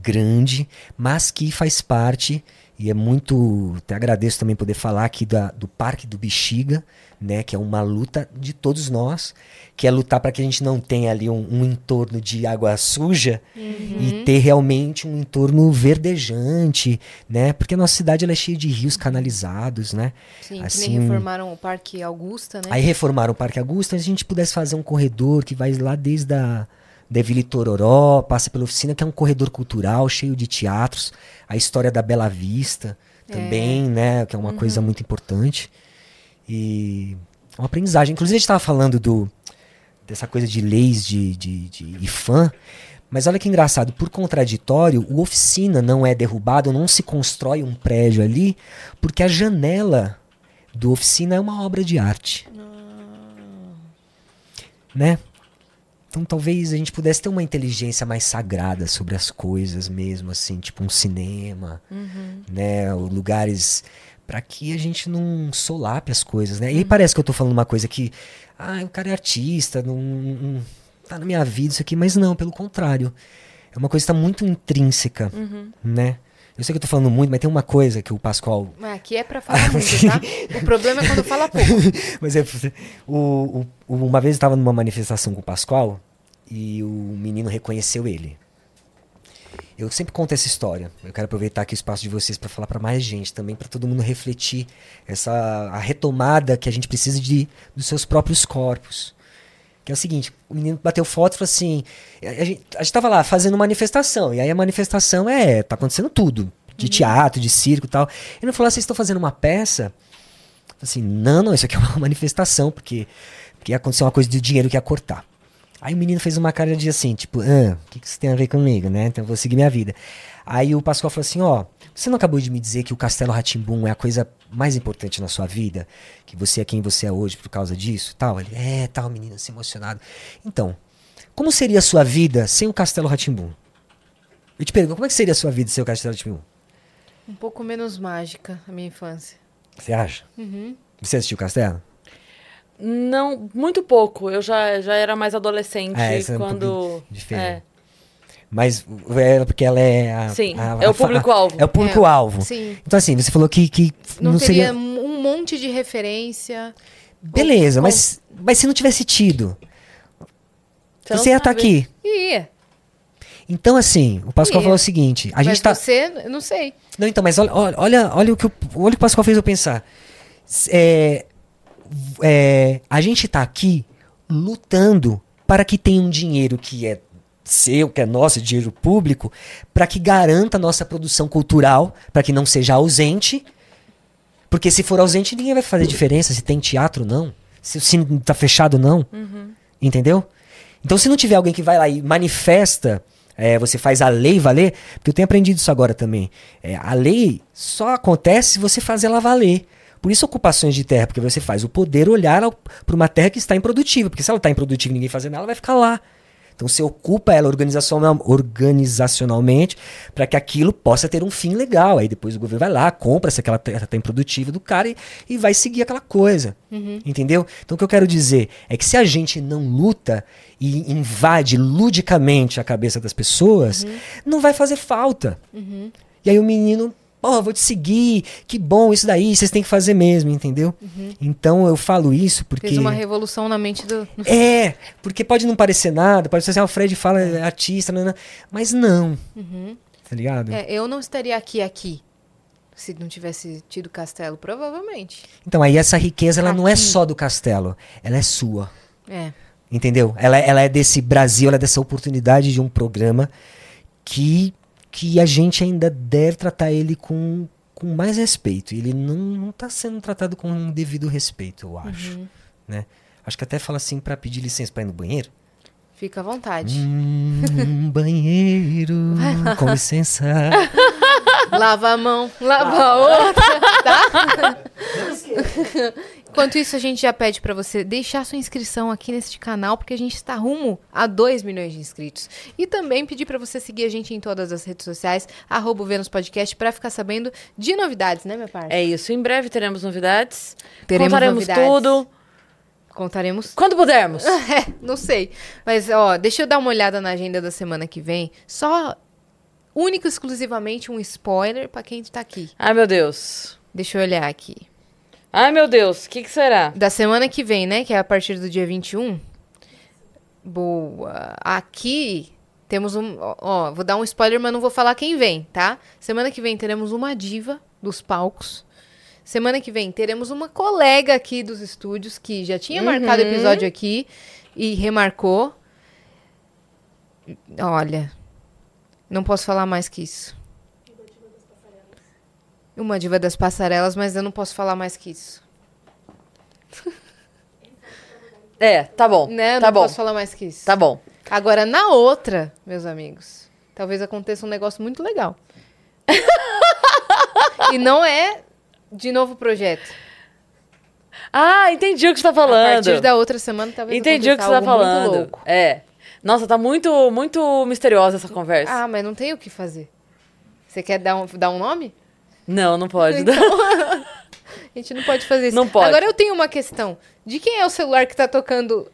grande, mas que faz parte E é muito. Até agradeço também poder falar aqui da, do Parque do Bexiga, né? Que é uma luta de todos nós, que é lutar para que a gente não tenha ali um, um entorno de água suja e ter realmente um entorno verdejante, né? Porque a nossa cidade é cheia de rios canalizados, né? Sim, que Assim, nem reformaram o Parque Augusta, né? Aí reformaram o Parque Augusta, a gente pudesse fazer um corredor que vai lá desde a da Vila Itororó, passa pela oficina, que é um corredor cultural cheio de teatros, a história da Bela Vista também, né, que é uma coisa muito importante. E é uma aprendizagem. Inclusive a gente estava falando do dessa coisa de leis de, de, de IFAM, mas olha que engraçado, por contraditório, o oficina não é derrubado, não se constrói um prédio ali, porque a janela do oficina é uma obra de arte. Né? Então talvez a gente pudesse ter uma inteligência mais sagrada sobre as coisas mesmo, assim, tipo um cinema, né? Ou lugares para que a gente não solape as coisas, né? E aí parece que eu tô falando uma coisa que, ah, o cara é artista, não, não tá na minha vida isso aqui, mas não, pelo contrário. É uma coisa que tá muito intrínseca, né? Eu sei que eu tô falando muito, mas tem uma coisa que o Pascoal Mas aqui é pra falar muito, tá? (laughs) O problema é quando fala pouco. (laughs) Mas é, o, o- uma vez eu estava numa manifestação com o Pascoal e o menino reconheceu ele. Eu sempre conto essa história. Eu quero aproveitar aqui o espaço de vocês para falar para mais gente também, para todo mundo refletir essa a retomada que a gente precisa de dos seus próprios corpos. Que é o seguinte, o menino bateu foto e falou assim, a, gente, a gente tava lá fazendo manifestação, e aí a manifestação é, tá acontecendo tudo, de teatro, de circo e tal. Ele falou, ah, vocês estão fazendo uma peça? Assim, não, não, isso aqui é uma (laughs) manifestação, porque, porque ia acontecer uma coisa de dinheiro que ia cortar. Aí o menino fez uma cara de assim, tipo, ah, o que, que isso tem a ver comigo, né? Então eu vou seguir minha vida. Aí o Pascoal falou assim, ó, você não acabou de me dizer que o Castelo Ratimbum é a coisa mais importante na sua vida? Que você é quem você é hoje por causa disso? Tal. Ele, é, tal, menino, assim, emocionado. Então, como seria a sua vida sem o Castelo Ratimbum? Eu te pergunto, como é que seria a sua vida sem o Castelo Ratimbum? Um pouco menos mágica a minha infância. Você acha? Uhum. Você assistiu o Castelo? Não, muito pouco. Eu já, já era mais adolescente É, essa é um quando. é. Mas é porque ela é a, Sim, a- é o a público-alvo. É o público-alvo. Sim. Então, assim, você falou que, que Não, não, teria seria. um monte de referência. Beleza, com- mas, mas se não tivesse tido, Você você ia estar sabe. aqui. Ia. Então, assim, o Pascoal Ia. falou o seguinte: a mas gente tá. você, eu não sei. Não, então, mas olha, olha, olha, o que o, olha o que o Pascoal fez eu pensar. É, é, a gente tá aqui lutando para que tenha um dinheiro que é seu, que é nosso, dinheiro público, para que garanta a nossa produção cultural, para que não seja ausente. Porque se for ausente, ninguém vai fazer diferença se tem teatro ou não. Se o cine tá fechado ou não. Entendeu? Então, se não tiver alguém que vai lá e manifesta, é, você faz a lei valer, porque eu tenho aprendido isso agora também. É, a lei só acontece se você fazer ela valer. Por isso, ocupações de terra, porque você faz o poder olhar para uma terra que está improdutiva. Porque se ela está improdutiva e ninguém fazer nada, ela vai ficar lá. Então você ocupa ela organizacional- organizacionalmente para que aquilo possa ter um fim legal. Aí depois o governo vai lá, compra se aquela terra está improdutiva do cara e, e vai seguir aquela coisa. Entendeu? Então o que eu quero dizer é que se a gente não luta e invade ludicamente a cabeça das pessoas, não vai fazer falta. E aí o menino, ó, vou te seguir, que bom isso daí, vocês têm que fazer mesmo, entendeu? Então eu falo isso porque. Fez uma revolução na mente do. É, porque pode não parecer nada, pode ser assim, ah, o Fred fala é artista, nanã, mas não. Tá ligado? É, eu não estaria aqui, aqui. Se não tivesse tido castelo, provavelmente. Então aí essa riqueza ela não é Aqui. só do castelo, ela é sua. É. Entendeu? Ela, ela é desse Brasil, ela é dessa oportunidade de um programa que, que a gente ainda deve tratar ele com, com mais respeito. Ele não está sendo tratado com um devido respeito, eu acho. Né? Acho que até fala assim para pedir licença para ir no banheiro. Fica à vontade. Hum, banheiro, (laughs) com licença. Lava a mão, lava a outra, tá? (laughs) Enquanto isso, a gente já pede pra você deixar sua inscrição aqui neste canal, porque a gente está rumo a 2 milhões de inscritos. E também pedir pra você seguir a gente em todas as redes sociais, arroba Vênus Podcast, pra ficar sabendo de novidades, né, minha parte? É isso. Em breve teremos novidades. Teremos Contaremos novidades. tudo. Contaremos Quando pudermos. (laughs) É, não sei. Mas, ó, deixa eu dar uma olhada na agenda da semana que vem. Só único exclusivamente um spoiler pra quem tá aqui. Ai, meu Deus. Deixa eu olhar aqui. Ai, meu Deus. O que, que será? Da semana que vem, né? Que é a partir do dia 21. Boa. Aqui temos um. Ó, vou dar um spoiler, mas não vou falar quem vem, tá? Semana que vem teremos uma diva dos palcos. Semana que vem teremos uma colega aqui dos estúdios que já tinha marcado Uhum. episódio aqui e remarcou. Olha, não posso falar mais que isso. Uma diva das passarelas, mas eu não posso falar mais que isso. (laughs) É, tá bom. Né? Tá não bom. posso falar mais que isso. Tá bom. Agora, na outra, meus amigos, talvez aconteça um negócio muito legal. (laughs) e não é de novo projeto. Ah, entendi o que você tá A falando. partir da outra semana, talvez Entendi o que você tá falando. É. Nossa, tá muito, muito misteriosa essa conversa. Ah, mas não tem o que fazer. Você quer dar um, dar um nome? Não, não pode. Então, (laughs) (laughs) A gente não pode fazer isso. Não pode. Agora eu tenho uma questão. De quem é o celular que tá tocando?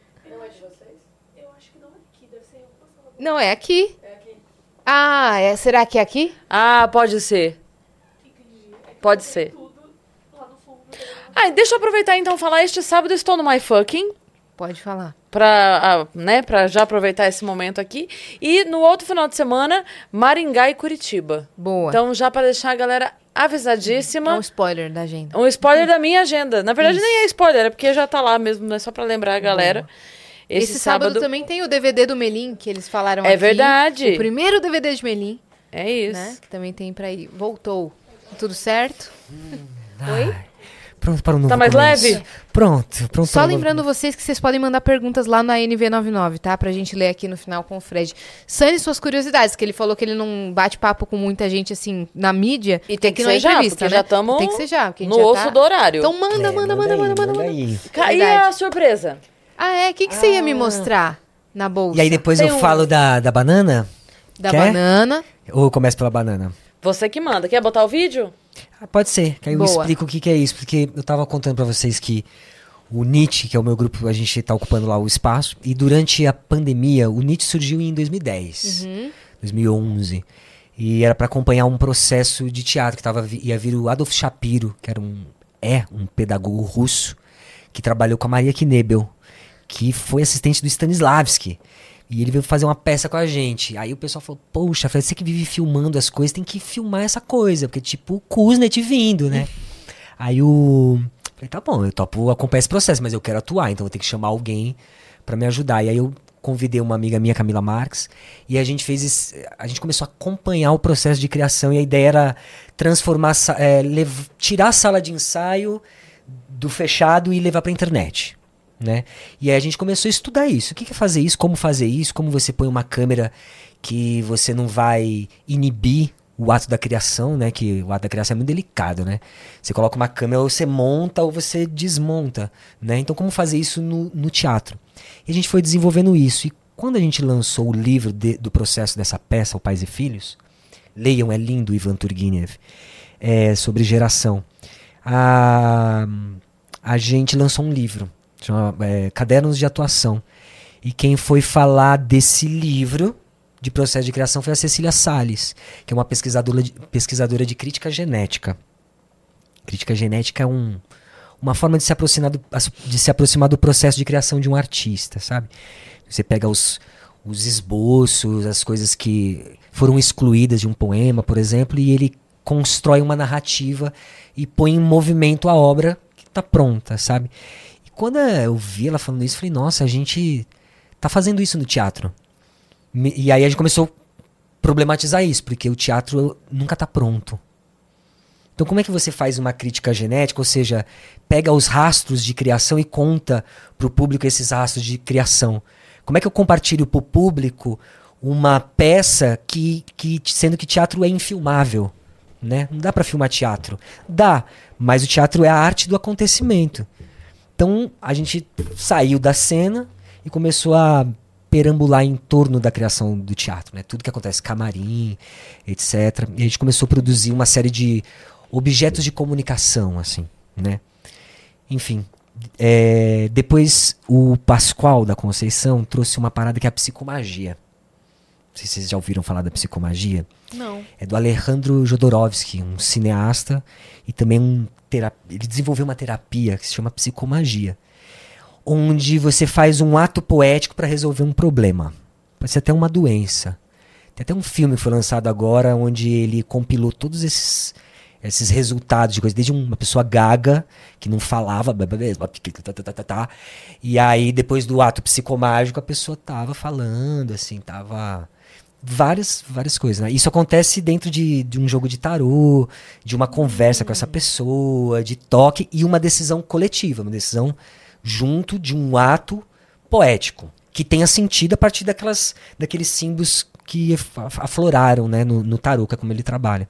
Não, é aqui. Ah, é, será que é aqui? Ah, pode ser. Pode ser. Ah, deixa eu aproveitar então e falar. Este sábado eu estou no My Fucking. Pode falar. Pra, ah, né, pra já aproveitar esse momento aqui. E no outro final de semana, Maringá e Curitiba. Boa. Então, já pra deixar a galera é avisadíssima. um spoiler da agenda. Um spoiler da minha agenda. Na verdade, nem é spoiler, é porque já tá lá mesmo, né? Só pra lembrar a galera. Esse, Esse, sábado, também tem o DVD do Melim, que eles falaram É aqui. verdade. O primeiro DVD de Melim, É isso. né? Que também tem pra ir. Voltou. Tudo certo? Oi? Pronto para o novo Tá mais começo. leve? Pronto, pronto Só para o novo- lembrando vocês que vocês podem mandar perguntas lá na NV99, tá? Pra gente ler aqui no final com o Fred. Sane suas curiosidades, que ele falou que ele não bate papo com muita gente assim na mídia. E tem que não é ser já, entrevista, porque né? já tamo Tem que ser já, porque no já osso tá- do horário. Então manda, É, manda, manda, aí, manda, manda, manda. aí. E a surpresa? Ah, é? O que, que você ia me mostrar na bolsa? E aí depois Tem eu um- falo da, da banana? Da Quer? banana. Ou eu começo pela banana? Você que manda. Quer botar o vídeo? Ah, pode ser, que aí eu Boa. explico o que, que é isso, porque eu tava contando pra vocês que o NIT, que é o meu grupo, a gente tá ocupando lá o espaço, e durante a pandemia, o NIT surgiu em 2010, Uhum. 2011, e era pra acompanhar um processo de teatro que tava, ia vir o Adolf Shapiro, que era um, é um pedagogo russo, que trabalhou com a Maria Knebel, que foi assistente do Stanislavski. E ele veio fazer uma peça com a gente. Aí o pessoal falou, poxa, você que vive filmando as coisas, tem que filmar essa coisa. Porque, tipo, o Kuznet vindo, né? (laughs) Aí o... Falei, tá bom, eu topo acompanhar esse processo, mas eu quero atuar, então vou ter que chamar alguém pra me ajudar. E aí eu convidei uma amiga minha, Camila Marques, e a gente fez esse, a gente começou a acompanhar o processo de criação e a ideia era transformar, é, tirar a sala de ensaio do fechado e levar pra internet. Né? E aí a gente começou a estudar isso. O que é fazer isso? Como fazer isso? Como você põe uma câmera que você não vai inibir o ato da criação, né? Que o ato da criação é muito delicado, né? Você coloca uma câmera, ou você monta ou você desmonta, né? Então como fazer isso no, no teatro? E a gente foi desenvolvendo isso. E quando a gente lançou o livro de- do processo dessa peça, O Pais e Filhos, leiam, é lindo, Ivan Turgenev, é, sobre geração. A, a gente lançou um livro, chama é, Cadernos de Atuação. E quem foi falar desse livro de processo de criação foi a Cecília Salles, que é uma pesquisadora de, pesquisadora de crítica genética. Crítica genética é um, uma forma de se, aproximar do, de se aproximar do processo de criação de um artista, sabe? Você pega os, os esboços, as coisas que foram excluídas de um poema, por exemplo, e ele constrói uma narrativa e põe em movimento a obra que está pronta, sabe? Quando eu vi ela falando isso, eu falei, nossa, a gente tá fazendo isso no teatro. E aí a gente começou a problematizar isso, porque o teatro nunca tá pronto. Então como é que você faz uma crítica genética, ou seja, pega os rastros de criação e conta para o público esses rastros de criação? Como é que eu compartilho para o público uma peça que, que, sendo que teatro é infilmável? Né? Não dá para filmar teatro. Dá, mas o teatro é a arte do acontecimento. Então a gente saiu da cena e começou a perambular em torno da criação do teatro, né? Tudo que acontece, camarim, etc. E a gente começou a produzir uma série de objetos de comunicação, assim, né? Enfim, é, depois o Pascoal da Conceição trouxe uma parada que é a psicomagia, sei se vocês já ouviram falar da psicomagia. Não. É do Alejandro Jodorowsky, um cineasta e também um terap... ele desenvolveu uma terapia que se chama psicomagia, onde você faz um ato poético para resolver um problema. Pode ser até uma doença. Tem até um filme que foi lançado agora onde ele compilou todos esses esses resultados de coisas, desde uma pessoa gaga, que não falava, e aí depois do ato psicomágico a pessoa tava falando, assim, tava várias, várias coisas. Né? Isso acontece dentro de, de um jogo de tarô, de uma conversa com essa pessoa, de toque e uma decisão coletiva, uma decisão junto de um ato poético que tenha sentido a partir daquelas, daqueles símbolos que afloraram né, no, no tarô, que é como ele trabalha.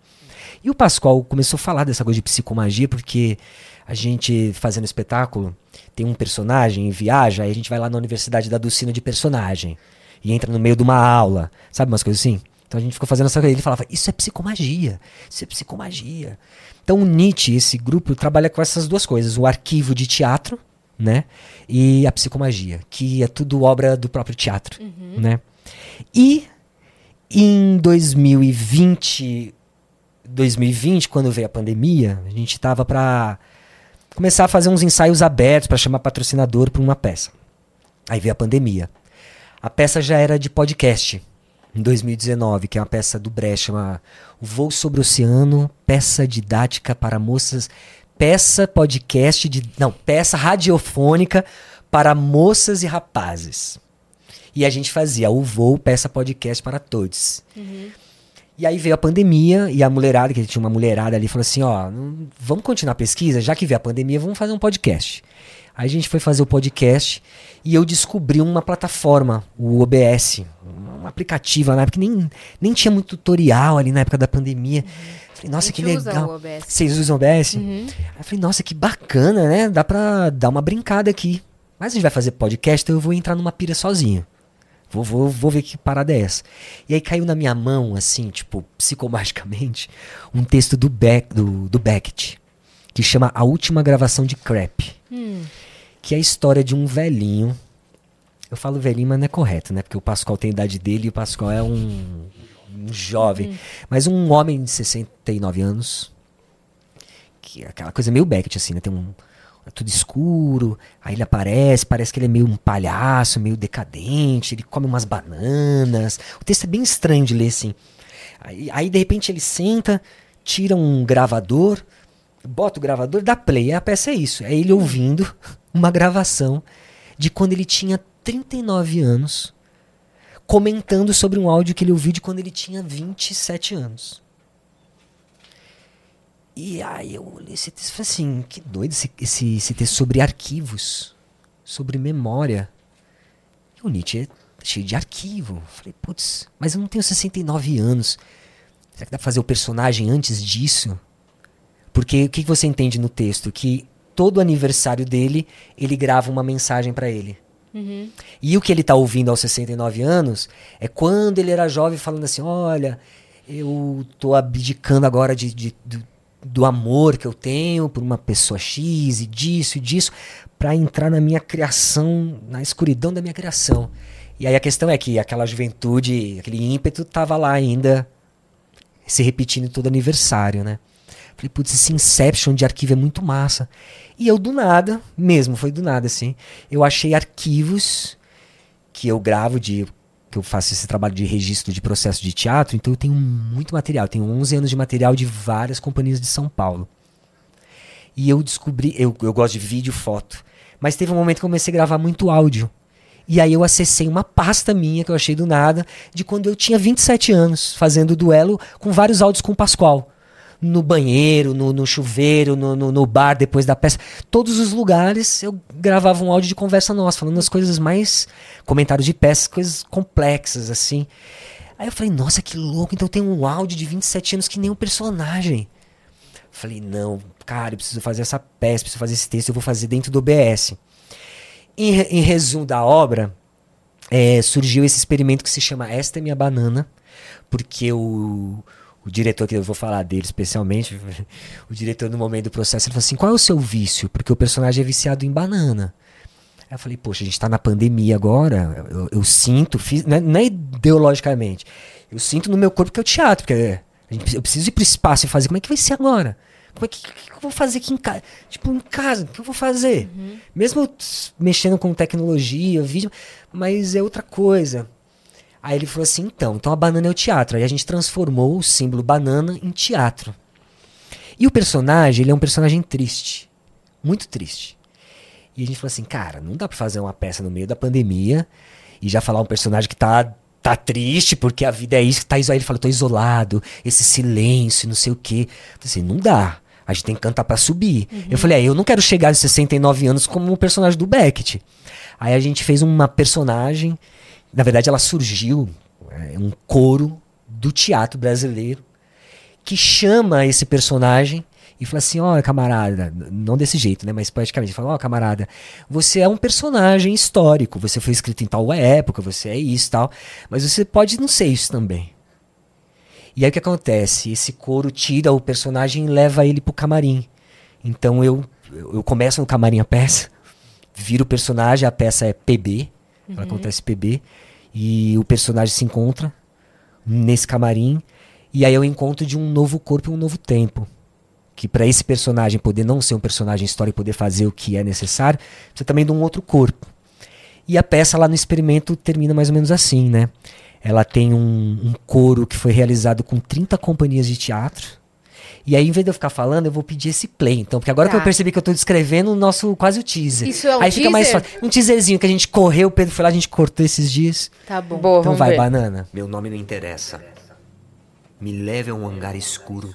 E o Pascoal começou a falar dessa coisa de psicomagia, porque a gente fazendo espetáculo tem um personagem, viaja, aí a gente vai lá na Universidade da Dulcina de personagem e entra no meio de uma aula, sabe umas coisas assim? Então a gente ficou fazendo essa coisa. Ele falava, isso é psicomagia, isso é psicomagia. Então o Nietzsche, esse grupo, trabalha com essas duas coisas: o arquivo de teatro, né? E a psicomagia, que é tudo obra do próprio teatro, uhum. né? E em 2020, 2020, quando veio a pandemia, a gente estava para começar a fazer uns ensaios abertos para chamar patrocinador para uma peça. Aí veio a pandemia. A peça já era de podcast, em 2019, que é uma peça do Brecht, chama O Voo sobre o Oceano, peça didática para moças, peça podcast de, não, peça radiofônica para moças e rapazes. E a gente fazia o voo, peça podcast para todos. Uhum. E aí veio a pandemia e a mulherada, que tinha uma mulherada ali, falou assim: ó, vamos continuar a pesquisa, já que veio a pandemia, vamos fazer um podcast. Aí a gente foi fazer o podcast e eu descobri uma plataforma, o OBS, um aplicativo na época, nem, nem tinha muito tutorial ali na época da pandemia. Uhum. Falei, nossa, que legal. Vocês usam o OBS? Uhum. Aí eu falei, nossa, que bacana, né? Dá pra dar uma brincada aqui. Mas a gente vai fazer podcast, então eu vou entrar numa pira sozinho. Vou, vou, vou ver que parada é essa. E aí caiu na minha mão, assim, tipo, psicomagicamente, um texto do, Beck, do, do Beckett, que chama A Última Gravação de Crap. Hum. Que é a história de um velhinho. Eu falo velhinho, mas não é correto, né? Porque o Pascoal tem a idade dele e o Pascoal é um, um jovem. Hum. Mas um homem de 69 anos. Que é aquela coisa meio Beckett, assim, né? Tem um. É tudo escuro, aí ele aparece, parece que ele é meio um palhaço, meio decadente, ele come umas bananas. O texto é bem estranho de ler, assim. Aí, aí de repente ele senta, tira um gravador, bota o gravador, dá play. A peça é isso. É ele ouvindo (laughs) uma gravação de quando ele tinha 39 anos, comentando sobre um áudio que ele ouviu de quando ele tinha 27 anos. E aí eu olhei esse texto e falei assim, que doido esse, esse, esse texto sobre arquivos, sobre memória. E o Nietzsche é cheio de arquivo. Falei, putz, mas eu não tenho 69 anos. Será que dá pra fazer o personagem antes disso? Porque o que você entende no texto? Que todo aniversário dele, ele grava uma mensagem para ele. Uhum. E o que ele tá ouvindo aos 69 anos é quando ele era jovem falando assim: olha, eu tô abdicando agora de, de do, do, amor que eu tenho por uma pessoa X e disso e disso, para entrar na minha criação, na escuridão da minha criação. E aí a questão é que aquela juventude, aquele ímpeto tava lá ainda se repetindo todo aniversário, né? Falei, putz, esse Inception de arquivo é muito massa. E eu do nada, mesmo, foi do nada assim, eu achei arquivos que eu gravo de que eu faço esse trabalho de registro de processo de teatro, então eu tenho muito material, tenho 11 anos de material de várias companhias de São Paulo. E eu descobri, eu, eu gosto de vídeo, foto, mas teve um momento que eu comecei a gravar muito áudio. E aí eu acessei uma pasta minha que eu achei do nada, de quando eu tinha 27 anos, fazendo duelo com vários áudios com o Pascoal no banheiro, no, no chuveiro, no, no, no, bar depois da peça. Todos os lugares eu gravava um áudio de conversa nossa, falando as coisas mais. comentários de peças, coisas complexas, assim. Aí eu falei, nossa, que louco, então tem um áudio de 27 anos que nem um personagem. Falei, não, cara, eu preciso fazer essa peça, preciso fazer esse texto, eu vou fazer dentro do OBS. Em, em resumo da obra, é, surgiu esse experimento que se chama Esta é Minha Banana, porque o o diretor, que eu vou falar dele especialmente, (laughs) o diretor no momento do processo, ele falou assim: qual é o seu vício? Porque o personagem é viciado em banana. Aí eu falei, poxa, a gente tá na pandemia agora, eu, eu sinto, fiz, não, é, não é ideologicamente, eu sinto no meu corpo que é o teatro, porque gente, eu preciso ir pro espaço e fazer, como é que vai ser agora? Como é que, que, que eu vou fazer aqui em casa? Tipo, em casa, o que eu vou fazer? Mesmo eu s- mexendo com tecnologia, vídeo, mas é outra coisa. Aí ele falou assim, então, então a banana é o teatro. Aí a gente transformou o símbolo banana em teatro. E o personagem, ele é um personagem triste. Muito triste. E a gente falou assim, cara, não dá pra fazer uma peça no meio da pandemia e já falar um personagem que tá, tá triste porque a vida é isso, que tá isolado. Ele falou, tô isolado, esse silêncio, não sei o quê. Eu assim, não dá. A gente tem que cantar pra subir. Eu falei, é, eu não quero chegar aos 69 anos como um personagem do Beckett. Aí a gente fez uma personagem, na verdade ela surgiu, é, um coro do teatro brasileiro que chama esse personagem e fala assim, ó, camarada, n- não desse jeito, né, mas poeticamente, fala, ó, camarada, você é um personagem histórico, você foi escrito em tal época, você é isso tal, mas você pode não ser isso também. E aí o que acontece? Esse coro tira o personagem e leva ele pro camarim. Então eu eu começo no camarim a peça, viro o personagem, a peça é PB, ela acontece PB, e o personagem se encontra nesse camarim, e aí eu encontro de um novo corpo e um novo tempo. Que para esse personagem poder não ser um personagem histórico e poder fazer o que é necessário, precisa também de um outro corpo. E a peça lá no experimento termina mais ou menos assim, né? Ela tem um, um coro que foi realizado com 30 companhias de teatro. E aí, em vez de eu ficar falando, eu vou pedir esse play, então. Porque agora que eu Tá. percebi que eu tô descrevendo o nosso quase o teaser. Isso é um aí fica mais teaser? fácil. Um teaserzinho que a gente correu, o Pedro foi lá, a gente cortou esses dias. Tá bom. Boa, Então vai, ver. banana. Meu nome não interessa. Me leve a um hangar escuro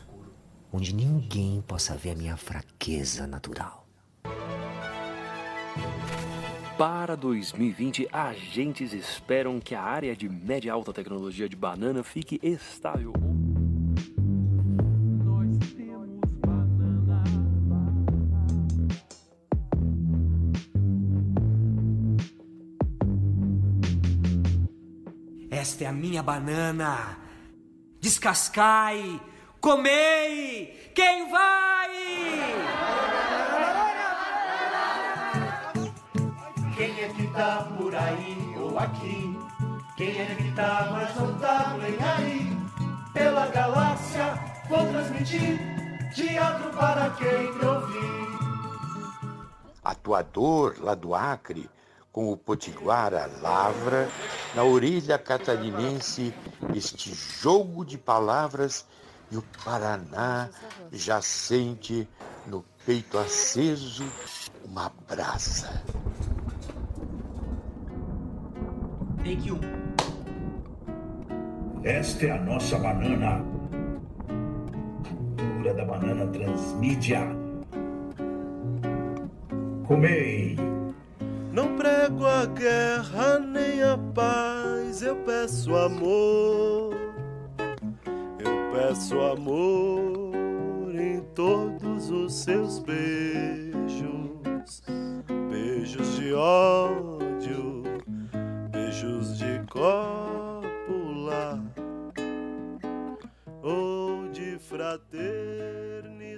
onde ninguém possa ver a minha fraqueza natural. Para 2020, agentes esperam que a área de média e alta tecnologia de banana fique estável. Esta é a minha banana. Descascai, comei. Quem vai? Quem é que tá por aí ou aqui? Quem é que tá, mas não tá nem aí? Pela galáxia vou transmitir teatro para quem me ouvir. atuador lá do Acre, com o Potiguara Lavra, na orelha catarinense, este jogo de palavras e o Paraná já sente no peito aceso uma brasa. Take um. Esta é a nossa banana. Cultura da banana transmídia. Comei. Não prego a guerra nem a paz, eu peço amor. Eu peço amor em todos os seus beijos. Beijos de ódio, beijos de cópula ou de fraternidade.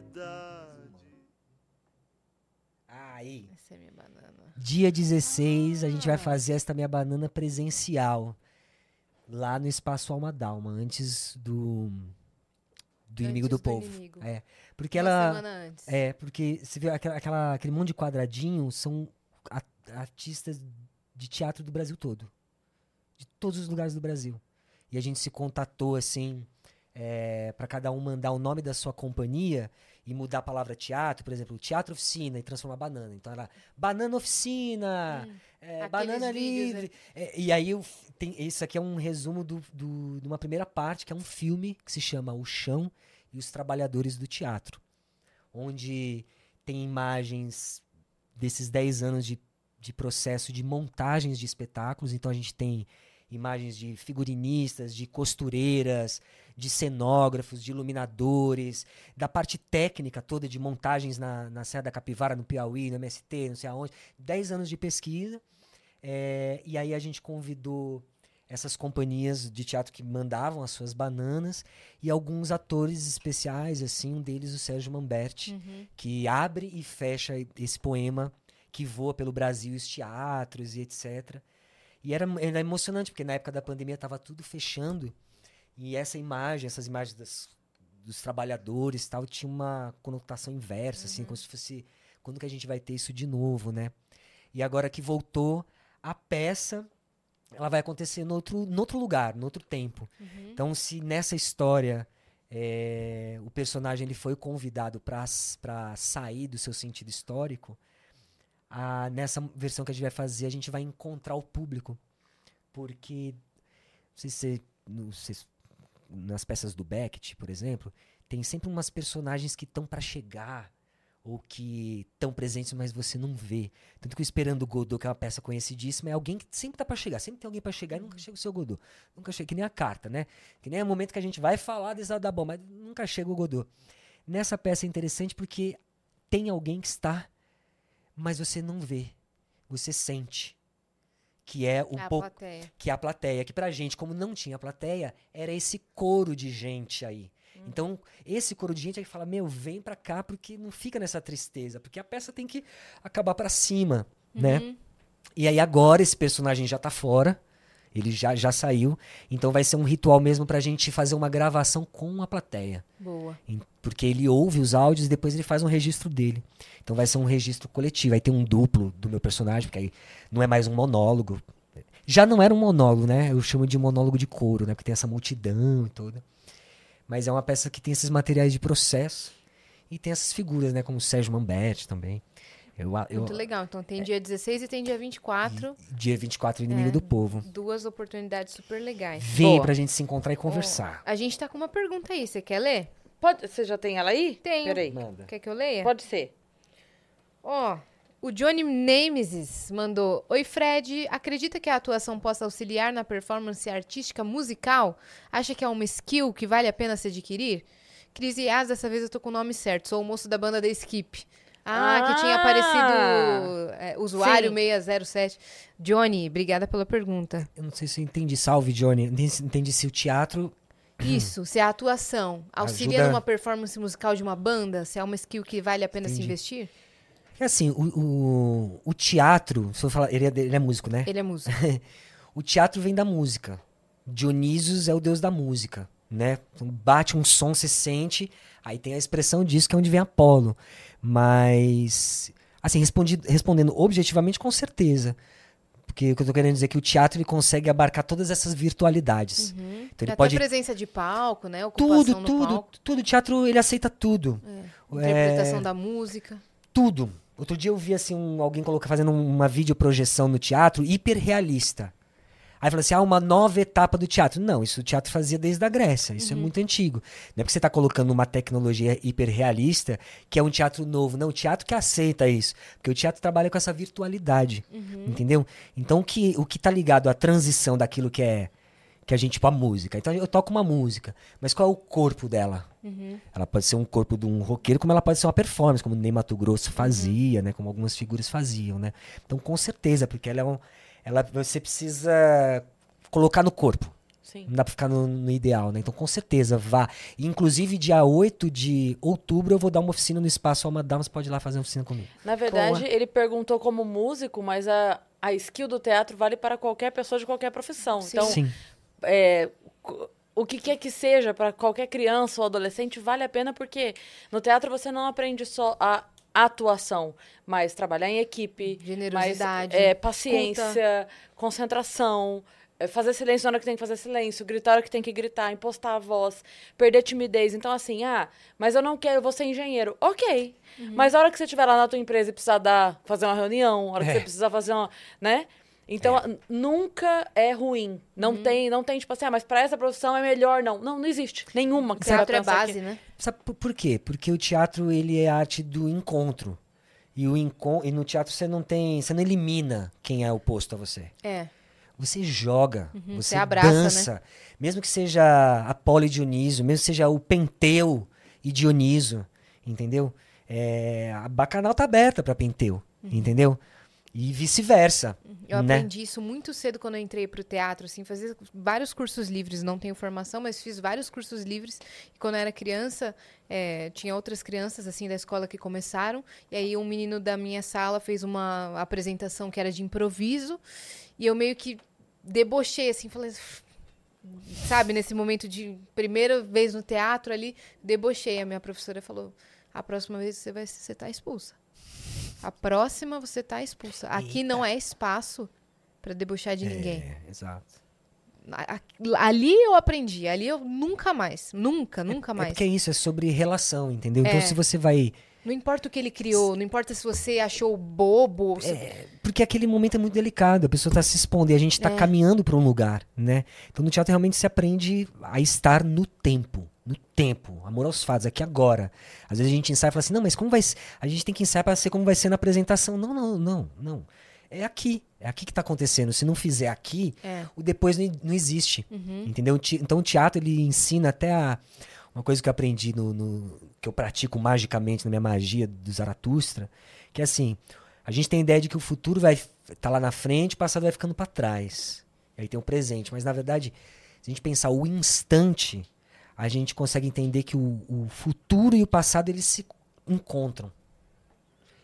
Aí. Essa é minha. Dia 16, a gente vai fazer esta minha banana presencial. Lá no Espaço Alma Dalma, antes do. Do inimigo Antes do, do povo. inimigo. É. Porque Uma ela. É, porque você vê aquela, aquela- aquele monte de quadradinho são a- artistas de teatro do Brasil todo. De todos os lugares do Brasil. E a gente se contatou assim, é, para cada um mandar o nome da sua companhia e mudar a palavra teatro, por exemplo, teatro oficina e transformar banana. Então era banana oficina, é, Aqueles banana vídeos, né? livre. É, e aí eu, tem, isso aqui é um resumo do, do- de uma primeira parte, que é um filme que se chama O Chão e os Trabalhadores do Teatro onde tem imagens desses 10 anos de, de processo de montagens de espetáculos. Então a gente tem imagens de figurinistas, de costureiras, de cenógrafos, de iluminadores, da parte técnica toda de montagens na, na Serra da Capivara, no Piauí, no MST, não sei aonde. 10 anos de pesquisa. É, e aí a gente convidou essas companhias de teatro que mandavam as suas bananas e alguns atores especiais, assim, um deles o Sérgio Mamberti, Uhum. que abre e fecha esse poema, que voa pelo Brasil os teatros e etc. E era, era emocionante, porque na época da pandemia estava tudo fechando. E essa imagem, essas imagens das, dos trabalhadores tal, tinha uma conotação inversa, assim, como se fosse. Quando que a gente vai ter isso de novo, né? E agora que voltou, a peça ela vai acontecer no outro, no outro lugar, no outro tempo. Então, se nessa história é, o personagem ele foi convidado para sair do seu sentido histórico, a- nessa versão que a gente vai fazer, a gente vai encontrar o público. Porque, não sei se você- nas peças do Beckett, por exemplo, tem sempre umas personagens que estão para chegar ou que estão presentes, mas você não vê. Tanto que o Esperando Godot, que é uma peça conhecidíssima, é alguém que sempre tá para chegar. Sempre tem alguém para chegar e nunca chega o seu Godot. Nunca chega, que nem a carta, né? Que nem é o momento que a gente vai falar desse lado da bom, mas nunca chega o Godot. Nessa peça é interessante porque tem alguém que está, mas você não vê. Você sente. Que é o a po- plateia. que é a plateia, que pra gente, como não tinha plateia, era esse coro de gente aí. Então, esse coro de gente aí fala, meu, vem pra cá porque não fica nessa tristeza, porque a peça tem que acabar pra cima, né? E aí agora esse personagem já tá fora, ele já, já saiu, então vai ser um ritual mesmo pra gente fazer uma gravação com a plateia. Boa. Porque ele ouve os áudios e depois ele faz um registro dele. Então vai ser um registro coletivo. Aí tem um duplo do meu personagem, porque aí não é mais um monólogo. Já não era um monólogo, né? Eu chamo de monólogo de couro, né? Porque tem essa multidão e toda. Mas é uma peça que tem esses materiais de processo e tem essas figuras, né? Como o Sérgio Mamberti também. Eu, eu, Muito legal. Então tem dia 16 e tem dia 24. dia 24, Inimigo É. do Povo. Duas oportunidades super legais. Vem Boa. pra gente se encontrar e conversar. A gente tá com uma pergunta aí. Você quer ler? Pode, você já tem ela aí? Tenho. Peraí. Manda. Quer que eu leia? Pode ser. Ó, o Johnny Nemesis mandou: Oi, Fred. Acredita que a atuação possa auxiliar na performance artística musical? Acha que é uma skill que vale a pena se adquirir? Cris Yas, dessa vez eu tô com o nome certo. Sou o moço da banda da Skip. Ah, que tinha Ah! aparecido é, usuário Sim. 607. Johnny, obrigada pela pergunta. Eu não sei se eu entendi. Salve, Johnny. Entendi, se o teatro Isso, se a atuação auxilia Ajuda- numa performance musical de uma banda, se é uma skill que vale a pena se Entendi. investir? É assim, o, o, o teatro, se eu falar, ele é, ele é músico, né? Ele é músico. (laughs) O teatro vem da música. Dionísios é o deus da música, né? Então, bate um som, você sente, aí tem a expressão disso que é onde vem Apolo. Mas, assim, respondi, respondendo objetivamente, com certeza. Porque o que eu tô querendo dizer é que o teatro ele consegue abarcar todas essas virtualidades. Então ele Até pode presença de palco, né? Ocupação tudo, tudo, palco. tudo. O teatro ele aceita tudo. Interpretação É, da música. tudo. Outro dia eu vi assim um- alguém colocar fazendo uma videoprojeção no teatro hiperrealista. Aí falou assim: ah, uma nova etapa do teatro. Não, isso o teatro fazia desde a Grécia. Isso é muito antigo. Não é porque você está colocando uma tecnologia hiperrealista que é um teatro novo. Não, o teatro que aceita isso. Porque o teatro trabalha com essa virtualidade. Entendeu? Então o que, o que tá ligado à transição daquilo que é. Que a gente, tipo, a música. Então eu toco uma música, mas qual é o corpo dela? Ela pode ser um corpo de um roqueiro, como ela pode ser uma performance, como o Ney Mato Grosso fazia, né? Como algumas figuras faziam, né? Então, com certeza, porque ela é um. Ela, você precisa colocar no corpo. Sim. Não dá pra ficar no, no ideal, né? Então, com certeza, vá. Inclusive, dia 8 de outubro, eu vou dar uma oficina no Espaço Alma Dama. Você pode ir lá fazer uma oficina comigo. Na verdade, ele perguntou como músico, mas a, a skill do teatro vale para qualquer pessoa de qualquer profissão. Então, Sim. é, o que quer que seja para qualquer criança ou adolescente vale a pena porque no teatro você não aprende só a atuação, mas trabalhar em equipe, Generosidade, mais, é, paciência, concentração, é, fazer silêncio na hora que tem que fazer silêncio, gritar na hora que tem que gritar, impostar a voz, perder timidez. Então, assim, ah, mas eu não quero, eu vou ser engenheiro. Ok. Mas a hora que você estiver lá na tua empresa e precisar dar, fazer uma reunião, a hora que É. você precisar fazer uma, né? Então, a- nunca é ruim. Não tem, não tem tipo assim, ah, mas para essa profissão é melhor não. Não, não existe nenhuma que Teatro é base, que- né? Sabe por, quê? Porque o teatro ele é a arte do encontro. E, o encon e no teatro você não tem. Você não elimina quem é oposto a você. É. Você joga, você você abraça, né? dança. Mesmo que seja Apolo e Dioniso, mesmo que seja o Penteu e Dioniso, entendeu? É, a Bacanal tá aberta para Penteu, Uhum. entendeu? E vice-versa. Eu né? aprendi isso muito cedo quando eu entrei pro teatro, assim, fazia vários cursos livres, não tenho formação, mas fiz vários cursos livres. E quando eu era criança, eh, tinha outras crianças, assim, da escola que começaram. E aí um menino da minha sala fez uma apresentação que era de improviso. E eu meio que debochei, assim, falei... Sabe, nesse momento de primeira vez no teatro ali, debochei. A minha professora falou, a próxima vez você vai você tá expulsa. A próxima você tá expulsa. Aqui não é espaço pra debochar de ninguém. É, exato. A- a- Ali eu aprendi, ali eu nunca mais, nunca, nunca É mais. porque é isso, é sobre relação, entendeu? Então É. se você vai. Não importa o que ele criou, não importa se você achou bobo. se- Porque aquele momento é muito delicado, a pessoa tá se expondo e a gente tá É. caminhando pra um lugar, né? Então no teatro realmente se aprende a estar no tempo. No tempo, amor aos fatos, aqui agora. Às vezes a gente ensaia e fala assim, não, mas como vai ser? A gente tem que ensaiar pra ser como vai ser na apresentação. Não, não, não, não. É aqui. É aqui que tá acontecendo. Se não fizer aqui, É. o depois não, não existe. Uhum. Entendeu? Então o teatro ele ensina até a. Uma coisa que eu aprendi no, no- que eu pratico magicamente na minha magia do Zaratustra, que é assim, a gente tem a ideia de que o futuro vai estar lá na frente, o passado vai ficando para trás. E aí tem o presente, mas na verdade, se a gente pensar o instante, a gente consegue entender que o, o futuro e o passado eles se encontram.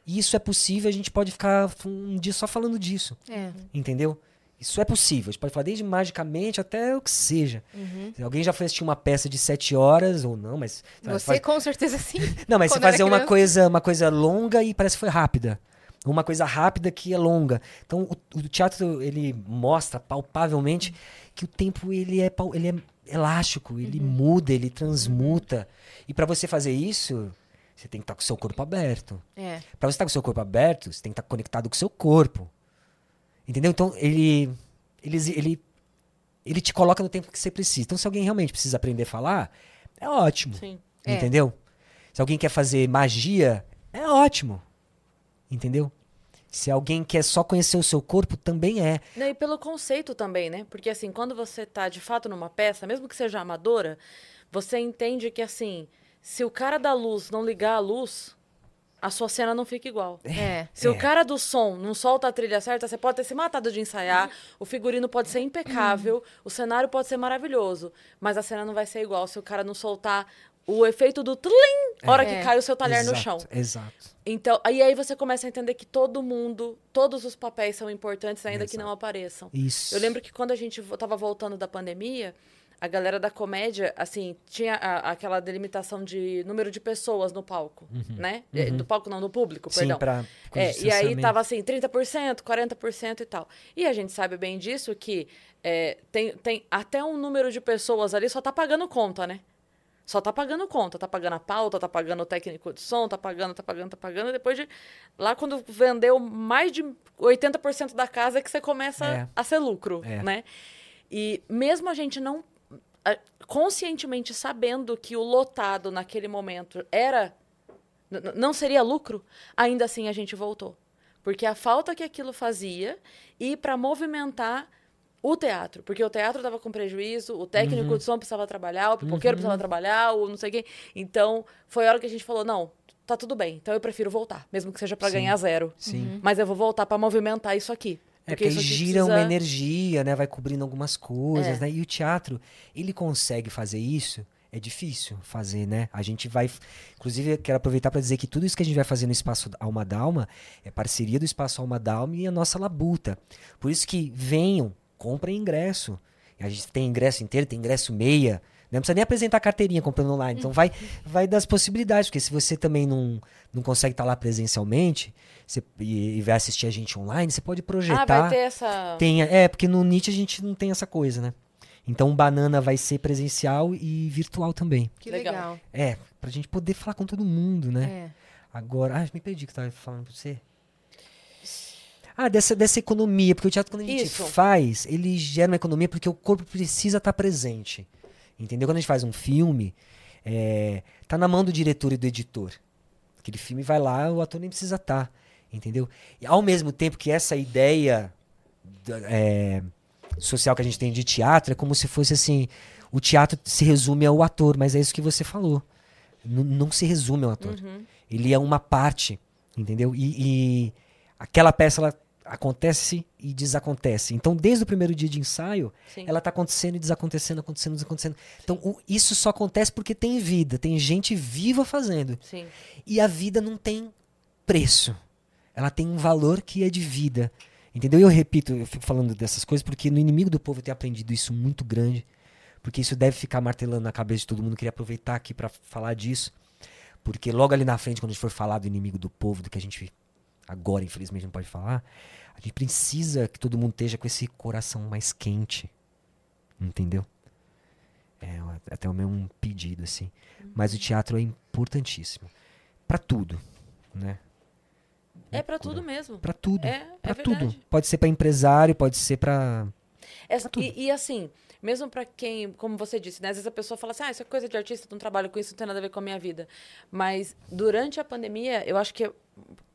E isso é possível, a gente pode ficar um dia só falando disso. É. Entendeu? Isso é possível. A gente pode falar desde magicamente até o que seja. Uhum. Alguém já foi assistir uma peça de sete horas ou não, mas. Você faz- com certeza sim. (laughs) Não, mas você fazer uma criança. coisa, uma coisa longa e parece que foi rápida. Uma coisa rápida que é longa. Então o, o teatro ele mostra palpavelmente que o tempo ele é, ele é elástico, ele Uhum. muda, ele transmuta. E para você fazer isso, você tem que estar com o seu corpo aberto. É. Pra você estar com o seu corpo aberto, você tem que estar conectado com o seu corpo. Entendeu? Então, ele, ele, ele, ele te coloca no tempo que você precisa. Então, se alguém realmente precisa aprender a falar, é ótimo. Sim. É. Entendeu? Se alguém quer fazer magia, é ótimo. Entendeu? Se alguém quer só conhecer o seu corpo, também é. Não, E pelo conceito também, né? Porque assim, quando você tá de fato numa peça, mesmo que seja amadora, você entende que assim, se o cara da luz não ligar a luz, a sua cena não fica igual. É. Se É. o cara do som não solta a trilha certa, você pode ter se matado de ensaiar, o figurino pode ser impecável, o cenário pode ser maravilhoso, mas a cena não vai ser igual se o cara não soltar o efeito do tlim, hora É. que cai o seu talher no Exato, chão. Exato. Então, e aí você começa a entender que todo mundo, todos os papéis são importantes, ainda que não apareçam. Isso. Eu lembro que quando a gente vo- tava voltando da pandemia, a galera da comédia, assim, tinha a- aquela delimitação de número de pessoas no palco, né? É, Do palco não, no público, Uhum. Sim, perdão. pra. É, e aí tava assim, 30%, 40% e tal. E a gente sabe bem disso que é, tem, tem até um número de pessoas ali só tá pagando conta, né? Só tá pagando conta, tá pagando a pauta, tá pagando o técnico de som, tá pagando, tá pagando, tá pagando. Depois de. Lá quando vendeu mais de 80% da casa é que você começa É. a ser lucro, É. né? E mesmo a gente não. Conscientemente sabendo que o lotado naquele momento era. não seria lucro, ainda assim a gente voltou. Porque a falta que aquilo fazia e para movimentar o teatro. Porque o teatro estava com prejuízo, o técnico Uhum. de som precisava trabalhar, o pipoqueiro precisava trabalhar, o não sei quem. Então, foi a hora que a gente falou: não, tá tudo bem, então eu prefiro voltar, mesmo que seja para ganhar zero. Sim. Mas eu vou voltar para movimentar isso aqui. É, porque aí gira uma precisa- energia, né? Vai cobrindo algumas coisas, É. né? E o teatro, ele consegue fazer isso. É difícil fazer, né? A gente vai. Inclusive, eu quero aproveitar para dizer que tudo isso que a gente vai fazer no Espaço Alma Dalma é parceria do Espaço Alma Dalma e a nossa labuta. Por isso que venham, comprem ingresso. A gente tem ingresso inteiro, tem ingresso meia. Não precisa nem apresentar carteirinha comprando online. Então vai, (laughs) vai das possibilidades, porque se você também não, não consegue estar lá presencialmente você- e, e vai assistir a gente online, você pode projetar. Ah, vai ter essa. Tem, é, porque no Nietzsche a gente não tem essa coisa, né? Então o Banana vai ser presencial e virtual também. Que Legal. É, pra gente poder falar com todo mundo, né? É. Agora, ah, me perdi que eu tava falando pra você. Ah, dessa, dessa economia, porque o teatro quando a gente Isso. faz, ele gera uma economia porque o corpo precisa estar presente. Entendeu? Quando a gente faz um filme, é, tá na mão do diretor e do editor. Aquele filme vai lá, o ator nem precisa estar. entendeu? E ao mesmo tempo que essa ideia é, social que a gente tem de teatro é como se fosse assim: o teatro se resume ao ator, mas é isso que você falou. N- não se resume ao ator. Ele é uma parte, entendeu? E, e aquela peça, ela, acontece e desacontece. Então, desde o primeiro dia de ensaio, Sim. ela tá acontecendo e desacontecendo, acontecendo, desacontecendo. Então, o- isso só acontece porque tem vida, tem gente viva fazendo. Sim. E a vida não tem preço. Ela tem um valor que é de vida. Entendeu? E eu repito, eu fico falando dessas coisas porque no Inimigo do Povo eu tenho aprendido isso muito grande. Porque isso deve ficar martelando na cabeça de todo mundo. Eu queria aproveitar aqui para falar disso. Porque logo ali na frente, quando a gente for falar do Inimigo do Povo, do que a gente agora, infelizmente, não pode falar, a gente precisa que todo mundo esteja com esse coração mais quente. Entendeu? É até o meu um pedido, assim. Mas o teatro é importantíssimo. Para tudo, né? É pra tudo mesmo. Para tudo. É, é Pra tudo. Pode ser para empresário, pode ser para e, e assim, mesmo pra quem, como você disse, né? Às vezes a pessoa fala assim, ah, isso é coisa de artista, não trabalho com isso, não tem nada a ver com a minha vida. Mas durante a pandemia, eu acho que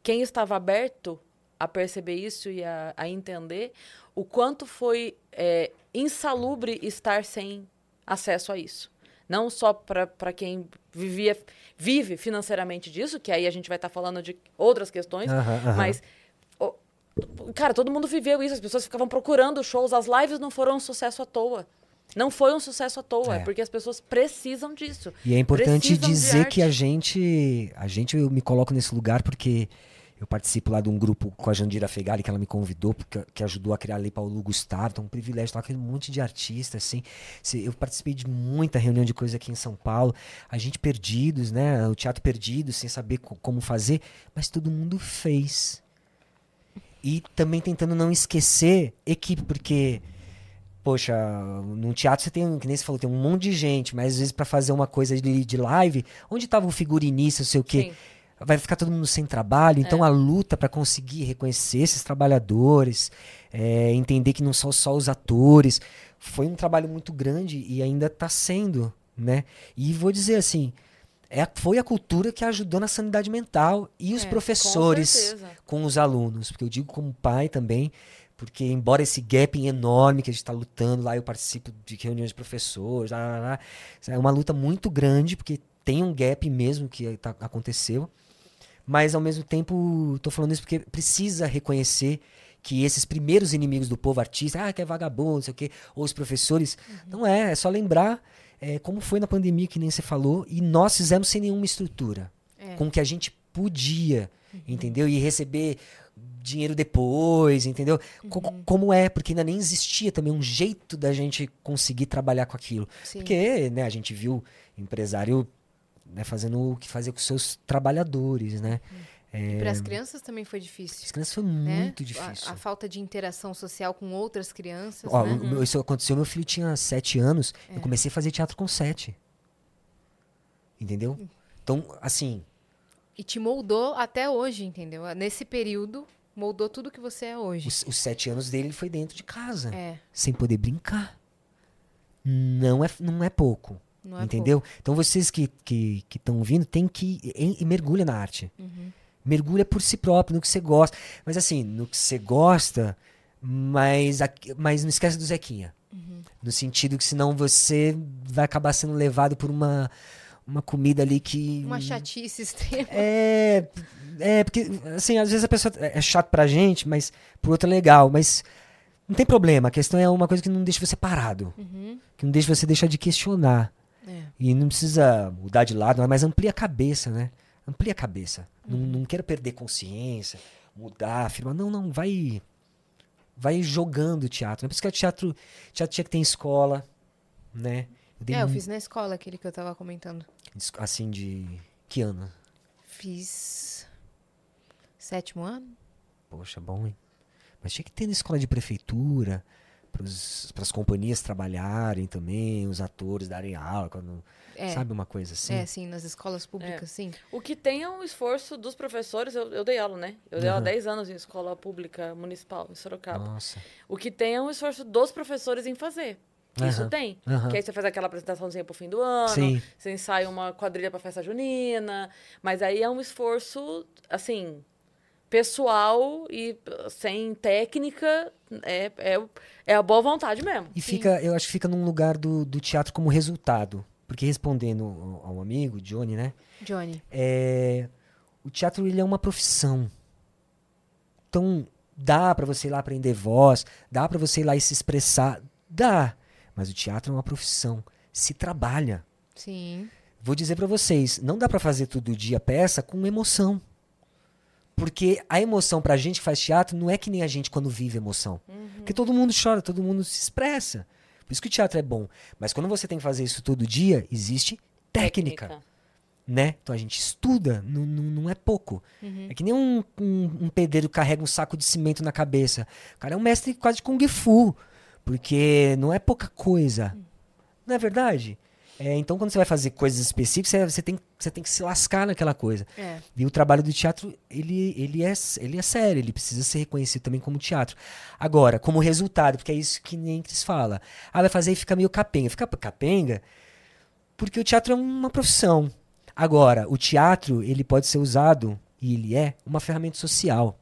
quem estava aberto a perceber isso e a, a entender o quanto foi é, insalubre estar sem acesso a isso. Não só para quem vivia, vive financeiramente disso, que aí a gente vai estar falando de outras questões, mas Cara, todo mundo viveu isso, as pessoas ficavam procurando shows, as lives não foram um sucesso à toa. Não foi um sucesso à toa, É. é porque as pessoas precisam disso. E é importante dizer que a gente, a gente eu me coloco nesse lugar porque eu participo lá de um grupo com a Jandira Fegali, que ela me convidou, porque, que ajudou a criar a Lei Paulo Gustavo. Então, é um privilégio estar com um monte de artistas, assim. Eu participei de muita reunião de coisa aqui em São Paulo. A gente perdidos, né? O teatro perdido, sem saber co- como fazer. Mas todo mundo fez. E também tentando não esquecer equipe, porque poxa, num teatro você tem, que nem você falou, tem um monte de gente, mas às vezes pra fazer uma coisa de, de live, onde tava o figurinista, não sei o quê, Sim. vai ficar todo mundo sem trabalho. Então É. a luta pra conseguir reconhecer esses trabalhadores, é, entender que não são só os atores, foi um trabalho muito grande e ainda tá sendo, né? E vou dizer assim, é, foi a cultura que ajudou na sanidade mental e os É, com professores certeza. com os alunos, porque eu digo como pai também, porque embora esse gap enorme que a gente está lutando lá, eu participo de reuniões de professores, lá, lá, lá, é uma luta muito grande, porque tem um gap mesmo que tá- aconteceu, mas ao mesmo tempo estou falando isso porque precisa reconhecer que esses primeiros inimigos do povo artista, ah, que é vagabundo, não sei o quê, ou os professores, não é, é só lembrar é, como foi na pandemia, que nem você falou, e nós fizemos sem nenhuma estrutura É. com o que a gente podia, entendeu? E receber dinheiro depois, entendeu? Co- Como é, porque ainda nem existia também um jeito da gente conseguir trabalhar com aquilo. Sim. Porque, né, a gente viu empresário né, fazendo o que fazia com seus trabalhadores, né? E para as crianças também foi difícil. As crianças foi né? muito A- difícil. A, falta de interação social com outras crianças, Ó, né? o isso aconteceu, meu filho tinha sete anos, É. eu comecei a fazer teatro com sete. Entendeu? Hum. Então, assim, E te moldou até hoje, entendeu? Nesse período, moldou tudo que você é hoje. os, os sete anos dele ele foi dentro de casa. É, sem poder brincar. Não é, não é pouco. não é entendeu? Então vocês que estão que, que ouvindo, tem que. E, e mergulha na arte. Uhum. Mergulha por si próprio, no que você gosta. Mas assim, no que você gosta, mas, mas não esquece do Zequinha. Uhum. No sentido que senão você vai acabar sendo levado por uma, uma comida ali que. Uma chatice extrema. É, é, porque, assim, às vezes a pessoa é é chato pra gente, mas por outro é legal, mas não tem problema. A questão é uma coisa que não deixa você parado, Uhum. que não deixa você deixar de questionar. É. E não precisa mudar de lado, mas amplia a cabeça, né? Amplia a cabeça. Não, não quero perder consciência, mudar, afirmar. Não, não, vai. Vai jogando teatro. É por isso que o teatro, teatro tinha que ter escola, né? Eu dei É, eu fiz na escola aquele que eu tava comentando. Assim, de. Que ano? Fiz sétimo ano? Poxa, bom, hein? Mas tinha que ter na escola de prefeitura, para as companhias trabalharem também, os atores darem aula, quando, É. sabe uma coisa assim? É, sim, nas escolas públicas, sim. O que tem é um esforço dos professores, eu, eu dei aula, né? Eu dei aula Aham. 10 anos em escola pública municipal, em Sorocaba. Nossa. O que tem é um esforço dos professores em fazer. Isso Aham, tem. aham. Que aí você faz aquela apresentaçãozinha pro fim do ano, Sim. você ensaia uma quadrilha pra festa junina, mas aí é um esforço, assim, pessoal e sem técnica, é, é, é a boa vontade mesmo. E fica, eu acho que fica num lugar do, do teatro como resultado. Porque respondendo ao, amigo, Johnny, né? Johnny. É, o teatro ele é uma profissão. Então, Dá pra você ir lá aprender voz, dá pra você ir lá e se expressar, dá. Mas o teatro é uma profissão, se trabalha. Sim. Vou dizer pra vocês, não dá pra fazer todo dia peça com emoção. Porque a emoção pra gente que faz teatro não é que nem a gente quando vive emoção. Porque todo mundo chora, todo mundo se expressa. Por isso que o teatro é bom. Mas quando você tem que fazer isso todo dia, existe técnica né? Então a gente estuda, não, não, não é pouco. É que nem um, um, um pedreiro carrega um saco de cimento na cabeça. O cara é um mestre quase de Kung Fu, porque não é pouca coisa. Não é verdade? É, então quando você vai fazer coisas específicas, você, você tem, você tem que se lascar naquela coisa. É. E o trabalho do teatro, ele, ele, é, ele é sério, ele precisa ser reconhecido também como teatro. Agora, como resultado, porque é isso que nem Cris fala. Ah, vai fazer e fica meio capenga. Fica capenga porque o teatro é uma profissão. Agora, o teatro, ele pode ser usado, e ele é, uma ferramenta social.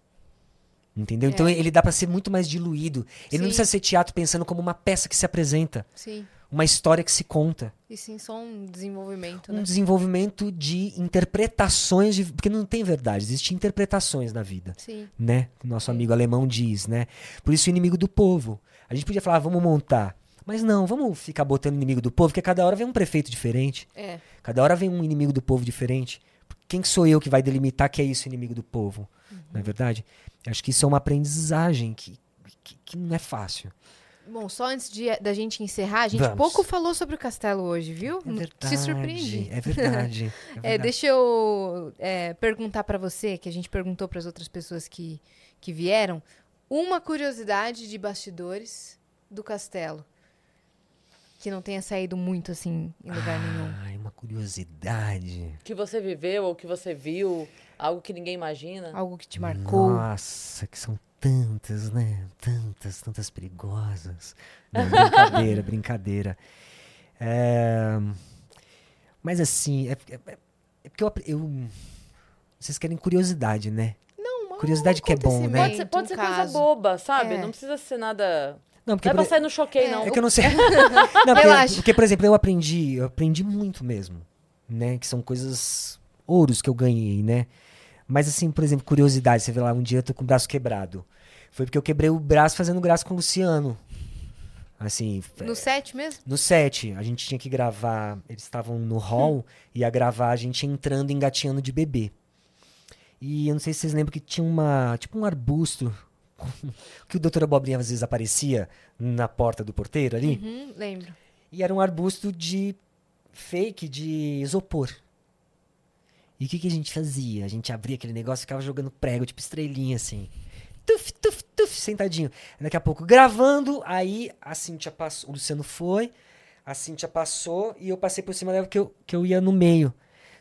Entendeu? Então ele dá pra ser muito mais diluído. Ele não Sim. precisa ser teatro pensando como uma peça que se apresenta, Sim. uma história que se conta. E sim, só um desenvolvimento, Um né? desenvolvimento de interpretações, de, porque não tem verdade, existem interpretações na vida Sim. né? Nosso amigo alemão diz, né? Por isso o inimigo do povo. A gente podia falar, ah, vamos montar. Mas não, vamos ficar botando inimigo do povo, porque cada hora vem um prefeito diferente. É. Cada hora vem um inimigo do povo diferente. Quem que sou eu que vai delimitar que é isso inimigo do povo? Não é verdade? Acho que isso é uma aprendizagem que, que, que não é fácil. Bom, só antes de, da gente encerrar, a gente Vamos. pouco falou sobre o castelo hoje, viu? É verdade. Te surpreendi. É verdade. (laughs) É, É, verdade. deixa eu é, perguntar pra você, que a gente perguntou para as outras pessoas que, que vieram, uma curiosidade de bastidores do castelo. Que não tenha saído muito assim em lugar nenhum. Ai, uma curiosidade. Que você viveu ou que você viu, algo que ninguém imagina. Algo que te marcou. Nossa, que são tantas, né? Tantas, tantas perigosas. Não, brincadeira, (laughs) brincadeira. É, Mas assim, é, é- é porque eu, eu- Vocês querem curiosidade, né? Não, mas Curiosidade que é bom, né? Pode ser, pode um ser coisa boba, sabe? É. Não precisa ser nada. Não, porque Não é pra por- sair no choquei, É, não. É que eu não sei. (laughs) (laughs) não, porque, Relaxa. porque, por exemplo, eu aprendi, eu aprendi muito mesmo, né? Que são coisas ouros que eu ganhei, né? Mas assim, por exemplo, curiosidade, você vê lá, um dia eu tô com o braço quebrado. Foi porque eu quebrei o braço fazendo graça com o Luciano. Assim, No set mesmo? no set, a gente tinha que gravar, eles estavam no hall, ia gravar a gente entrando engatinhando de bebê. E eu não sei se vocês lembram que tinha uma, tipo um arbusto, (laughs) que o doutor Abobrinha às vezes aparecia na porta do porteiro ali. Uhum, lembro. E era um arbusto de fake de isopor. E o que, que a gente fazia? A gente abria aquele negócio e ficava jogando prego, tipo estrelinha, assim. Tuf, tuf, tuf, sentadinho. Daqui a pouco, gravando, aí a Cintia passou, o Luciano foi, a Cintia passou e eu passei por cima dela que eu, que eu ia no meio.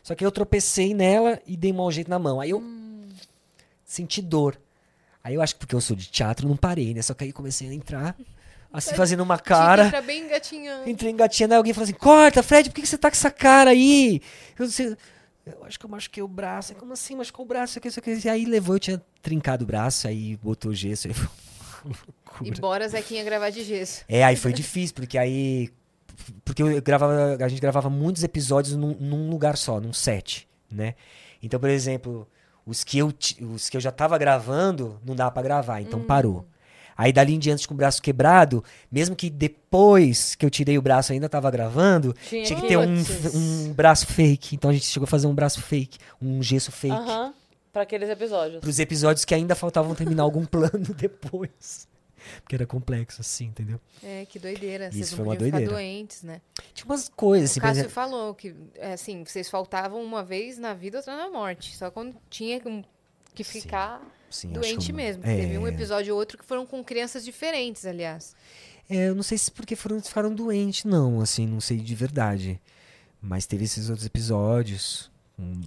Só que eu tropecei nela e dei um mau jeito na mão. Aí eu senti dor. Aí eu acho que porque eu sou de teatro, não parei, né? Só que aí comecei a entrar, assim, fazendo uma cara. Entrar bem engatinhando. Entrei engatinhando, aí alguém falou assim: Corta, Fred, por que que você tá com essa cara aí? Eu, disse, eu acho que eu machuquei o braço. Como assim? Machucou o braço? Isso aqui, isso aqui. E aí levou, eu tinha trincado o braço, aí botou gesso. Aí foi uma E bora Zequinha gravar de gesso. É, aí foi difícil, porque aí. Porque eu gravava, a gente gravava muitos episódios num, num lugar só, num set, né? Então, por exemplo, os que eu, os que eu já tava gravando, não dava pra gravar, então parou. Aí dali em diante com o braço quebrado, mesmo que depois que eu tirei o braço ainda tava gravando, Tinha tinha que ter um, um braço fake. Então a gente chegou a fazer um braço fake, um gesso fake. Aham. Pra aqueles episódios. Pros episódios que ainda faltavam terminar algum (laughs) plano depois. Porque era complexo assim, entendeu? É, que doideira. Vocês Isso não foi uma podiam ficar doideira. doentes, né? Tinha umas coisas assim, o Cássio exemplo. falou que, é, assim, vocês faltavam uma vez na vida, outra na morte. Só quando tinha que- Sim, ficar Sim, acho doente eu- mesmo. É, Teve um episódio ou outro que foram com crianças diferentes, aliás. É, eu não sei se porque foram, ficaram doentes, não, assim, não sei de verdade. Mas teve esses outros episódios.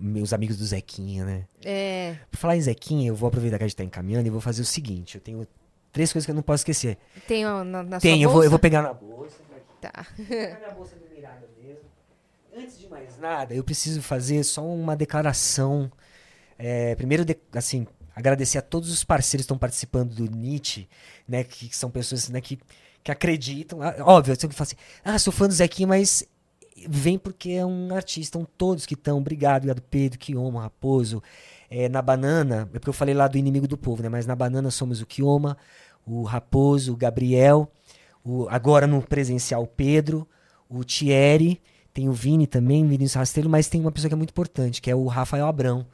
meus amigos do Zequinha, né? É, Por falar em Zequinha, eu vou aproveitar que a gente tá encaminhando e vou fazer o seguinte: eu tenho três coisas que eu não posso esquecer. tem na, na Tem, eu vou, eu vou pegar na bolsa. Tá. Minha bolsa do Mirada mesmo. Antes de mais nada, eu preciso fazer só uma declaração. É, primeiro, de- assim, agradecer a todos os parceiros que estão participando do Nietzsche, né? Que, que são pessoas né, que, que acreditam. Ah, Óbvio, eu sempre falo assim, ah, sou fã do Zequinha, mas vem porque é um artista. Estão todos que estão. Obrigado, obrigado, Pedro, Quiomo, Raposo, É, na banana, é porque eu falei lá do inimigo do povo, né? Mas na banana somos o Kioma, o Raposo, o Gabriel, o, agora no presencial o Pedro, o Thierry, tem o Vini também, o Vinícius Rasteiro, mas tem uma pessoa que é muito importante, que é o Rafael Abrão,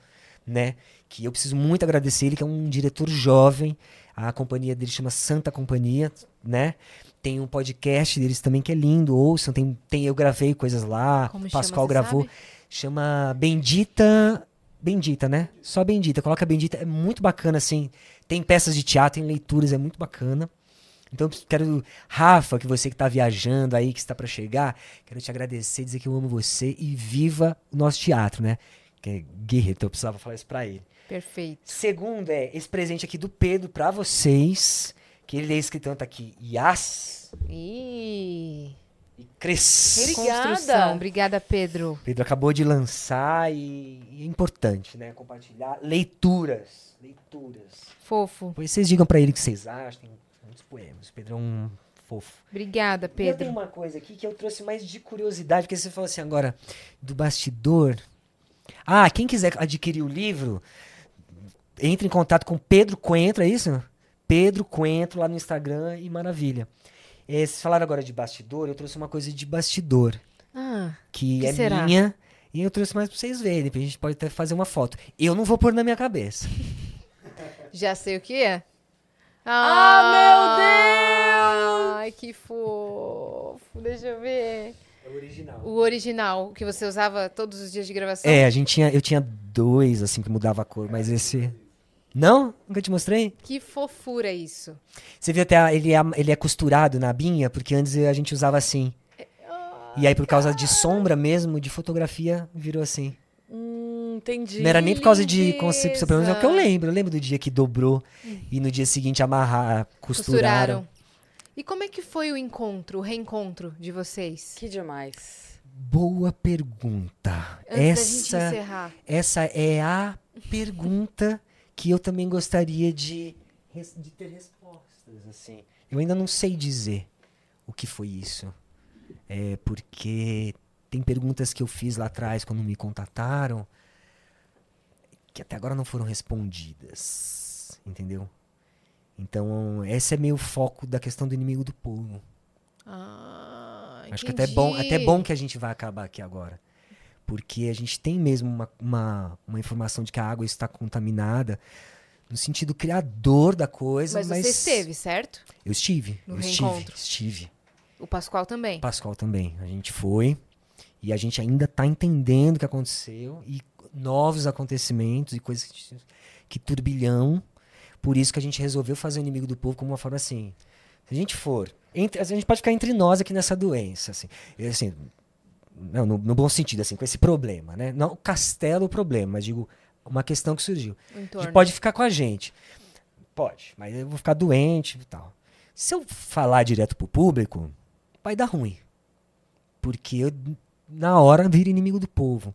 né? Que eu preciso muito agradecer ele, que é um diretor jovem. A companhia dele chama Santa Companhia, né? Tem um podcast deles também que é lindo, ouçam. Tem, tem eu gravei coisas lá, Como o chama, Pascoal você gravou. sabe? Chama Bendita. Bendita, né? Só Bendita. Coloca Bendita, é muito bacana, assim. Tem peças de teatro, tem leituras, é muito bacana. Então, quero, Rafa, que você que tá viajando aí, que está para chegar, quero te agradecer, dizer que eu amo você e viva o nosso teatro, né? Que é guerreiro, então eu precisava falar isso pra ele. Perfeito. Segundo é esse presente aqui do Pedro pra vocês, que ele é escritão, tá aqui, Yas Ih, e Cres. Obrigada. construção. Obrigada, Pedro. Pedro acabou de lançar e, e é importante, né? Compartilhar leituras, leituras. Fofo. Depois vocês digam pra ele o que vocês acham, tem muitos poemas. Pedro é um fofo. Obrigada, E eu tenho Pedro. uma coisa aqui que eu trouxe mais de curiosidade, porque você falou assim agora do bastidor. Ah, quem quiser adquirir o livro, entre em contato com Pedro Coentro, é isso? Pedro Coentro lá no Instagram e maravilha. Eh, vocês falaram agora de bastidor, eu trouxe uma coisa de bastidor, Ah, que, Que é será? minha, e eu trouxe mais pra vocês verem, depois a gente pode até fazer uma foto. Eu não vou pôr na minha cabeça. (laughs) já sei o que é. Ah, Ai, que fofo. Deixa eu ver. É o original. O original, que você usava todos os dias de gravação. É, a gente tinha, eu tinha dois, assim, que mudava a cor, mas esse... Não? Nunca te mostrei? Que fofura isso. Você viu até, a- ele é, ele é costurado na abinha, porque antes a gente usava assim. E aí, por causa de sombra mesmo, de fotografia, virou assim. Hum, entendi. Não era nem por causa de concepção, pelo menos é o que eu lembro. Eu lembro do dia que dobrou e no dia seguinte amarrar, costuraram. Costuraram. E como é que foi o encontro, o reencontro de vocês? Que demais. Boa pergunta. Antes da gente essa, encerrar. essa é a pergunta que eu também gostaria de, de ter respostas. Assim. Eu ainda não sei dizer o que foi isso. É porque tem perguntas que eu fiz lá atrás quando me contataram que até agora não foram respondidas. Entendeu? Então, esse é meio o foco da questão do inimigo do povo. Ah, Acho que até é bom, até entendi. bom que a gente vai acabar aqui agora. Porque a gente tem mesmo uma, uma, uma informação de que a água está contaminada no sentido criador da coisa, Mas, mas, você esteve, certo? eu estive, No eu estive, reencontro. estive. O Pascoal também. Pascoal também. A gente foi e a gente ainda está entendendo o que aconteceu e novos acontecimentos e coisas que, que turbilhão. Por isso que a gente resolveu fazer o inimigo do povo como uma forma assim. Se a gente for, entre- a gente pode ficar entre nós aqui nessa doença, assim, E, assim não, no, no bom sentido, assim, com esse problema, né? Não o castelo o problema, mas digo uma questão que surgiu. Pode ficar com a gente. Pode, mas eu vou ficar doente e tal. Se eu falar direto pro público, vai dar ruim. Porque eu, na hora, viro inimigo do povo.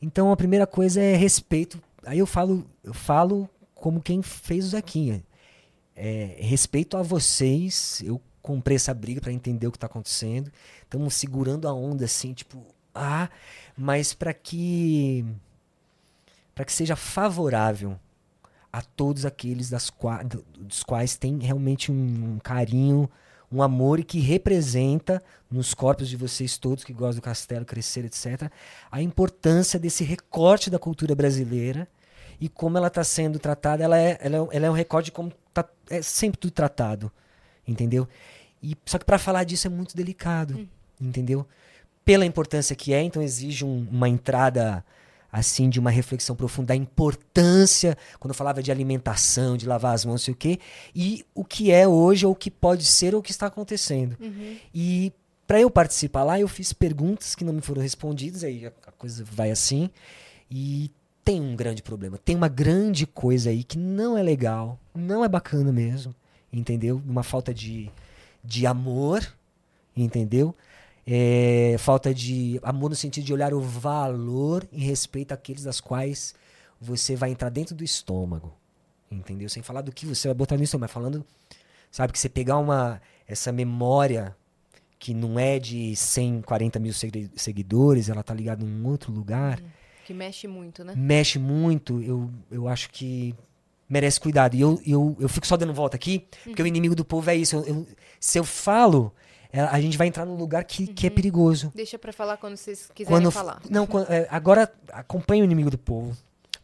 Então a primeira coisa é respeito. Aí eu falo, eu falo como quem fez o Zequinha. É, respeito a vocês. Eu comprei essa briga para entender o que tá acontecendo. Estamos segurando a onda assim, tipo, ah, mas para que para que seja favorável a todos aqueles das qua- do- dos quais tem realmente um, um carinho, um amor e que representa nos corpos de vocês todos que gostam do castelo, crescer, etc., a importância desse recorte da cultura brasileira e como ela está sendo tratada. Ela é, ela, é, ela é um recorte de como tá, é sempre tudo tratado, entendeu? E, só que para falar disso é muito delicado, entendeu? Pela importância que é, então exige um- uma entrada assim de uma reflexão profunda da importância quando eu falava de alimentação, de lavar as mãos, não sei o quê, e o que é hoje ou o que pode ser ou o que está acontecendo. E para eu participar lá, eu fiz perguntas que não me foram respondidas, aí a coisa vai assim. E tem um grande problema, tem uma grande coisa aí que não é legal, não é bacana mesmo, entendeu? Uma falta de, de amor, entendeu? É, falta de amor no sentido de olhar o valor e respeito àqueles das quais você vai entrar dentro do estômago, entendeu? Sem falar do que você vai botar no estômago, mas falando, sabe, que você pegar uma essa memória que não é de 140 mil segui- seguidores, ela tá ligada num outro lugar, Que mexe muito, né? mexe muito, eu, eu acho que merece cuidado. E eu, eu, eu fico só dando volta aqui, porque o inimigo do povo é isso. Eu- eu- se eu falo, é, a gente vai entrar num lugar que, que é perigoso. Deixa pra falar quando vocês quiserem Quando, falar. não, quan- é, agora acompanha o inimigo do povo,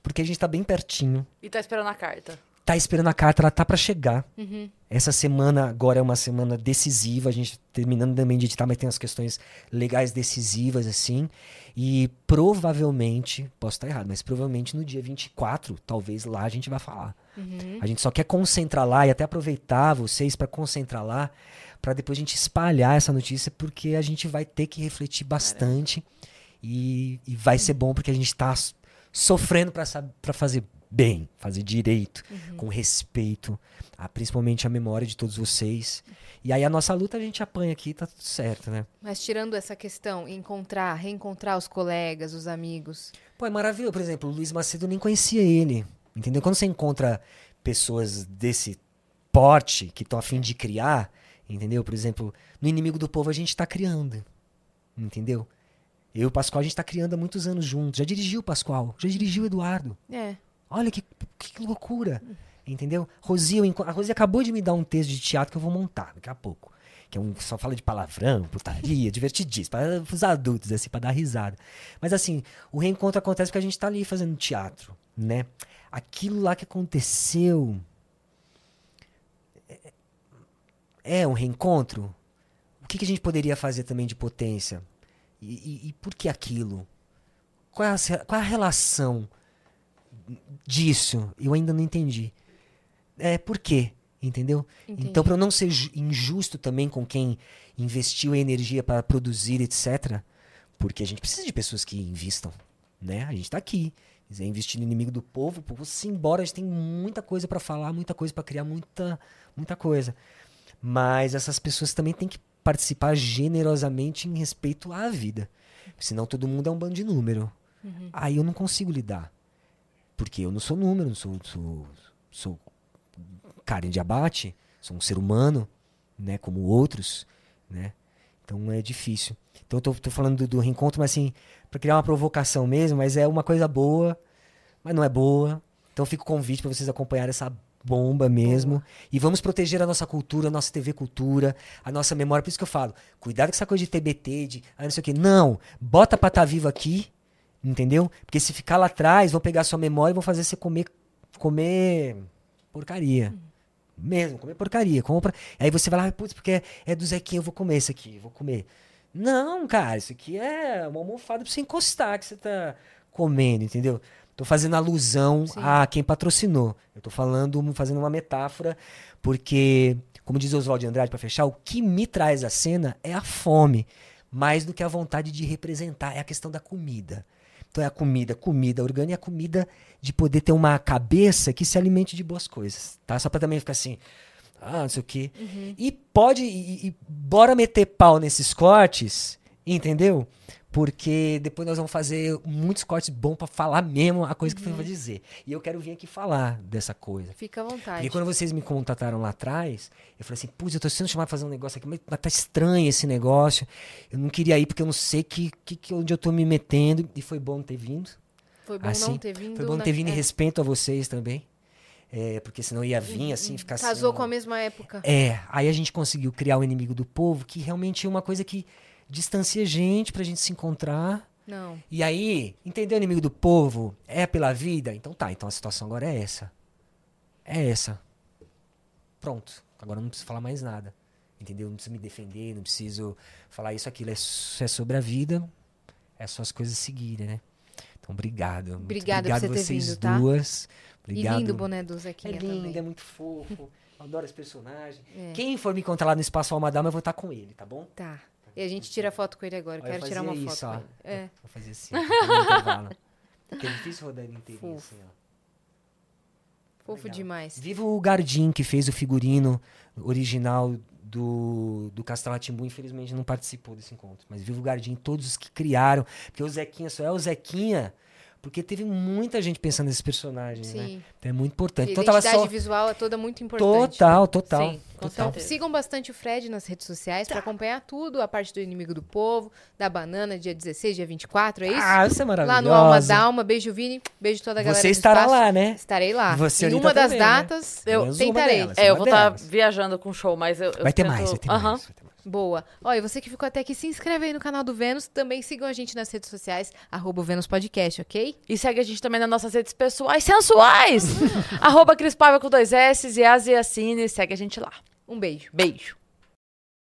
porque a gente tá bem pertinho. E tá esperando a carta. Tá esperando a carta, ela tá pra chegar. Uhum. Essa semana agora é uma semana decisiva, a gente terminando também de editar, mas tem umas questões legais decisivas, assim. E provavelmente, posso estar errado, mas provavelmente no dia 24, talvez lá a gente vai falar. Uhum. A gente só quer concentrar lá e até aproveitar vocês para concentrar lá, para depois a gente espalhar essa notícia, porque a gente vai ter que refletir bastante e, e vai ser bom porque a gente tá sofrendo para fazer bem, fazer direito, com respeito, a, principalmente a memória de todos vocês. E aí a nossa luta a gente apanha aqui, tá tudo certo, né? Mas tirando essa questão, encontrar, reencontrar os colegas, os amigos. Pô, é maravilhoso. Por exemplo, o Luiz Macedo nem conhecia ele. Entendeu? Quando você encontra pessoas desse porte que estão a fim de criar, entendeu? Por exemplo, no Inimigo do Povo a gente tá criando. Entendeu? Eu e o Pascoal a gente tá criando há muitos anos juntos. Já dirigiu o Pascoal, já dirigiu o Eduardo. É. Olha que, que loucura. Entendeu? Rosi, a Rosi acabou de me dar um texto de teatro que eu vou montar daqui a pouco. Que é um, só fala de palavrão, putaria, (laughs) divertidíssimo. Para os adultos, assim, para dar risada. Mas assim, o reencontro acontece porque a gente tá ali fazendo teatro, né? Aquilo lá que aconteceu. é- É um reencontro? O que, que a gente poderia fazer também de potência? E, e- e por que aquilo? Qual é, a, qual é a relação disso? Eu ainda não entendi. É, por quê? Entendeu? Entendi. Então, para eu não ser ju- injusto também com quem investiu energia para produzir, etc., porque a gente precisa de pessoas que investam, né? A gente tá aqui. Quiser investir no inimigo do povo, o povo se embora, a gente tem muita coisa para falar, muita coisa para criar, muita, muita coisa. Mas essas pessoas também têm que participar generosamente em respeito à vida. Senão todo mundo é um bando de número. Aí eu não consigo lidar. Porque eu não sou número, não sou, sou, sou carne de abate, sou um ser humano, né, como outros, né? Então é difícil. Então eu tô, tô falando do, do reencontro, mas assim, para criar uma provocação mesmo, mas é uma coisa boa, mas não é boa. Então fica o convite para vocês acompanharem essa bomba mesmo. E vamos proteger a nossa cultura, a nossa TV cultura, a nossa memória. Por isso que eu falo, cuidado com essa coisa de TBT, de ah, não sei o quê. Não, bota pra estar vivo aqui, entendeu? Porque se ficar lá atrás, vão pegar sua memória e vão fazer você comer, comer porcaria. Mesmo, comer porcaria. Compra. Aí você vai lá, putz, porque é, é do Zequinha, eu vou comer isso aqui, vou comer. Não, cara, isso aqui é uma almofada pra você encostar que você tá comendo, entendeu? Tô fazendo alusão Sim. a quem patrocinou. Eu tô falando, fazendo uma metáfora, porque, como diz Oswald de Andrade, pra fechar, o que me traz a cena é a fome, mais do que a vontade de representar, é a questão da comida. Então é a comida, comida orgânica, e a comida de poder ter uma cabeça que se alimente de boas coisas, tá? Só pra também ficar assim, ah, não sei o quê. E pode, e, e bora meter pau nesses cortes, entendeu? Porque depois nós vamos fazer muitos cortes bons pra falar mesmo a coisa que eu vou dizer. E eu quero vir aqui falar dessa coisa. Fica à vontade. Porque quando vocês me contataram lá atrás, eu falei assim, putz, eu tô sendo chamado pra fazer um negócio aqui, mas mas tá estranho esse negócio. Eu não queria ir porque eu não sei que, que, que onde eu tô me metendo. E foi bom ter vindo. Foi bom assim, não ter vindo. Foi bom na- ter vindo em é, respeito a vocês também. É, porque senão ia vir assim, ficar assim. Casou uma- com a mesma época. É, aí a gente conseguiu criar o inimigo do povo, que realmente é uma coisa que distancia a gente pra gente se encontrar. Não. E aí, entendeu o inimigo do povo? É pela vida? Então tá, então a situação agora é essa. É essa. Pronto. Agora eu não preciso falar mais nada. Entendeu? Não preciso me defender, não preciso falar isso, aquilo. É, é sobre a vida. É só as coisas seguirem, né? Então, obrigado. Obrigada por obrigado você ter vocês vindo, tá? duas. Obrigado. E lindo o boné do É Zequinha lindo, também. é muito fofo. (laughs) Adoro esse personagem. É. Quem for me encontrar lá no Espaço Almadama, eu vou estar com ele, tá bom? Tá. E a gente tira foto com ele agora. Eu quero tirar uma fazia foto isso, com ó. ele. É. Vou fazer assim, ó. Porque é difícil rodar ele inteirinho Fofo. assim, ó. Fofo Legal. demais. Viva o Gardim, que fez o figurino original do, do Castelo Timbu, infelizmente não participou desse encontro. Mas viva o Gardim, todos os que criaram. Porque o Zequinha só é o Zequinha Porque teve muita gente pensando nesses personagens, né? Sim. Então é muito importante. A Então identidade só. visual é toda muito importante. Total, total. Sim, total. certeza. Sigam bastante o Fred nas redes sociais pra acompanhar tudo, a parte do Inimigo do Povo, da Banana, dia 16, dia 24, é isso? Ah, isso é maravilhoso. lá no Alma Dalma. Beijo, Vini. Beijo toda a galera Você estará lá, né? Estarei lá. Você, em uma das também, né? datas, eu Menos uma tentarei. delas. É, eu vou estar delas. viajando com show, mas eu. eu Vai ter tento- mais, vai ter mais. vai ter mais. Boa. Olha, você que ficou até aqui, se inscreve aí no canal do Vênus. Também sigam a gente nas redes sociais, arroba Vênus Podcast, ok? E segue a gente também nas nossas redes pessoais sensuais. (laughs) Arroba Cris Paiva com dois S e Asiacine. Segue a gente lá. Um beijo. Beijo.